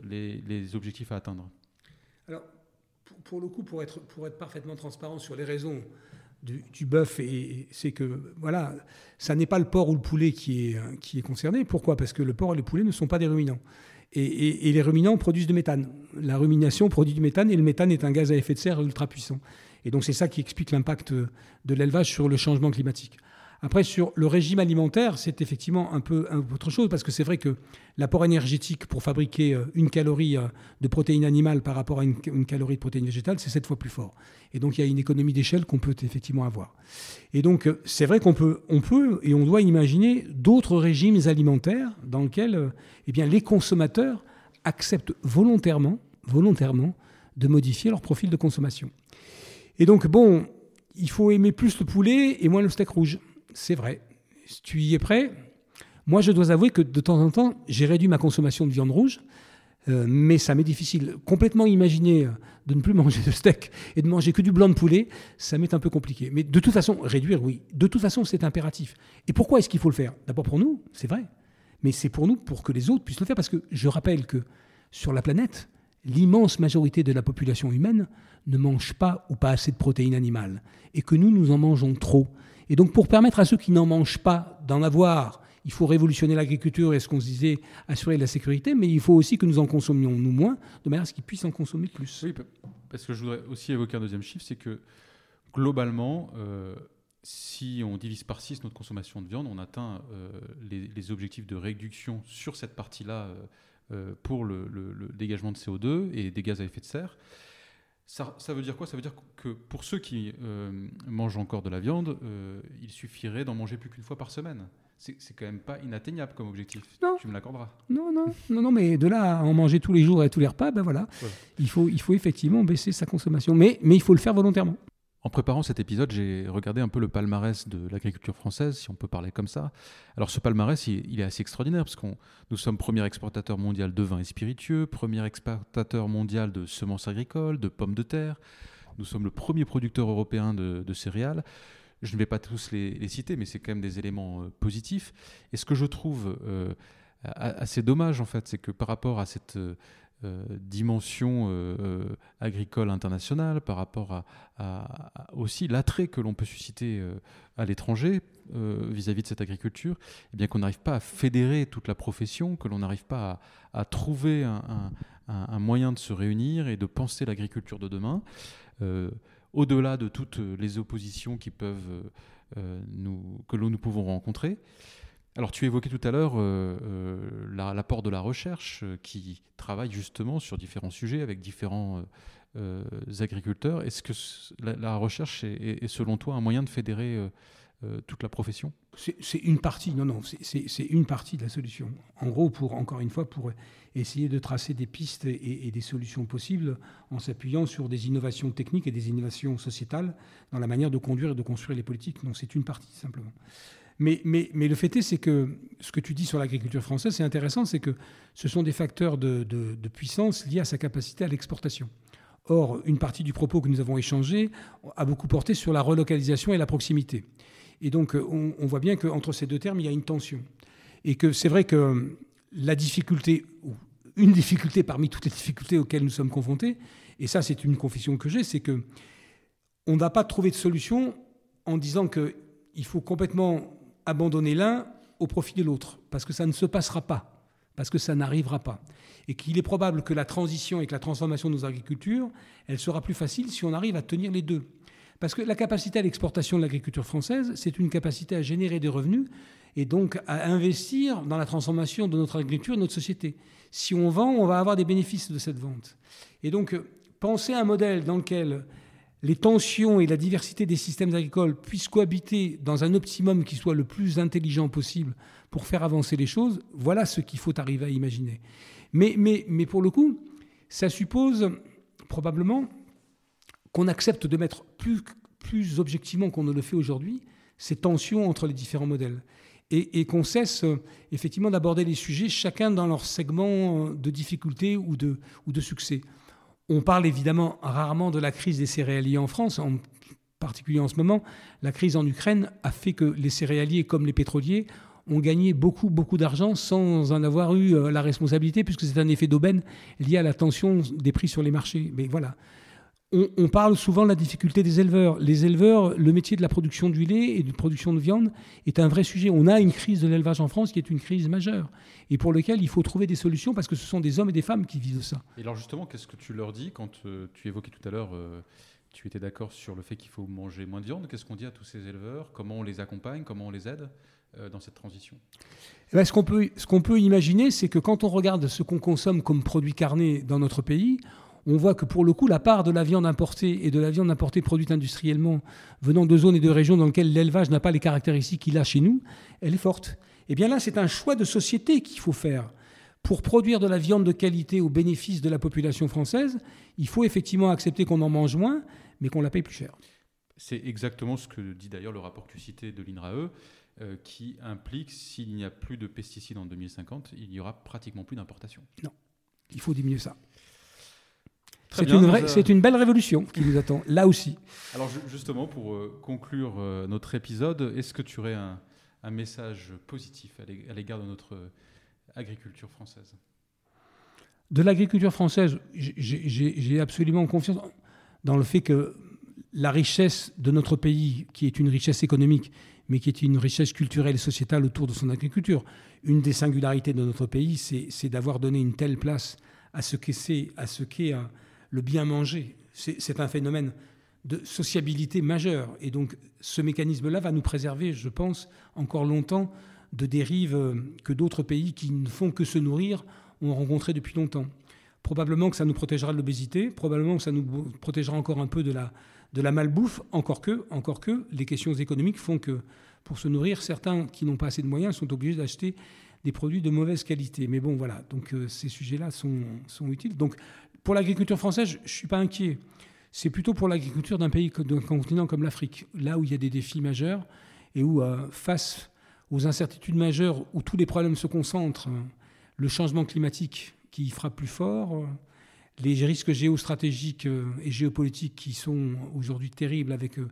les, objectifs à atteindre? Alors, pour, le coup, pour être, pour être parfaitement transparent sur les raisons du, du bœuf, c'est que voilà, ça n'est pas le porc ou le poulet qui est, qui est concerné. Pourquoi? Parce que le porc et le poulet ne sont pas des ruminants. Et, les ruminants produisent du méthane. La rumination produit du méthane et le méthane est un gaz à effet de serre ultra puissant. Et donc c'est ça qui explique l'impact de l'élevage sur le changement climatique. Après, sur le régime alimentaire, c'est effectivement un peu, autre chose, parce que c'est vrai que l'apport énergétique pour fabriquer euh, une calorie euh, de protéines animales par rapport à une, calorie de protéines végétales, c'est sept fois plus fort. Et donc, il y a une économie d'échelle qu'on peut effectivement avoir. Et donc, euh, c'est vrai qu'on peut, on peut et on doit imaginer d'autres régimes alimentaires dans lesquels eh bien, les consommateurs acceptent volontairement, volontairement de modifier leur profil de consommation. Et donc, bon, il faut aimer plus le poulet et moins le steak rouge c'est vrai. Tu y es prêt, moi je dois avouer que de temps en temps, j'ai réduit ma consommation de viande rouge, euh, mais ça m'est difficile. Complètement imaginer euh, de ne plus [laughs] manger de steak et de manger que du blanc de poulet, ça m'est un peu compliqué. Mais de toute façon, réduire, oui. De toute façon, c'est impératif. Et pourquoi est-ce qu'il faut le faire? D'abord pour nous, c'est vrai. Mais c'est pour nous, pour que les autres puissent le faire. Parce que je rappelle que sur la planète, l'immense majorité de la population humaine ne mange pas ou pas assez de protéines animales. Et que nous, nous en mangeons trop. Et donc pour permettre à ceux qui n'en mangent pas d'en avoir, il faut révolutionner l'agriculture et ce qu'on se disait, assurer la sécurité, mais il faut aussi que nous en consommions nous moins, de manière à ce qu'ils puissent en consommer plus. Oui, parce que je voudrais aussi évoquer un deuxième chiffre, c'est que globalement, euh, si on divise par 6 notre consommation de viande, on atteint euh, les, objectifs de réduction sur cette partie-là euh, pour le, le, dégagement de CO2 et des gaz à effet de serre. Ça, veut dire quoi? Ça veut dire que pour ceux qui euh, mangent encore de la viande, euh, il suffirait d'en manger plus qu'une fois par semaine. C'est quand même pas inatteignable comme objectif. Non. Tu me l'accorderas. Non, non, non, non, mais de là à en manger tous les jours et tous les repas, ben voilà. Il, faut, il faut effectivement baisser sa consommation. Mais, mais il faut le faire volontairement. En préparant cet épisode, j'ai regardé un peu le palmarès de l'agriculture française, si on peut parler comme ça. Alors ce palmarès, il, est assez extraordinaire, parce que nous sommes premier exportateur mondial de vin et spiritueux, premier exportateur mondial de semences agricoles, de pommes de terre. Nous sommes le premier producteur européen de, céréales. Je ne vais pas tous les, citer, mais c'est quand même des éléments euh, positifs. Et ce que je trouve euh, assez dommage, en fait, c'est que par rapport à cette... Euh, dimension euh, euh, agricole internationale, par rapport à, aussi l'attrait que l'on peut susciter à l'étranger vis-à-vis de cette agriculture, eh bien qu'on n'arrive pas à fédérer toute la profession, que l'on n'arrive pas à, trouver un, moyen de se réunir et de penser l'agriculture de demain, au-delà de toutes les oppositions qui peuvent, nous, que nous pouvons rencontrer. Alors tu évoquais tout à l'heure euh, euh, l'apport de la recherche euh, qui travaille justement sur différents sujets avec différents agriculteurs. Est-ce que la, recherche est, selon toi un moyen de fédérer toute la profession? C'est une partie, non, non, c'est une partie de la solution. En gros, pour encore une fois, pour essayer de tracer des pistes et, et des solutions possibles en s'appuyant sur des innovations techniques et des innovations sociétales dans la manière de conduire et de construire les politiques. Non, c'est une partie simplement. Mais, le fait est, c'est que ce que tu dis sur l'agriculture française, c'est intéressant, c'est que ce sont des facteurs de, puissance liés à sa capacité à l'exportation. Or, une partie du propos que nous avons échangé a beaucoup porté sur la relocalisation et la proximité. Et donc, on, voit bien qu'entre ces deux termes, il y a une tension. Et que c'est vrai que la difficulté, ou une difficulté parmi toutes les difficultés auxquelles nous sommes confrontés, et ça c'est une confession que j'ai, c'est que on n'a pas trouvé de solution en disant qu'il faut complètement abandonner l'un au profit de l'autre, parce que ça ne se passera pas, parce que ça n'arrivera pas. Et qu'il est probable que la transition et que la transformation de nos agricultures, elle sera plus facile si on arrive à tenir les deux. Parce que la capacité à l'exportation de l'agriculture française, c'est une capacité à générer des revenus et donc à investir dans la transformation de notre agriculture, de notre société. Si on vend, on va avoir des bénéfices de cette vente. Et donc, penser à un modèle dans lequel les tensions et la diversité des systèmes agricoles puissent cohabiter dans un optimum qui soit le plus intelligent possible pour faire avancer les choses, voilà ce qu'il faut arriver à imaginer. Mais, pour le coup, ça suppose probablement qu'on accepte de mettre plus, plus objectivement qu'on ne le fait aujourd'hui ces tensions entre les différents modèles et, qu'on cesse effectivement d'aborder les sujets chacun dans leur segment de difficulté ou ou de succès. On parle évidemment rarement de la crise des céréaliers en France, en particulier en ce moment. La crise en Ukraine a fait que les céréaliers, comme les pétroliers, ont gagné beaucoup, beaucoup d'argent sans en avoir eu euh, la responsabilité, puisque c'est un effet d'aubaine lié à la tension des prix sur les marchés. Mais voilà on, parle souvent de la difficulté des éleveurs. Les éleveurs, le métier de la production du lait et de production de viande est un vrai sujet. On a une crise de l'élevage en France qui est une crise majeure et pour laquelle il faut trouver des solutions parce que ce sont des hommes et des femmes qui vivent ça. Et alors justement, qu'est-ce que tu leur dis quand euh, tu évoquais tout à l'heure, euh, tu étais d'accord sur le fait qu'il faut manger moins de viande? Qu'est-ce qu'on dit à tous ces éleveurs? Comment on les accompagne? Comment on les aide euh, dans cette transition? Eh ben, Ce qu'on peut, peut imaginer, c'est que quand on regarde ce qu'on consomme comme produits carnés dans notre pays, on voit que pour le coup, la part de la viande importée et de la viande importée produite industriellement venant de zones et de régions dans lesquelles l'élevage n'a pas les caractéristiques qu'il a chez nous, elle est forte. Et eh bien là, c'est un choix de société qu'il faut faire. Pour produire de la viande de qualité au bénéfice de la population française, il faut effectivement accepter qu'on en mange moins, mais qu'on la paye plus cher. C'est exactement ce que dit d'ailleurs le rapport que tu citais de l'INRAE, euh, qui implique s'il n'y a plus de pesticides en 2050, il n'y aura pratiquement plus d'importation. Non, il faut diminuer ça. C'est une, une, belle révolution qui nous attend, là aussi. Alors justement, pour euh, conclure euh, notre épisode, est-ce que tu aurais un, message positif à l'égard de notre euh, agriculture française? De l'agriculture française, j'ai absolument confiance dans le fait que la richesse de notre pays, qui est une richesse économique, mais qui est une richesse culturelle et sociétale autour de son agriculture, une des singularités de notre pays, c'est d'avoir donné une telle place à ce qu'est le bien manger. C'est un phénomène de sociabilité majeur. Et donc ce mécanisme-là va nous préserver, je pense, encore longtemps de dérives euh, que d'autres pays qui ne font que se nourrir ont rencontrées depuis longtemps. Probablement que ça nous protégera de l'obésité, probablement que ça nous protégera encore un peu de la, de la malbouffe, encore que, encore que les questions économiques font que pour se nourrir, certains qui n'ont pas assez de moyens sont obligés d'acheter des produits de mauvaise qualité. Mais bon, voilà, donc euh, ces sujets-là sont, sont utiles. Donc pour l'agriculture française, je ne suis pas inquiet. C'est plutôt pour l'agriculture d'un pays, d'un continent comme l'Afrique, là où il y a des défis majeurs et où, euh, face aux incertitudes majeures, où tous les problèmes se concentrent, le changement climatique qui frappe plus fort, les risques géostratégiques euh, et géopolitiques qui sont aujourd'hui terribles avec euh,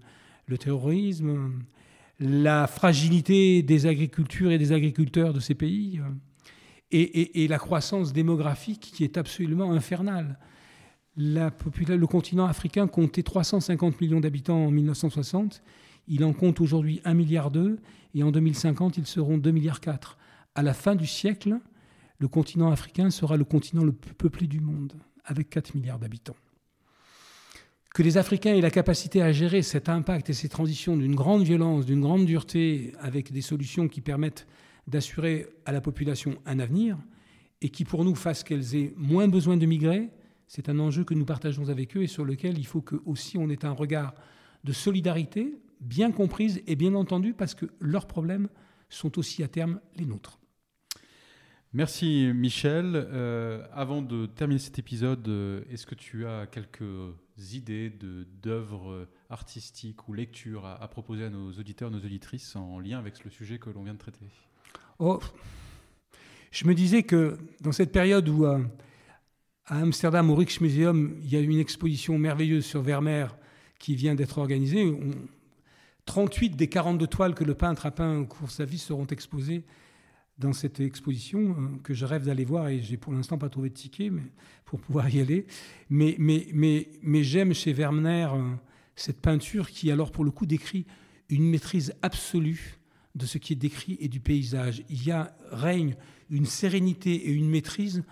le terrorisme, la fragilité des agricultures et des agriculteurs de ces pays et, la croissance démographique qui est absolument infernale. Le continent africain comptait 350 millions d'habitants en 1960. Il en compte aujourd'hui 1,2 milliard et en 2050, ils seront 2,4 milliards. À la fin du siècle, le continent africain sera le continent le plus peuplé du monde, avec 4 milliards d'habitants. Que les Africains aient la capacité à gérer cet impact et ces transitions d'une grande violence, d'une grande dureté, avec des solutions qui permettent d'assurer à la population un avenir et qui, pour nous, fasse qu'elles aient moins besoin de migrer, c'est un enjeu que nous partageons avec eux et sur lequel il faut que aussi on ait un regard de solidarité bien comprise et bien entendue parce que leurs problèmes sont aussi à terme les nôtres. Merci Michel. Euh, avant de terminer cet épisode, euh, est-ce que tu as quelques idées d'œuvres artistiques ou lectures à, à, proposer à nos auditeurs, nos auditrices en lien avec le sujet que l'on vient de traiter? Oh, je me disais que dans cette période où à, Amsterdam, au Rijksmuseum, il y a une exposition merveilleuse sur Vermeer qui vient d'être organisée, 38 des 42 toiles que le peintre a peint au cours de sa vie seront exposées dans cette exposition euh, que je rêve d'aller voir et j'ai pour l'instant pas trouvé de ticket pour pouvoir y aller. Mais, mais j'aime chez Vermeer euh, cette peinture qui alors pour le coup décrit une maîtrise absolue de ce qui est décrit et du paysage. Il y a règne une sérénité et une maîtrise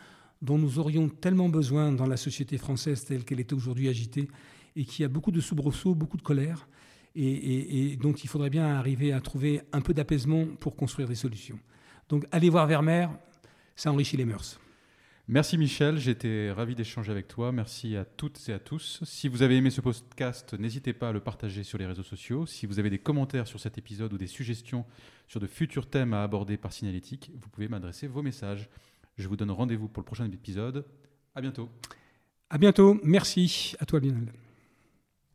dont nous aurions tellement besoin dans la société française telle qu'elle est aujourd'hui agitée et qui a beaucoup de soubresauts, beaucoup de colère et, et dont il faudrait bien arriver à trouver un peu d'apaisement pour construire des solutions. Donc allez voir Vermeer, ça enrichit les mœurs. Merci Michel, j'étais ravi d'échanger avec toi. Merci à toutes et à tous. Si vous avez aimé ce podcast, n'hésitez pas à le partager sur les réseaux sociaux. Si vous avez des commentaires sur cet épisode ou des suggestions sur de futurs thèmes à aborder par Signalétique, vous pouvez m'adresser vos messages. Je vous donne rendez-vous pour le prochain épisode. À bientôt. À bientôt. Merci. À toi, Lionel.